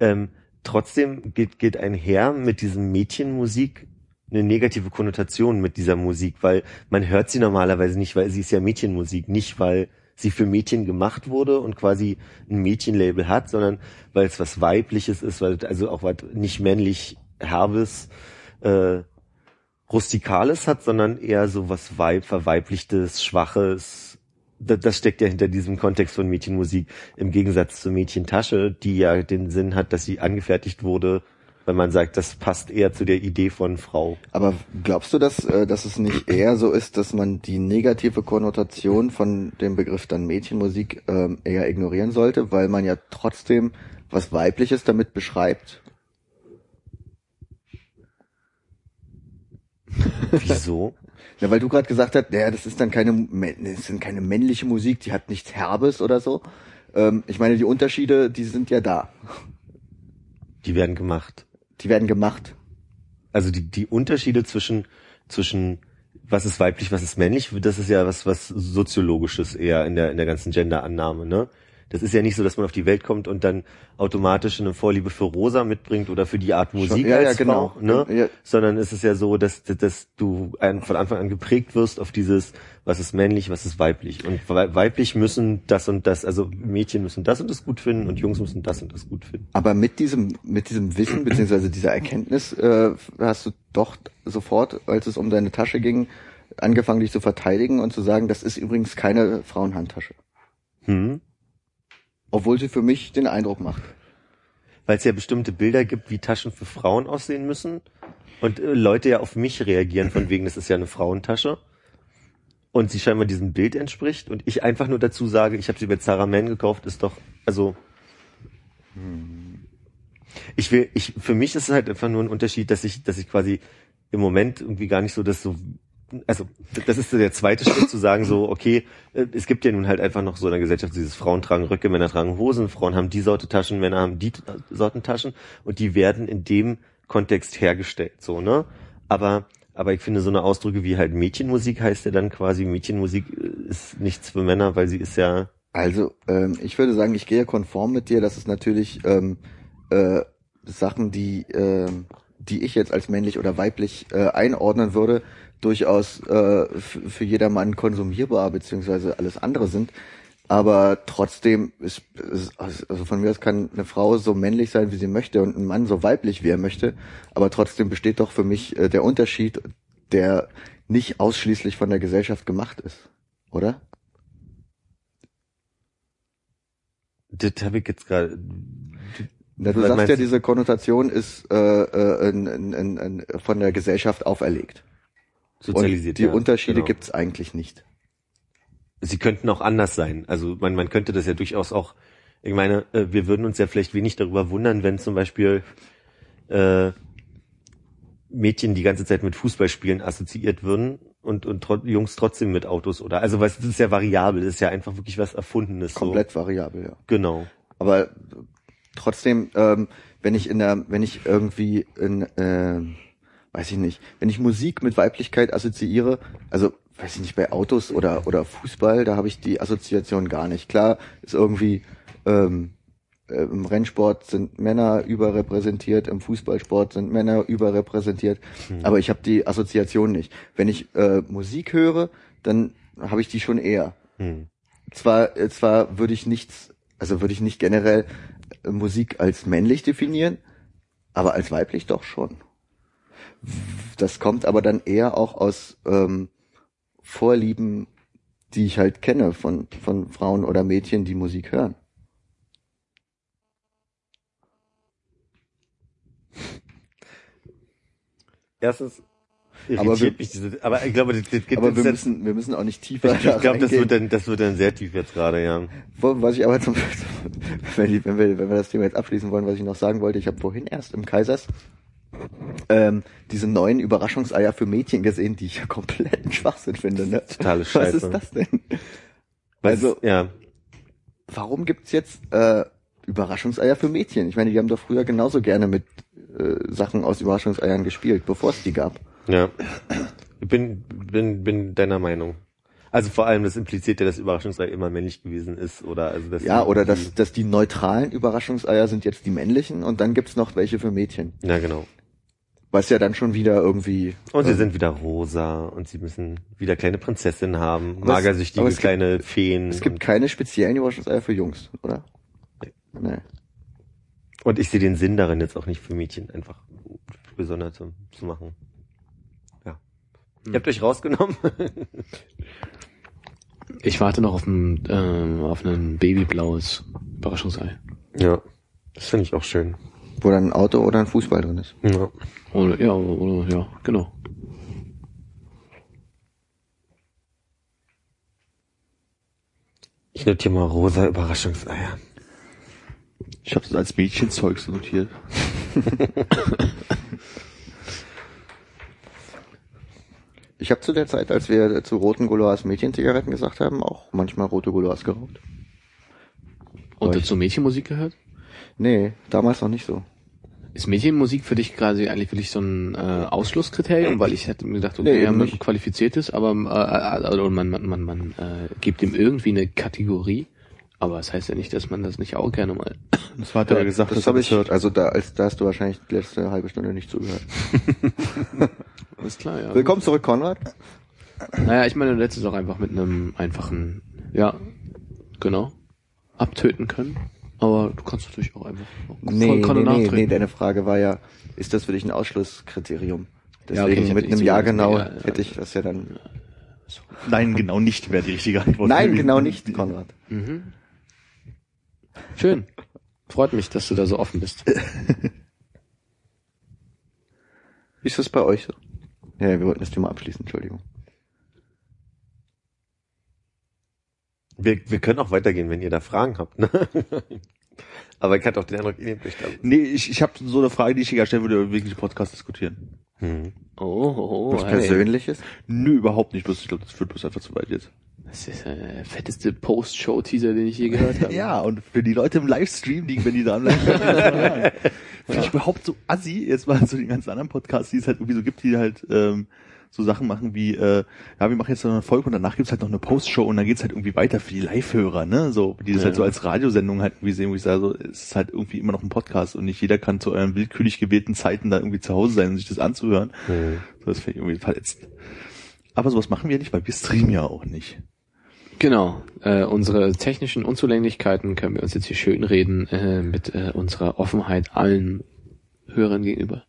ähm, trotzdem geht, geht einher mit diesem Mädchenmusik eine negative Konnotation mit dieser Musik, weil man hört sie normalerweise nicht, weil sie ist ja Mädchenmusik, nicht weil sie für Mädchen gemacht wurde und quasi ein Mädchenlabel hat, sondern weil es was weibliches ist, weil es also auch was nicht männlich herbes, äh, rustikales hat, sondern eher so was weib, verweiblichtes, schwaches. Das, steckt ja hinter diesem Kontext von Mädchenmusik im Gegensatz zur Mädchentasche, die ja den Sinn hat, dass sie angefertigt wurde, weil man sagt, das passt eher zu der Idee von Frau. Aber glaubst du, dass, äh, dass es nicht eher so ist, dass man die negative Konnotation von dem Begriff dann Mädchenmusik ähm, eher ignorieren sollte, weil man ja trotzdem was Weibliches damit beschreibt? Wieso? Ja, weil du gerade gesagt hast, ja, das ist dann keine, das sind keine männliche Musik, die hat nichts Herbes oder so. Ähm, ich meine, die Unterschiede, die sind ja da. Die werden gemacht. Die werden gemacht. Also die, die Unterschiede zwischen, zwischen was ist weiblich, was ist männlich, das ist ja was, was soziologisches eher in der, in der ganzen Gender-Annahme, ne? Das ist ja nicht so, dass man auf die Welt kommt und dann automatisch eine Vorliebe für Rosa mitbringt oder für die Art Musik ja, ja, als genau. Frau, ne? Ja. Sondern es ist ja so, dass, dass du von Anfang an geprägt wirst auf dieses, was ist männlich, was ist weiblich. Und wei- weiblich müssen das und das, also Mädchen müssen das und das gut finden und Jungs müssen das und das gut finden. Aber mit diesem, mit diesem Wissen beziehungsweise dieser Erkenntnis äh, hast du doch sofort, als es um deine Tasche ging, angefangen, dich zu verteidigen und zu sagen, das ist übrigens keine Frauenhandtasche. Hm? Obwohl sie für mich den Eindruck macht. weil es ja bestimmte Bilder gibt, wie Taschen für Frauen aussehen müssen. Und äh, Leute ja auf mich reagieren von wegen, das ist ja eine Frauentasche. Und sie scheinbar diesem Bild entspricht. Und ich einfach nur dazu sage, ich habe sie bei Zara Man gekauft, ist doch also ich will ich für mich ist es halt einfach nur ein Unterschied, dass ich dass ich quasi im Moment irgendwie gar nicht so das so also das ist der zweite Schritt zu sagen so okay äh, es gibt ja nun halt einfach noch so in der Gesellschaft dieses Frauen tragen Röcke Männer tragen Hosen Frauen haben die Sorte Taschen Männer haben die Sorten Taschen und die werden in dem Kontext hergestellt so ne? Aber aber ich finde so eine Ausdrücke wie halt Mädchenmusik heißt ja dann quasi Mädchenmusik äh, ist nichts für Männer weil sie ist ja Also, ähm, ich würde sagen, ich gehe konform mit dir, dass es natürlich ähm, äh, Sachen, die, ähm, die ich jetzt als männlich oder weiblich äh, einordnen würde, durchaus äh, für jedermann konsumierbar beziehungsweise alles andere sind. Aber trotzdem ist, ist also von mir aus kann eine Frau so männlich sein, wie sie möchte und ein Mann so weiblich, wie er möchte. Aber trotzdem besteht doch für mich äh, der Unterschied, der nicht ausschließlich von der Gesellschaft gemacht ist, oder? das habe ich jetzt gerade Na, du sagst ja, diese Konnotation ist äh, äh, in, in, in, von der Gesellschaft auferlegt. Sozialisiert Und die ja, Unterschiede genau. gibt's eigentlich nicht. sie könnten auch anders sein. Also man, man könnte das ja durchaus auch, ich meine, äh, wir würden uns ja vielleicht wenig darüber wundern, wenn zum Beispiel äh, Mädchen die ganze Zeit mit Fußballspielen assoziiert würden und, und tro Jungs trotzdem mit Autos oder also was das ist ja variabel, das ist ja einfach wirklich was Erfundenes. Komplett So. variabel, ja. Genau. Aber trotzdem, ähm, wenn ich in der, wenn ich irgendwie in, äh, weiß ich nicht, wenn ich Musik mit Weiblichkeit assoziiere, also weiß ich nicht, bei Autos oder oder Fußball, da habe ich die Assoziation gar nicht. Klar, ist irgendwie ähm, äh, im Rennsport sind Männer überrepräsentiert, im Fußballsport sind Männer überrepräsentiert, aber ich habe die Assoziation nicht. Wenn ich äh, Musik höre, dann habe ich die schon eher. Hm. Zwar, äh, zwar würde ich nichts, also würde ich nicht generell äh, Musik als männlich definieren, aber als weiblich doch schon. Das kommt aber dann eher auch aus ähm, Vorlieben, die ich halt kenne von, von Frauen oder Mädchen, die Musik hören. Erstens Aber wir- mich diese, aber ich glaube, das, das geht Aber wir müssen, wir müssen auch nicht tiefer ich glaube, das wird dann, das wird dann sehr tief jetzt gerade, ja. Was ich aber zum, wenn, wir, wenn wir das Thema jetzt abschließen wollen, was ich noch sagen wollte, ich habe vorhin erst im Kaisers ähm, diese neuen Überraschungseier für Mädchen gesehen, die ich ja kompletten Schwachsinn finde. Ne? Totale Was Scheiße. ist das denn? Was- Also- ja. Warum gibt's jetzt äh, Überraschungseier für Mädchen? Ich meine, die haben doch früher genauso gerne mit äh, Sachen aus Überraschungseiern gespielt, bevor es die gab. Ja. Ich bin, bin, bin deiner Meinung. Also vor allem, das impliziert ja, dass Überraschungsei immer männlich gewesen ist, oder also dass Ja, oder dass, dass die neutralen Überraschungseier sind jetzt die männlichen und dann gibt's noch welche für Mädchen. Ja, genau. Was ja dann schon wieder irgendwie. Und sie äh, sind wieder rosa und sie müssen wieder kleine Prinzessinnen haben, magersüchtige gibt- kleine Feen. Es gibt keine speziellen Überraschungseier für Jungs, oder? Nee. und ich sehe den Sinn darin jetzt auch nicht für Mädchen einfach besonders zu, zu machen. Ja. Ihr habt euch rausgenommen? Ich warte noch auf ein, ähm, auf ein babyblaues Überraschungsei. ja. Das finde ich auch schön. Wo dann ein Auto oder ein Fußball drin ist. Ja. Oder, ja, oder, ja, genau. Ich notiere mal rosa Überraschungseier. Ich habe das als Mädchenzeug so notiert. Ich habe zu der Zeit, als wir zu roten Gouloirs Mädchenzigaretten gesagt haben, auch manchmal rote Gouloirs geraucht. Und dazu Mädchenmusik gehört? Nee, damals noch nicht so. Ist Mädchenmusik für dich quasi eigentlich wirklich so ein äh, Ausschlusskriterium? Weil ich hätte mir gedacht, okay, Nee, ja, man qualifiziert ist, aber äh, also man, man, man, man äh, gibt ihm irgendwie eine Kategorie. Aber das heißt ja nicht, dass man das nicht auch gerne mal. Das hat er ja gesagt, Das dass er habe das ich, hört. also da, als, da hast du wahrscheinlich die letzte halbe Stunde nicht zugehört. Alles klar, ja. Willkommen zurück, Konrad. Naja, ich meine, du hättest es auch einfach mit einem einfachen, ja, genau, abtöten können. Aber du kannst natürlich auch einfach Nee, voll Kanne nee, nee, nachtreten. nee, deine Frage war ja, ist das für dich ein Ausschlusskriterium? Ja, Deswegen okay, ich hab mit einem Ja genau Ja, ja. hätte ich das ja dann. Nein, genau nicht wäre die richtige Antwort. Nein, genau nicht, Konrad. Mhm. Schön. Freut mich, dass du da so offen bist. Wie ist das bei euch so? Ja, wir wollten das Thema abschließen, Entschuldigung. Wir, wir können auch weitergehen, wenn ihr da Fragen habt. Ne? Aber ich hatte auch den Eindruck, ihr nehmt euch da. Nee, ich, ich habe so eine Frage, die ich hier stellen würde, über wirklich Podcast diskutieren. Hm. Oh, oh, oh Was hey. Persönliches? Nö, überhaupt nicht. Bloß, ich glaube, das führt bloß einfach zu weit jetzt. Das ist der fetteste Post-Show-Teaser, den ich je gehört habe. Ja, und für die Leute im Livestream, die, wenn die da das mal hören. Finde ich überhaupt so assi, jetzt mal so die ganzen anderen Podcasts, die es halt irgendwie so gibt, die halt ähm, so Sachen machen wie, äh, ja, wir machen jetzt noch eine Folge und danach gibt's halt noch eine Postshow und dann geht's halt irgendwie weiter für die Live-Hörer, ne? So, die das Ja. halt so als Radiosendung halt irgendwie sehen, wo ich sage, so, es ist halt irgendwie immer noch ein Podcast und nicht jeder kann zu euren willkürlich gewählten Zeiten da irgendwie zu Hause sein und sich das anzuhören. Hm. So, das finde ich irgendwie verletzt. Aber sowas machen wir nicht, weil wir streamen ja auch nicht. Genau. Äh, unsere technischen Unzulänglichkeiten können wir uns jetzt hier schön reden äh, mit äh, unserer Offenheit allen Hörern gegenüber.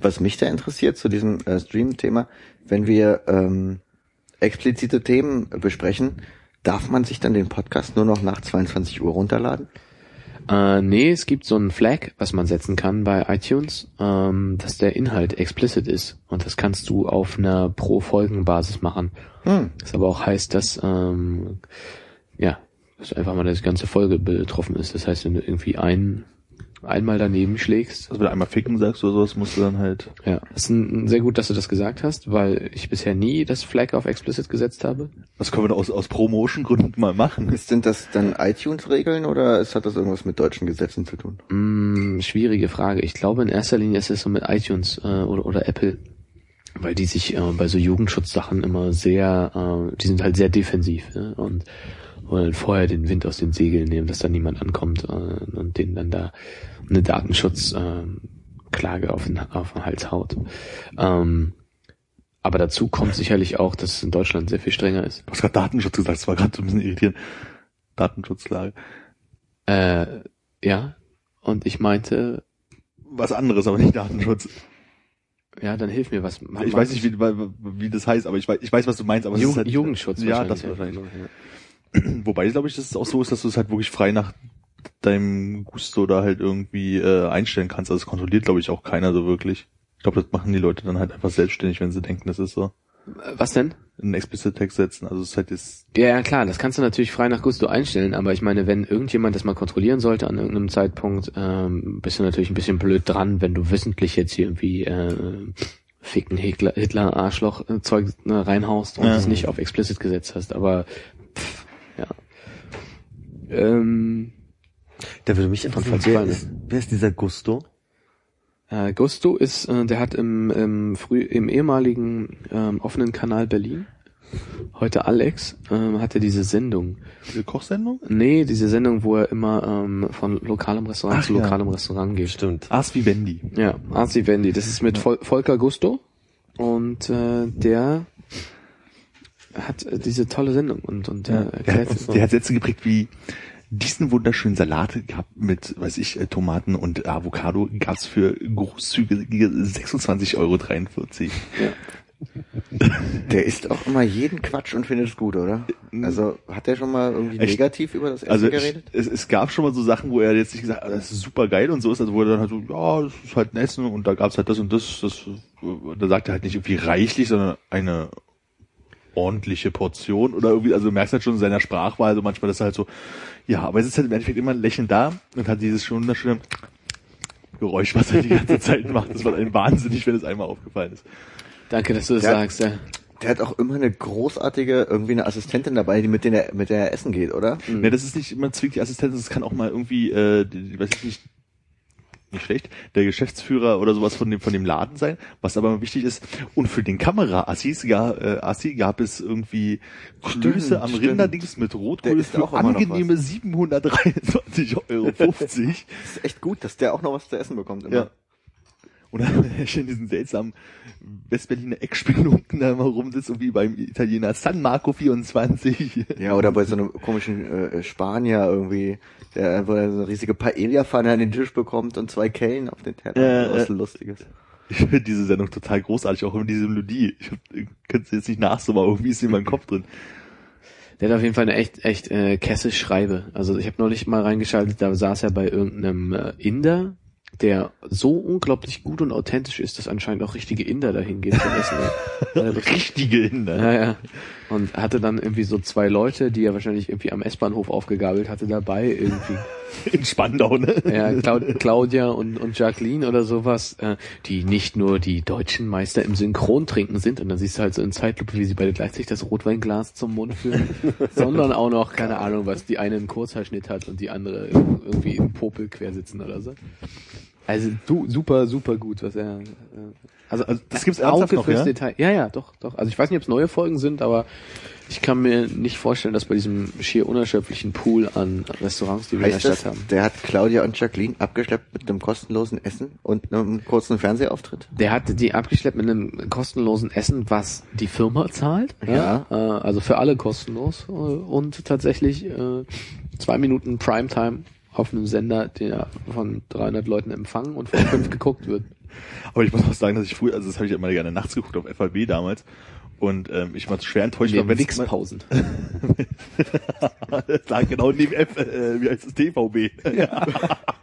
Was mich da interessiert zu diesem äh, Stream-Thema, wenn wir ähm, explizite Themen besprechen, darf man sich dann den Podcast nur noch nach 22 Uhr runterladen? Äh, nee, es gibt so einen Flag, was man setzen kann bei iTunes, ähm, dass der Inhalt explicit ist. Und das kannst du auf einer Pro-Folgen-Basis machen. Hm. Das aber auch heißt, dass ähm, ja, dass einfach mal das ganze Folge betroffen ist. Das heißt, wenn du irgendwie ein einmal daneben schlägst, Also wenn du einmal ficken sagst oder sowas, musst du dann halt ja, das ist ein, sehr gut, dass du das gesagt hast, weil ich bisher nie das Flag auf explicit gesetzt habe. Was können wir da aus, aus Promotion-Gründen mal machen? Ist, sind das dann iTunes-Regeln oder ist, hat das irgendwas mit deutschen Gesetzen zu tun? Mm, schwierige Frage. Ich glaube, in erster Linie ist es so mit iTunes äh, oder, oder Apple, weil die sich äh, bei so Jugendschutzsachen immer sehr, äh, die sind halt sehr defensiv. Ne? Und und vorher den Wind aus den Segeln nehmen, dass da niemand ankommt äh, und denen dann da eine Datenschutzklage äh, auf den, auf den Hals haut. Ähm, aber dazu kommt sicherlich auch, dass es in Deutschland sehr viel strenger ist. Du hast gerade Datenschutz gesagt, das war gerade so ein bisschen irritierend. Datenschutzlage. Äh, ja, und ich meinte, Was anderes, aber nicht Datenschutz. Ja, dann hilf mir was. Ich weiß nicht, wie, wie, wie das heißt, aber ich weiß, ich weiß, was du meinst. Aber es ist Jugend, halt, Jugendschutz Ja, das wahrscheinlich. Ja. Wobei, glaube ich, dass es auch so ist, dass du es halt wirklich frei nach deinem Gusto da halt irgendwie äh, einstellen kannst. Also es kontrolliert, glaube ich, auch keiner so wirklich. Ich glaube, das machen die Leute dann halt einfach selbstständig, wenn sie denken, das ist so. Was denn? Einen explicit Text setzen. Also es ist halt das, Ja, ja, klar, das kannst du natürlich frei nach Gusto einstellen, aber ich meine, wenn irgendjemand das mal kontrollieren sollte an irgendeinem Zeitpunkt, ähm, bist du natürlich ein bisschen blöd dran, wenn du wissentlich jetzt hier irgendwie äh, ficken Hitler, Hitler Arschloch äh, Zeug äh, reinhaust und Ja. es nicht auf explicit gesetzt hast, aber pff, ja. Ähm, Da würde mich interessieren, wer ist, wer ist dieser Gusto? Äh, Gusto ist, äh, der hat im, im früh im ehemaligen ähm, offenen Kanal Berlin, heute Alex, ähm, hatte diese Sendung. diese Kochsendung? Nee, diese Sendung, wo er immer ähm, von lokalem Restaurant Ach zu ja. lokalem Restaurant geht. Stimmt. Aas wie Wendy. Ja, Arzi Wendy. Das ist mit Vol Volker Gusto und äh, der hat äh, diese tolle Sendung und und der Der erklärt hat, der hat Sätze geprägt wie diesen wunderschönen Salat gehabt mit, weiß ich, äh, Tomaten und Avocado gab's für großzügige 26,43 Euro. Der isst auch immer jeden Quatsch und findet es gut, oder? Also hat er schon mal irgendwie Echt? negativ über das Essen Also ich, geredet? es, es gab schon mal so Sachen, wo er jetzt nicht gesagt hat, das ist super geil und so ist, also wo er dann halt so, ja, das ist halt ein Essen und da gab's halt das und das, das, da sagt er halt nicht irgendwie reichlich, sondern eine ordentliche Portion oder irgendwie, also du merkst halt schon in seiner Sprachwahl so manchmal, dass er halt so, ja, aber es ist halt im Endeffekt immer ein Lächeln da und hat dieses schon wunderschöne Geräusch, was er die ganze Zeit macht. Das war ein wahnsinnig, wenn es einmal aufgefallen ist. Danke, dass du das Ja. sagst. Ja. Der hat auch immer eine großartige, irgendwie eine Assistentin dabei, die mit, denen er, mit der er essen geht, oder? Ne, das ist nicht immer zwingend die Assistentin, das kann auch mal irgendwie, äh, die, die, weiß ich nicht, nicht schlecht, der Geschäftsführer oder sowas von dem von dem Laden sein, was aber wichtig ist. Und für den Kamera-Assis ga, äh, Assi gab es irgendwie Klöße am stimmt. Rinderings mit Rotkohl für angenehme 723,50 Euro. Das ist echt gut, dass der auch noch was zu essen bekommt immer. ja. Und dann in diesen seltsamen Westberliner Eckspelunken da immer rumsitzt, irgendwie beim Italiener San Marco 24. Ja, oder bei so einem komischen äh, Spanier irgendwie, der einfach so eine riesige Paella-Pfanne an den Tisch bekommt und zwei Kellen auf den Teller. Ja, was ja. Lustiges. Ich finde diese Sendung total großartig, auch in diese Melodie. Ich könnte es jetzt nicht nachsummen, aber irgendwie ist sie in meinem Kopf drin. Der hat auf jeden Fall eine echt echt äh, kesse Schreibe. Also ich habe neulich mal reingeschaltet, da saß er bei irgendeinem äh, Inder, der so unglaublich gut und authentisch ist, dass anscheinend auch richtige Inder dahin gehen zum Essen. Richtige Inder. Ja, ja. Und hatte dann irgendwie so zwei Leute, die er wahrscheinlich irgendwie am S-Bahnhof aufgegabelt hatte, dabei irgendwie. In Spandau, ne? Ja, Clau- Claudia und, und Jacqueline oder sowas, äh, die nicht nur die deutschen Meister im Synchrontrinken sind, und dann siehst du halt so in Zeitlupe, wie sie beide gleichzeitig das Rotweinglas zum Mund führen, sondern auch noch, keine Ahnung, was die eine einen Kurzhaarschnitt hat und die andere irgendwie im Popel quersitzen oder so. Also du, super, super gut, was er. Äh, also, Also, das gibt's ernsthaft Auge noch, fürs ja? Detail. Ja, ja, doch, doch. Also ich weiß nicht, ob es neue Folgen sind, aber ich kann mir nicht vorstellen, dass bei diesem schier unerschöpflichen Pool an Restaurants, die wir in der Heißt Stadt das, haben. der hat Claudia und Jacqueline abgeschleppt mit einem kostenlosen Essen und einem kurzen Fernsehauftritt? Der hat die abgeschleppt mit einem kostenlosen Essen, was die Firma zahlt. Ja. Äh, also für alle kostenlos. Äh, und tatsächlich äh, zwei Minuten Primetime auf einem Sender, der von 300 Leuten empfangen und von fünf geguckt wird. Aber ich muss auch sagen, dass ich früher, also das habe ich immer gerne nachts geguckt auf FAB damals. Und ähm, ich war schwer enttäuscht, wenn es Wichspausen. da genau neben F, äh, wie heißt es, TVB. Ja.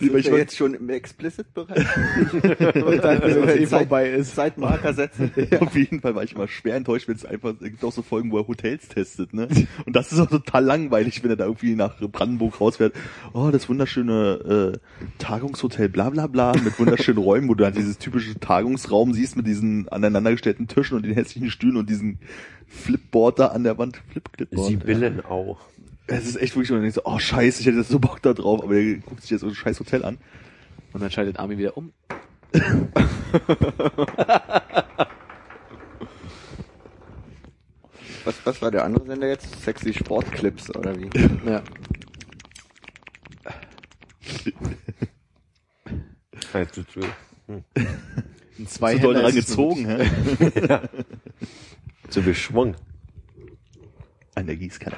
Sind ich war- jetzt schon im Explicit-Bereich? Und dann, bis es eh vorbei ist. Zeitmarker setzen. Auf jeden Fall war ich immer schwer enttäuscht, wenn es einfach, es gibt auch so Folgen, wo er Hotels testet, ne? Und das ist auch total langweilig, wenn er da irgendwie nach Brandenburg rausfährt. Oh, das wunderschöne äh, Tagungshotel bla bla bla mit wunderschönen Räumen, wo du halt dieses typische Tagungsraum siehst mit diesen aneinandergestellten Tischen und den hässlichen Stühlen und diesen Flipboard da an der Wand. Flip-Clipboard. Sibyllen auch. Es ist echt wirklich, so, man denkt so, oh scheiße, ich hätte jetzt so Bock da drauf, aber der guckt sich jetzt so ein scheiß Hotel an. Und dann schaltet Armin wieder um. Was, was war der andere Sender jetzt? Sexy Sportclips oder wie? Ja. Halt, du- du- Ein zwei Zu doll dran gezogen, hä? So geschwungen. An der Gießkanne.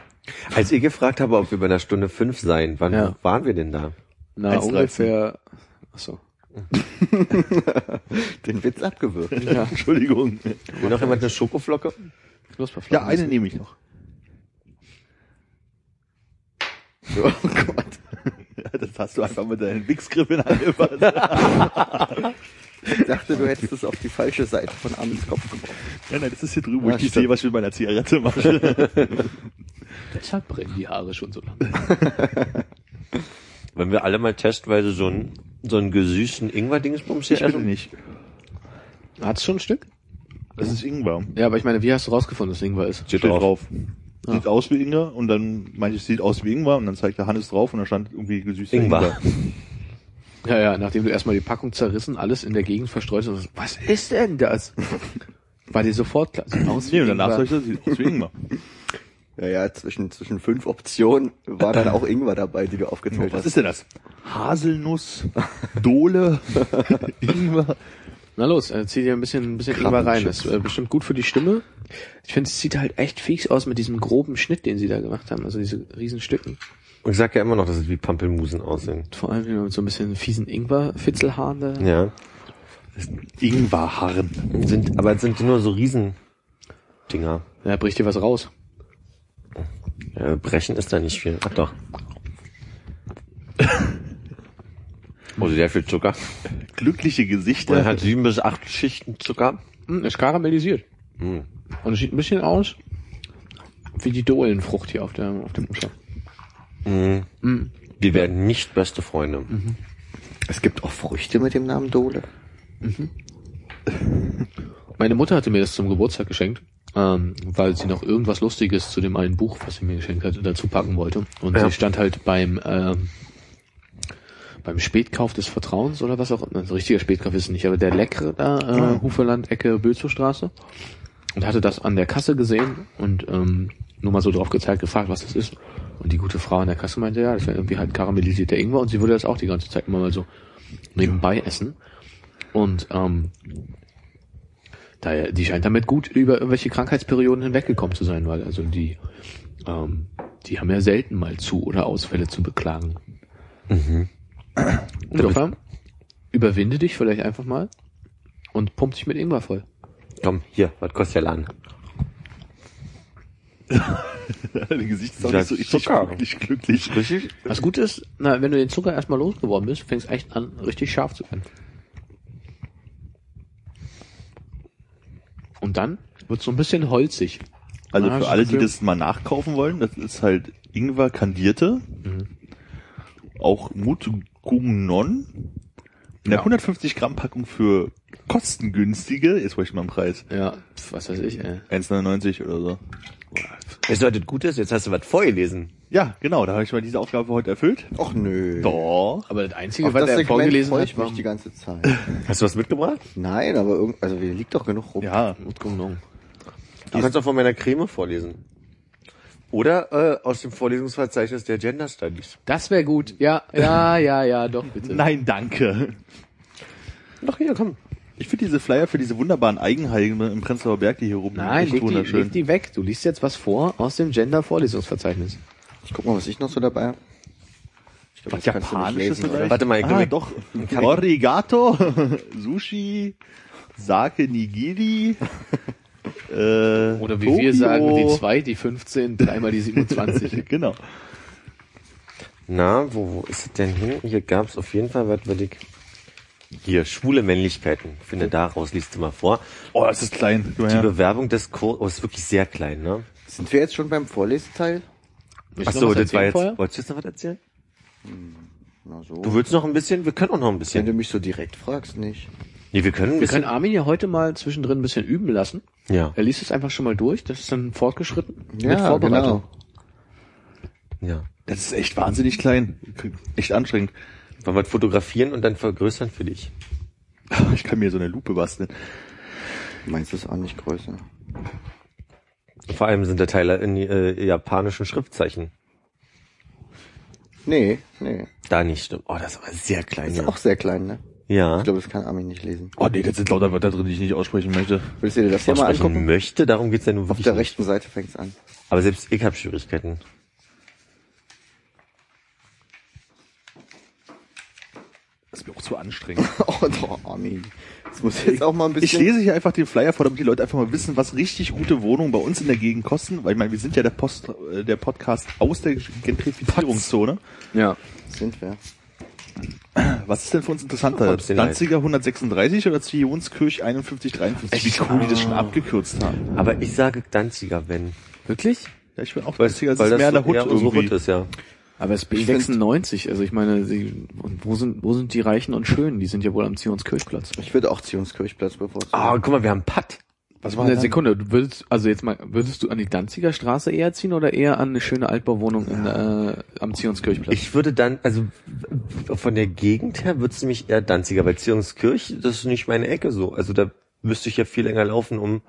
Als ihr gefragt habe, ob wir bei einer Stunde fünf seien, wann Ja. waren wir denn da? Na, 1,13. ungefähr. Achso. Den Witz abgewürgt. Ja, Entschuldigung. Will noch jemand eine Schokoflocke? Ja, eine nehme ich noch. Oh Gott. Das hast du einfach mit deinen Wichsgriffen angepasst. Ich dachte, du hättest es auf die falsche Seite von Amens Kopf gebracht. Ja, nein, das ist hier drüben, wo Ja, ich nicht sehe, was ich mit meiner Zigarette mache. Deshalb brennen die Haare schon so lange. Wenn wir alle mal testweise so einen, so einen gesüßten Ingwer-Dingsbums hier Ich essen? nicht. Hat's schon ein Stück? Das ist Ingwer. Ja, aber ich meine, wie hast du rausgefunden, dass Ingwer ist? Steht Steht drauf. drauf. Sieht aus wie Ingwer und dann meinte ich, sieht aus wie Ingwer und dann zeigt der Hannes drauf und da stand irgendwie gesüßter Ingwer. Ingwer. Ja, ja, nachdem du erstmal die Packung zerrissen, alles in der Gegend verstreut hast, und so, was ist denn das? War dir sofort klar? Sieht aus wie Nee, und danach Ingwer. sag ich, das sieht aus wie Ingwer. Ja, ja, zwischen, zwischen fünf Optionen war dann auch Ingwer dabei, die du aufgezählt Was hast. ist denn das? Haselnuss, Dole, Ingwer. Na los, äh, zieh dir ein bisschen, ein bisschen Ingwer rein. Das ist äh, bestimmt gut für die Stimme. Ich finde, es sieht halt echt fies aus mit diesem groben Schnitt, den sie da gemacht haben. Also diese riesen Stücken. Und ich sag ja immer noch, dass es wie Pampelmusen aussehen. Vor allem mit so ein bisschen fiesen Ingwer-Fitzelhaaren da. Ja. Ingwerharren. Sind, aber es sind nur so Riesen Dinger. Ja, bricht dir was raus. Ja, brechen ist da nicht viel. Ach doch. Oh, sehr viel Zucker. Glückliche Gesichter. hat sieben bis acht Schichten Zucker. Hm, ist karamellisiert. Hm. Und es sieht ein bisschen aus wie die Dohlenfrucht hier auf, der, auf dem Umschlag. Mhm. Mhm. Wir werden nicht beste Freunde. Es gibt auch Früchte mit dem Namen Dole. Meine Mutter hatte mir das zum Geburtstag geschenkt, ähm, weil sie noch irgendwas Lustiges zu dem einen Buch, was sie mir geschenkt hatte, dazu packen wollte. Und Ja. sie stand halt beim ähm, beim Spätkauf des Vertrauens oder was auch immer. Also richtiger Spätkauf ist es nicht, aber der leckere da, äh, Huferland, Ecke, Bülzowstraße. Und hatte das an der Kasse gesehen und ähm, nur mal so drauf gezeigt, gefragt, was das ist. Und die gute Frau an der Kasse meinte, ja, das wäre irgendwie halt karamellisierter Ingwer und sie würde das auch die ganze Zeit immer mal so nebenbei essen. Und ähm, daher, die scheint damit gut über irgendwelche Krankheitsperioden hinweggekommen zu sein, weil also die, ähm, die haben ja selten mal Zu- oder Ausfälle zu beklagen. Insofern, überwinde dich vielleicht einfach mal und pump dich mit Ingwer voll. Komm, hier, was kostet der Laden? Dein Gesicht ist auch Ja, nicht so richtig Zucker. glücklich, glücklich. Richtig? Was gut ist, na, wenn du den Zucker erstmal losgeworden bist, fängst echt an, richtig scharf zu werden. Und dann wird so ein bisschen holzig. Also Ah, für alle, die das mal nachkaufen wollen, das ist halt Ingwer kandierte. Auch Mutgumnon. In der Ja. 150 Gramm Packung für kostengünstige, jetzt wollte ich mal einen Preis, Ja, was weiß ich, ey. 1,99 oder so. Weißt du, was das gut ist? Jetzt hast du was vorgelesen. Ja, genau, da habe ich mal diese Aufgabe heute erfüllt. Och nö. Doch. Aber das Einzige, Auf was das er Segment vorgelesen hat, ich war mich die ganze Zeit. Hast du was mitgebracht? Nein, aber irgend, also hier liegt doch genug rum. Ja, Mutgumnon. Du kannst auch von meiner Creme vorlesen. Oder äh, aus dem Vorlesungsverzeichnis der Gender Studies. Das wäre gut. Ja, ja, ja, ja, doch, bitte. nein, danke. Doch, hier, komm. Ich finde diese Flyer für diese wunderbaren Eigenheime im Prenzlauer Berg, die hier oben Nein, echt leg die, wunderschön. leg die weg. Du liest jetzt was vor aus dem Gender-Vorlesungsverzeichnis. Ich guck mal, was ich noch so dabei habe. Ich glaub, Was Japanisches lesen? Warte mal, ich ah, doch. Origato, Sushi, Sake Nigiri, äh, Oder wie Tokio. wir sagen, die 2, die 15, dreimal die 27. Genau. Na, wo, wo ist es denn hin? Hier gab's auf jeden Fall, was will ich... Hier, schwule Männlichkeiten. Ich finde, daraus liest du mal vor. Oh, das ist klein. Die her. Bewerbung des Kurs, oh, ist wirklich sehr klein, ne? Sind wir jetzt schon beim Vorleseteil? Willst Ach du noch so, was das war jetzt, vorher? wolltest du jetzt noch was erzählen? Na so. Du willst noch ein bisschen? Wir können auch noch ein Wenn bisschen. du mich so direkt fragst, nicht. Nee, wir können ein Wir können Armin ja heute mal zwischendrin ein bisschen üben lassen. Ja, Er liest es einfach schon mal durch. Das ist dann fortgeschritten mit Ja, Vorbereitung. genau. ja. Das ist echt wahnsinnig klein. Echt anstrengend. Wollen wir das fotografieren und dann vergrößern für dich? Ich kann mir so eine Lupe basteln. Meinst du es auch nicht größer? vor allem sind da Teile in äh, japanischen Schriftzeichen. Nee, nee. Da nicht stimmt. Oh, das war sehr klein. Ist Ja. auch sehr klein, ne? ja. Ich glaube, das kann Armin nicht lesen. Oh nee, das sind lauter Wörter drin, die ich nicht aussprechen möchte. Willst du dir das hier mal angucken? möchte, darum geht's ja nur Auf wirklich der nicht. rechten Seite fängt's an. Aber selbst ich habe Schwierigkeiten. Ist mir auch zu anstrengend. Oh, doch, Armin. Das muss jetzt auch mal ein Ich bisschen... lese hier einfach den Flyer vor, damit die Leute einfach mal wissen, was richtig gute Wohnungen bei uns in der Gegend kosten. Weil ich meine, wir sind ja der, Post, äh, der Podcast aus der Gentrifizierungszone. Ja. sind wir. Was ist denn für uns interessanter? Danziger 136 oder Zionskirch 5153? Wie cool die das schon abgekürzt haben. Aber ich sage Danziger, wenn. Wirklich? Ja, ich bin auch Weil, Danziger, das weil ist das mehr der Hut eher unsere irgendwie. Hut ist, ja. Aber es ist Ich find- B96, also ich meine, sie, und wo sind, wo sind die Reichen und Schönen? Die sind ja wohl am Zionskirchplatz. Ich würde auch Zionskirchplatz bevorzugen. Ah, guck mal, wir haben Patt. Was war Eine das? Sekunde, du würdest, also jetzt mal, würdest du an die Danziger Straße eher ziehen oder eher an eine schöne Altbauwohnung in, äh, am Zionskirchplatz? Ich würde dann, also von der Gegend her wird's nämlich eher Danziger, weil Zionskirch, das ist nicht meine Ecke so. Also da müsste ich ja viel länger laufen, um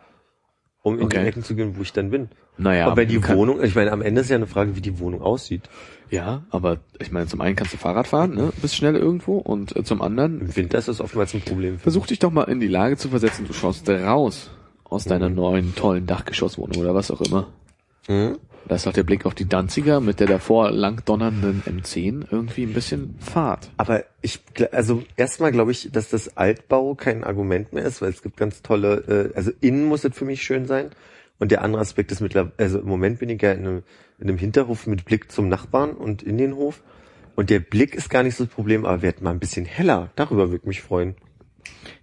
um in Okay. die Ecken zu gehen, wo ich dann bin. naja, aber die du Wohnung, ich meine, am Ende ist ja eine Frage, wie die Wohnung aussieht. Ja, aber ich meine, zum einen kannst du Fahrrad fahren, ne? Bist schnell irgendwo und äh, zum anderen Im Winter ist das oftmals ein Problem. versuch dich doch mal in die Lage zu versetzen, du schaust raus aus deiner neuen, tollen Dachgeschosswohnung oder was auch immer. Hm? Da ist doch der Blick auf die Danziger mit der davor lang donnernden M10 irgendwie ein bisschen Fahrt. Aber ich, also erstmal glaube ich, dass das Altbau kein Argument mehr ist, weil es gibt ganz tolle, äh, also innen muss es für mich schön sein. Und der andere Aspekt ist mittlerweile, also im Moment bin ich ja in einem, in einem Hinterhof mit Blick zum Nachbarn und in den Hof. Und der Blick ist gar nicht so das Problem, aber wird mal ein bisschen heller. Darüber würde ich mich freuen.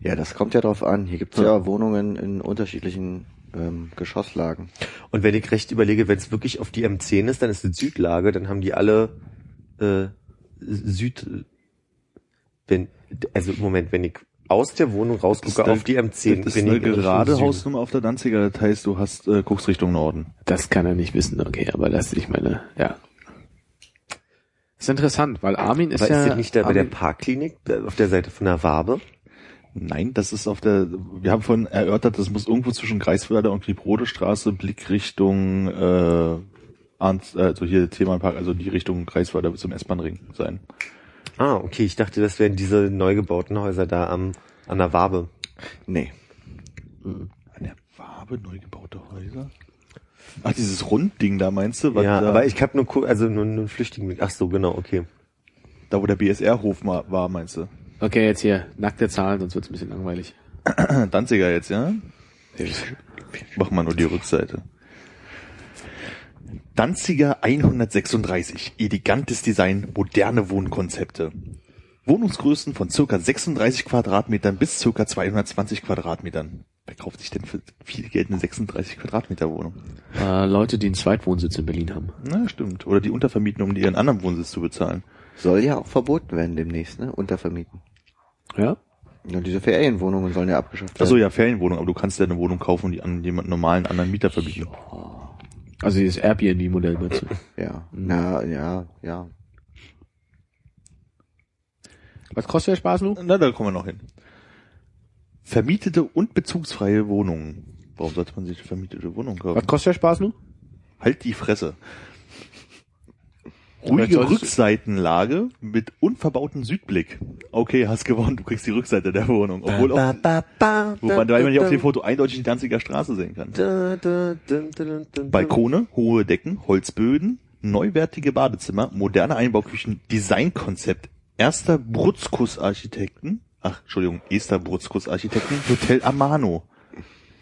Ja, das kommt ja drauf an. Hier gibt's ja Wohnungen in unterschiedlichen ähm, Geschosslagen. Und wenn ich recht überlege, wenn es wirklich auf die M10 ist, dann ist es Südlage, dann haben die alle äh, Süd. Wenn, also Moment, wenn ich aus der Wohnung rausgucke auf die M10, Das ist eine gerade. Hausnummer auf der Danziger, das heißt, du hast, äh, guckst Richtung Norden. Das kann er nicht wissen, okay, aber das, ich meine, ja. Ist interessant, weil Armin ist Aber ja... ist das nicht da bei der Parkklinik, äh, auf der Seite von der Wabe? Nein, das ist auf der, wir haben vorhin erörtert, das muss irgendwo zwischen Greifswalder und Kliebrode Straße, Blick Richtung, äh, Arndt, also hier Themenpark, also die Richtung Greifswalder bis zum S-Bahn-Ring sein. Ah, okay, ich dachte, das wären diese neu gebauten Häuser da am, an der Wabe. Nee. An der Wabe neu gebaute Häuser? Ach, dieses Rundding da meinst du? Was ja, da, aber ich habe nur, also nur, nur einen flüchtigen Blick. Ach so, genau, okay. da wo der BSR-Hof war, meinst du? Okay, jetzt hier, nackte Zahlen, sonst wird's ein bisschen langweilig. Danziger jetzt, ja? Mach mal nur die Rückseite. Danziger 136. Elegantes Design, moderne Wohnkonzepte. Wohnungsgrößen von circa 36 Quadratmetern bis circa 220 Quadratmetern. Wer kauft sich denn für viel Geld eine 36 Quadratmeter Wohnung? Äh, Leute, die einen Zweitwohnsitz in Berlin haben. Na, stimmt. Oder die untervermieten, um ihren anderen Wohnsitz zu bezahlen. Soll ja auch verboten werden demnächst, ne? Untervermieten. Ja? Ja, diese Ferienwohnungen sollen ja abgeschafft werden. Achso, ja, Ferienwohnung, aber du kannst ja eine Wohnung kaufen und die an jemanden normalen anderen Mieter verbieten. Also dieses Airbnb-Modell meinst du? Ja, na, ja, ja. Was kostet der Spaß nun? Na, da kommen wir noch hin. Vermietete und bezugsfreie Wohnungen. Warum sollte man sich eine vermietete Wohnung kaufen? Was kostet der Spaß nun? Halt die Fresse. Ruhige Rückseitenlage mit unverbautem Südblick. Okay, hast gewonnen, du kriegst die Rückseite der Wohnung. Obwohl auch, wobei man hier auf dem Foto eindeutig die Danziger Straße sehen kann. Balkone, hohe Decken, Holzböden, neuwertige Badezimmer, moderne Einbauküchen, Designkonzept, erster Brutzkus-Architekten, ach, Entschuldigung, Esther Brutzkus-Architekten, Hotel Amano.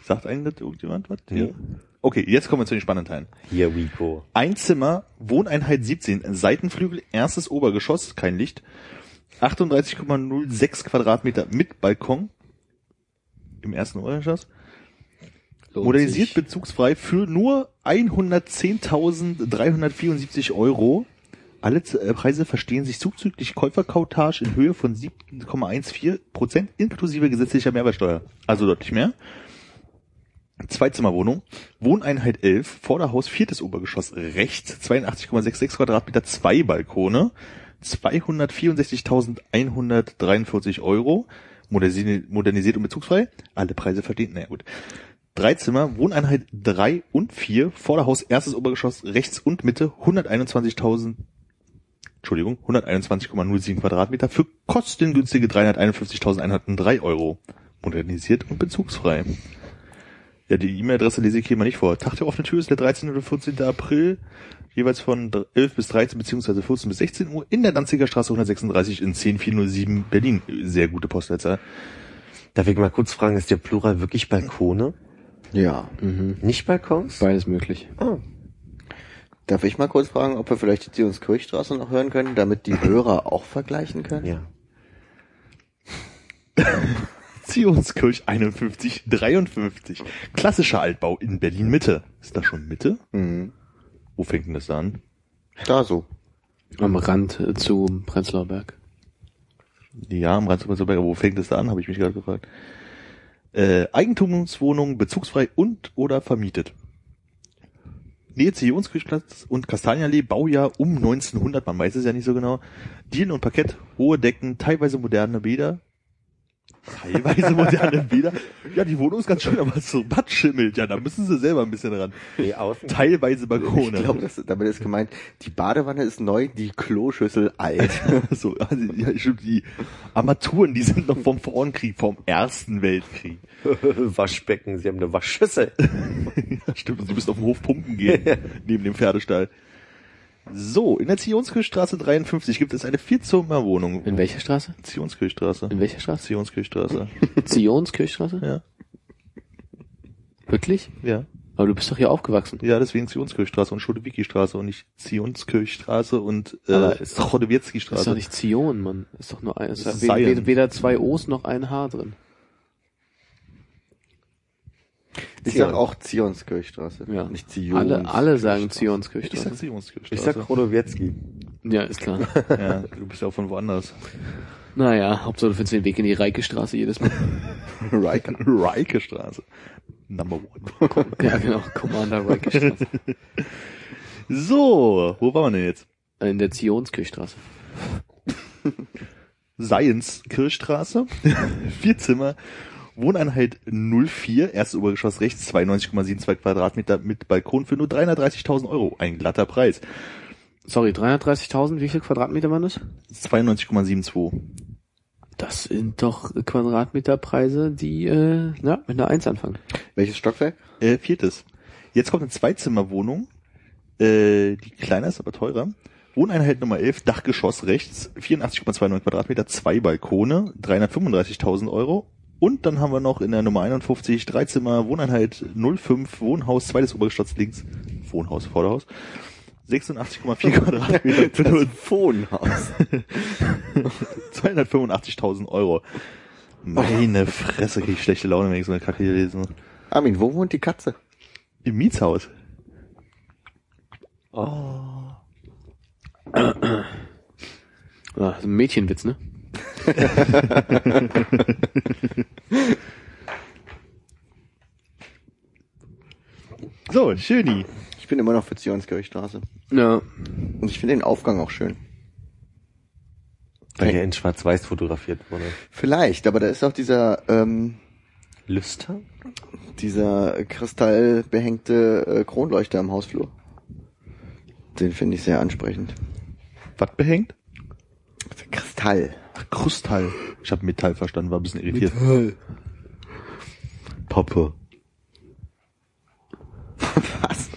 Sagt eigentlich das irgendjemand was? Nee. Okay, jetzt kommen wir zu den spannenden Teilen. Here we go. Ein Zimmer, Wohneinheit 17, Seitenflügel, erstes Obergeschoss, kein Licht, 38,06 Quadratmeter mit Balkon im ersten Obergeschoss. Modernisiert bezugsfrei für nur 110.374 Euro. Alle äh, Preise verstehen sich zuzüglich Käuferkautage in Höhe von 7,14 Prozent inklusive gesetzlicher Mehrwertsteuer. Also deutlich mehr. Zweizimmerwohnung, Wohneinheit 11, Vorderhaus, viertes Obergeschoss, rechts, 82,66 Quadratmeter, zwei Balkone, 264.143 Euro, modernisiert, und bezugsfrei, alle Preise verdient, naja gut. Drei Zimmer, Wohneinheit drei und vier, Vorderhaus, erstes Obergeschoss, rechts und Mitte, 121.000, Entschuldigung, 121,07 Quadratmeter für kostengünstige 351.103 Euro. Modernisiert und bezugsfrei. Ja, die E-Mail-Adresse lese ich hier mal nicht vor. Tag der offenen Tür ist der 13. oder 14. April, jeweils von 11 bis 13 beziehungsweise 14 bis 16 Uhr in der Danziger Straße 136 in 10407 Berlin. Sehr gute Postleitzahl. Darf ich mal kurz fragen, ist der Plural wirklich Balkone? Ja. Mhm. Nicht Balkons? Beides möglich. Oh. Darf ich mal kurz fragen, ob wir vielleicht die Zionskirchstraße noch hören können, damit die Hörer auch vergleichen können? Ja. Zionskirch 51 53. Klassischer Altbau in Berlin Mitte. Ist das schon Mitte? Mhm. Wo fängt denn das an? Da so. Am Rand äh, zu Prenzlauer Berg. Ja, am Rand zu Prenzlauer Berg. Wo fängt das da an? Habe ich mich gerade gefragt. Äh, Eigentumswohnung, bezugsfrei und oder vermietet. Nähe Zionskirchplatz und Kastanienallee, Baujahr um 1900, man weiß es ja nicht so genau. Dielen und Parkett, hohe Decken, teilweise moderne Bäder. Teilweise moderne Bäder. Ja, die Wohnung ist ganz schön, aber so Bad schimmelt. Ja, da müssen sie selber ein bisschen ran. Nee, außen. Teilweise Ich Balkone. glaube, das, damit ist gemeint, die Badewanne ist neu, die Kloschüssel alt. so, also, ja, stimmt, die Armaturen, die sind noch vom Frauenkrieg, vom Ersten Weltkrieg. Waschbecken, sie haben eine Waschschüssel. Ja, stimmt, und sie müssen auf den Hof pumpen gehen, neben dem Pferdestall. So, in der Zionskirchstraße 53 gibt es eine Vierzimmerwohnung. In welcher Straße? Zionskirchstraße. In welcher Straße? Zionskirchstraße. Zionskirchstraße? Ja, Wirklich? ja. Aber du bist doch hier aufgewachsen. Ja, deswegen Zionskirchstraße und Schodewicki-Straße und nicht Zionskirchstraße und äh, Aber ist doch- Das ist Chodewiecki-Straße. doch nicht Zion, Mann. Ist doch nur ein, ist Zion. weder zwei O's noch ein H drin. Ich Zion. sag auch Zionskirchstraße. Ja. Nicht Zion. Alle, alle sagen Ich sag Zionskirchstraße. Zionskirchstraße. Ich sag Krodowiecki. Ja, ist klar. Ja, du bist ja auch von woanders. naja, Hauptsache du findest den Weg in die Reike-Straße jedes Mal. Riker. Reike-Straße. Number one. ja, genau. Commander Reike-Straße. So, wo waren wir denn jetzt? In der Zionskirchstraße. Science Kirchstraße, vier Zimmer, Wohneinheit 04, erstes Obergeschoss rechts, 92,72 Quadratmeter mit Balkon für nur 330.000 Euro. Ein glatter Preis. Sorry, 330.000, wie viel Quadratmeter waren das? 92,72. Das sind doch Quadratmeterpreise, die äh, ja, mit einer Eins anfangen. Welches Stockwerk? Äh, viertes. Jetzt kommt eine Zweizimmerwohnung, äh, die kleiner ist, aber teurer. Wohneinheit Nummer 11, Dachgeschoss rechts, 84,29 Quadratmeter, zwei Balkone, 335.000 Euro. Und dann haben wir noch in der Nummer 51 Dreizimmer, Wohneinheit 05, Wohnhaus, zweites Obergeschoss links, Wohnhaus, Vorderhaus, 86,4 Quadratmeter für nur Telefonhaus. 285.000 Euro. Meine Fresse, krieg ich schlechte Laune, wenn ich so eine Kacke hier lese. Armin, wo wohnt die Katze? Im Mietshaus. Ja, so ein Mädchenwitz, ne? So, Schöni. Ich bin immer noch für Zionskirchstraße. Ja. Und ich finde den Aufgang auch schön. Weil der in Schwarz-Weiß fotografiert wurde. Vielleicht, aber da ist auch dieser, ähm, Lüster? dieser kristallbehängte äh, Kronleuchter im Hausflur. Den finde ich sehr ansprechend. Was behängt? Kristall. Ach, Krustall. Ich habe Metall verstanden, war ein bisschen irritiert. Poppe. Was?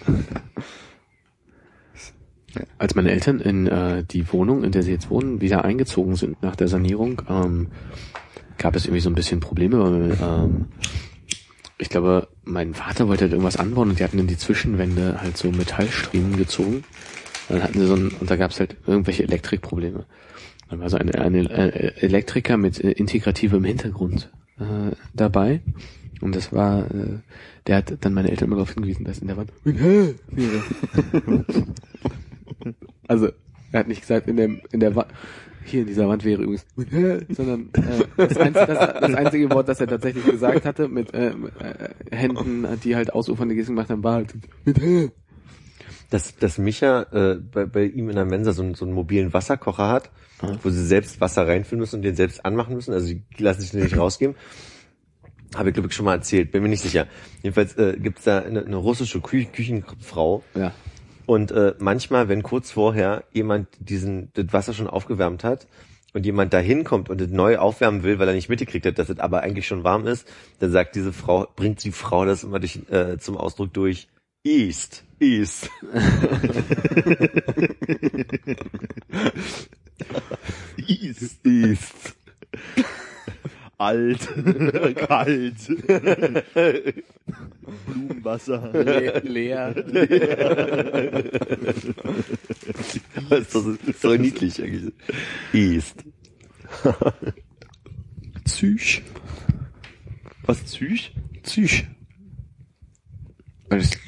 Als meine Eltern in äh, die Wohnung, in der sie jetzt wohnen, wieder eingezogen sind nach der Sanierung, ähm, gab es irgendwie so ein bisschen Probleme, weil ähm, ich glaube, mein Vater wollte halt irgendwas anbauen und die hatten in die Zwischenwände halt so Metallstriemen gezogen. Dann hatten sie so ein, und da gab es halt irgendwelche Elektrikprobleme. Dann war so ein, ein äh, Elektriker mit äh, integrativem Hintergrund äh, dabei. Und das war, äh, der hat dann meine Eltern immer darauf hingewiesen, dass in der Wand. Also, er hat nicht gesagt, in der, in der Wand, hier in dieser Wand wäre übrigens, sondern äh, das, einzige, das, das einzige Wort, das er tatsächlich gesagt hatte, mit äh, äh, Händen, die halt ausufernde Gesten gemacht haben, war halt Dass, dass Micha äh, bei, bei ihm in der Mensa so, einen- so einen mobilen Wasserkocher hat, wo sie selbst Wasser reinfüllen müssen und den selbst anmachen müssen. Also die lassen sich den nicht rausgeben. Habe ich glaube ich schon mal erzählt, bin mir nicht sicher. Jedenfalls äh, gibt's da eine, eine russische Kü Küchenfrau Ja. und äh, manchmal, wenn kurz vorher jemand diesen das Wasser schon aufgewärmt hat und jemand da hinkommt und es neu aufwärmen will, weil er nicht mitgekriegt hat, dass es aber eigentlich schon warm ist, dann sagt diese Frau, bringt die Frau das immer durch, äh, zum Ausdruck durch East, East. East. East. Alt. Kalt. Blumenwasser. Le leer. Das ist ist doch niedlich eigentlich. East. Züch. Was, Züch? Psych. Das ist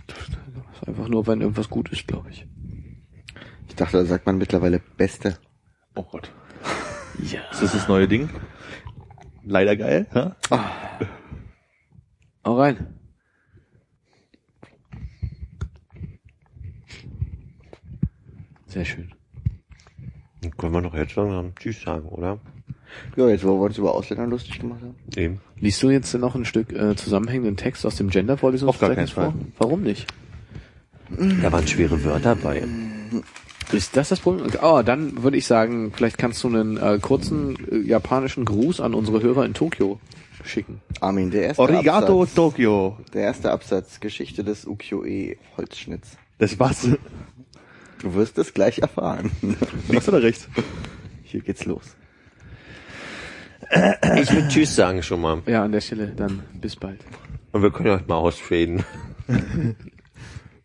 einfach nur, wenn irgendwas gut ist, glaube ich. Ich dachte, da sagt man mittlerweile Beste. Oh Gott. Ja. Ist das das neue Ding? Leider geil, ja? Hau rein. Sehr schön. Dann können wir noch jetzt langsam Tschüss sagen, oder? Ja, jetzt wo wir uns über Ausländer lustig gemacht haben. Eben. Liest du jetzt noch ein Stück äh, zusammenhängenden Text aus dem Gender-Vorlesungsverzeichnis Auf gar keinen vor? Warum nicht? Da waren schwere Wörter bei. Ist das das Problem? Oh, dann würde ich sagen, vielleicht kannst du einen äh, kurzen äh, japanischen Gruß an unsere Hörer in Tokio schicken. Armin, der erste Origato Absatz. Tokyo. Der erste Absatz, Geschichte des Ukiyo-e-Holzschnitts. Das was? Du wirst es gleich erfahren. Links oder rechts? Hier geht's los. Ich würde Tschüss sagen schon mal. Ja, an der Stelle dann bis bald. Und wir können ja mal ausfaden.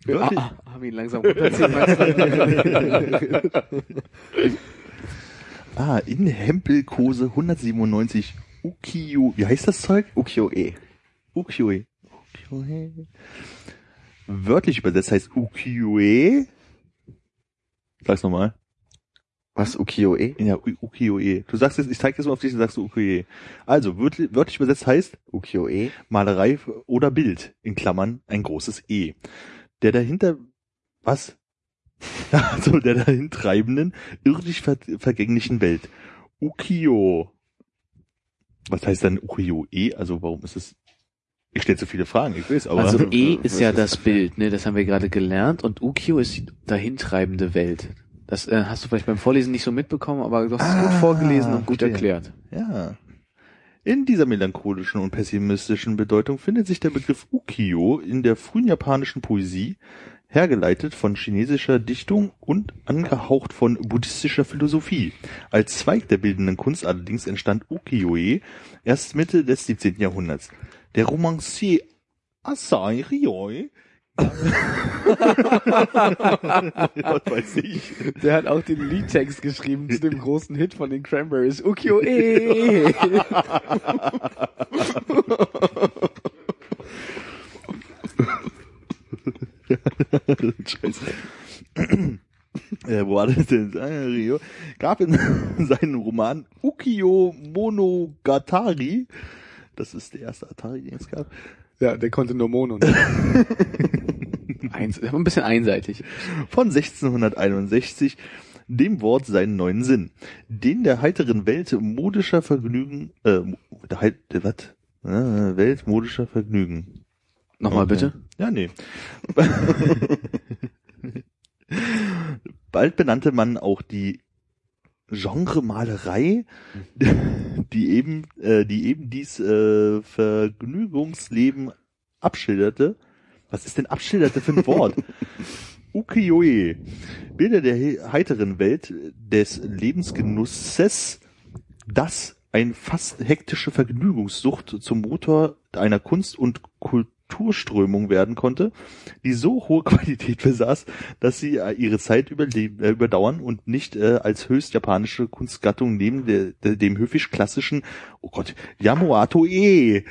Wirklich? Ah, ah, Armin, langsam runterziehen. Ah, in Hempelkose 197 Ukiyo. Wie heißt das Zeug? Ukiyo-e. Ukiyo-e. Ukiyo-e. Wörtlich übersetzt heißt Ukiyo-e. Sag's nochmal. Was, Ukiyo-e? Ja, Ukiyo-e. Du sagst jetzt, ich zeig jetzt mal auf dich, dann sagst du Ukiyo-e. Also, wörtlich, wörtlich übersetzt heißt Ukiyo-e. Malerei oder Bild, in Klammern ein großes E. Der dahinter, was? Also der dahintreibenden, irdisch ver vergänglichen Welt. Ukiyo. Was heißt dann Ukiyo-e? Also warum ist es, ich stelle zu viele Fragen, ich weiß, aber. Also E ist ja ist das? Bild, ne? Das haben wir gerade gelernt. Und Ukio ist die dahintreibende Welt. Das äh, hast du vielleicht beim Vorlesen nicht so mitbekommen, aber du hast es gut Ah, vorgelesen und gut erklärt. Ja. In dieser melancholischen und pessimistischen Bedeutung findet sich der Begriff Ukiyo in der frühen japanischen Poesie, hergeleitet von chinesischer Dichtung und angehaucht von buddhistischer Philosophie. Als Zweig der bildenden Kunst allerdings entstand Ukiyo-e erst Mitte des 17. Jahrhunderts. Der Romancier Asai Ryoi Was weiß ich. Der hat auch den Liedtext geschrieben zu dem großen Hit von den Cranberries. Ukio E. Scheiße. Äh, wo war das denn? Ah, Rio. Gab in seinem Roman Ukiyo Monogatari, das ist der erste Atari, den es gab, Ja, der konnte nur Mono. Eins, ein bisschen einseitig. von 1661 dem Wort seinen neuen Sinn, den der heiteren Welt modischer Vergnügen, äh, der, was? Äh, Welt modischer Vergnügen. Nochmal Okay. bitte. Ja, nee. Bald benannte man auch die Genremalerei, die eben, äh, die eben dies äh, Vergnügungsleben abschilderte. Was ist denn abschilderte für ein Wort? Ukiyo-e. Bilder der he- heiteren Welt des Lebensgenusses, das ein fast hektische Vergnügungssucht zum Motor einer Kunst- und Kulturströmung werden konnte, die so hohe Qualität besaß, dass sie äh, ihre Zeit überleben, äh, überdauern und nicht äh, als höchst japanische Kunstgattung neben der, der, dem höfisch-klassischen, oh Gott, Yamato-e.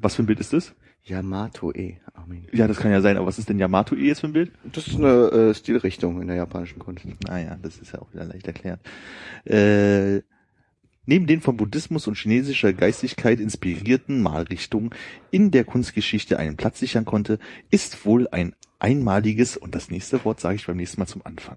Was für ein Bild ist das? Yamato-e, Armin. Ja, das kann ja sein, aber was ist denn Yamato-e jetzt für ein Bild? Das ist eine äh, Stilrichtung in der japanischen Kunst. Naja, das ist ja auch wieder leicht erklärt. Äh, neben den vom Buddhismus und chinesischer Geistigkeit inspirierten Malrichtungen in der Kunstgeschichte einen Platz sichern konnte, ist wohl ein einmaliges, und das nächste Wort sage ich beim nächsten Mal zum Anfang.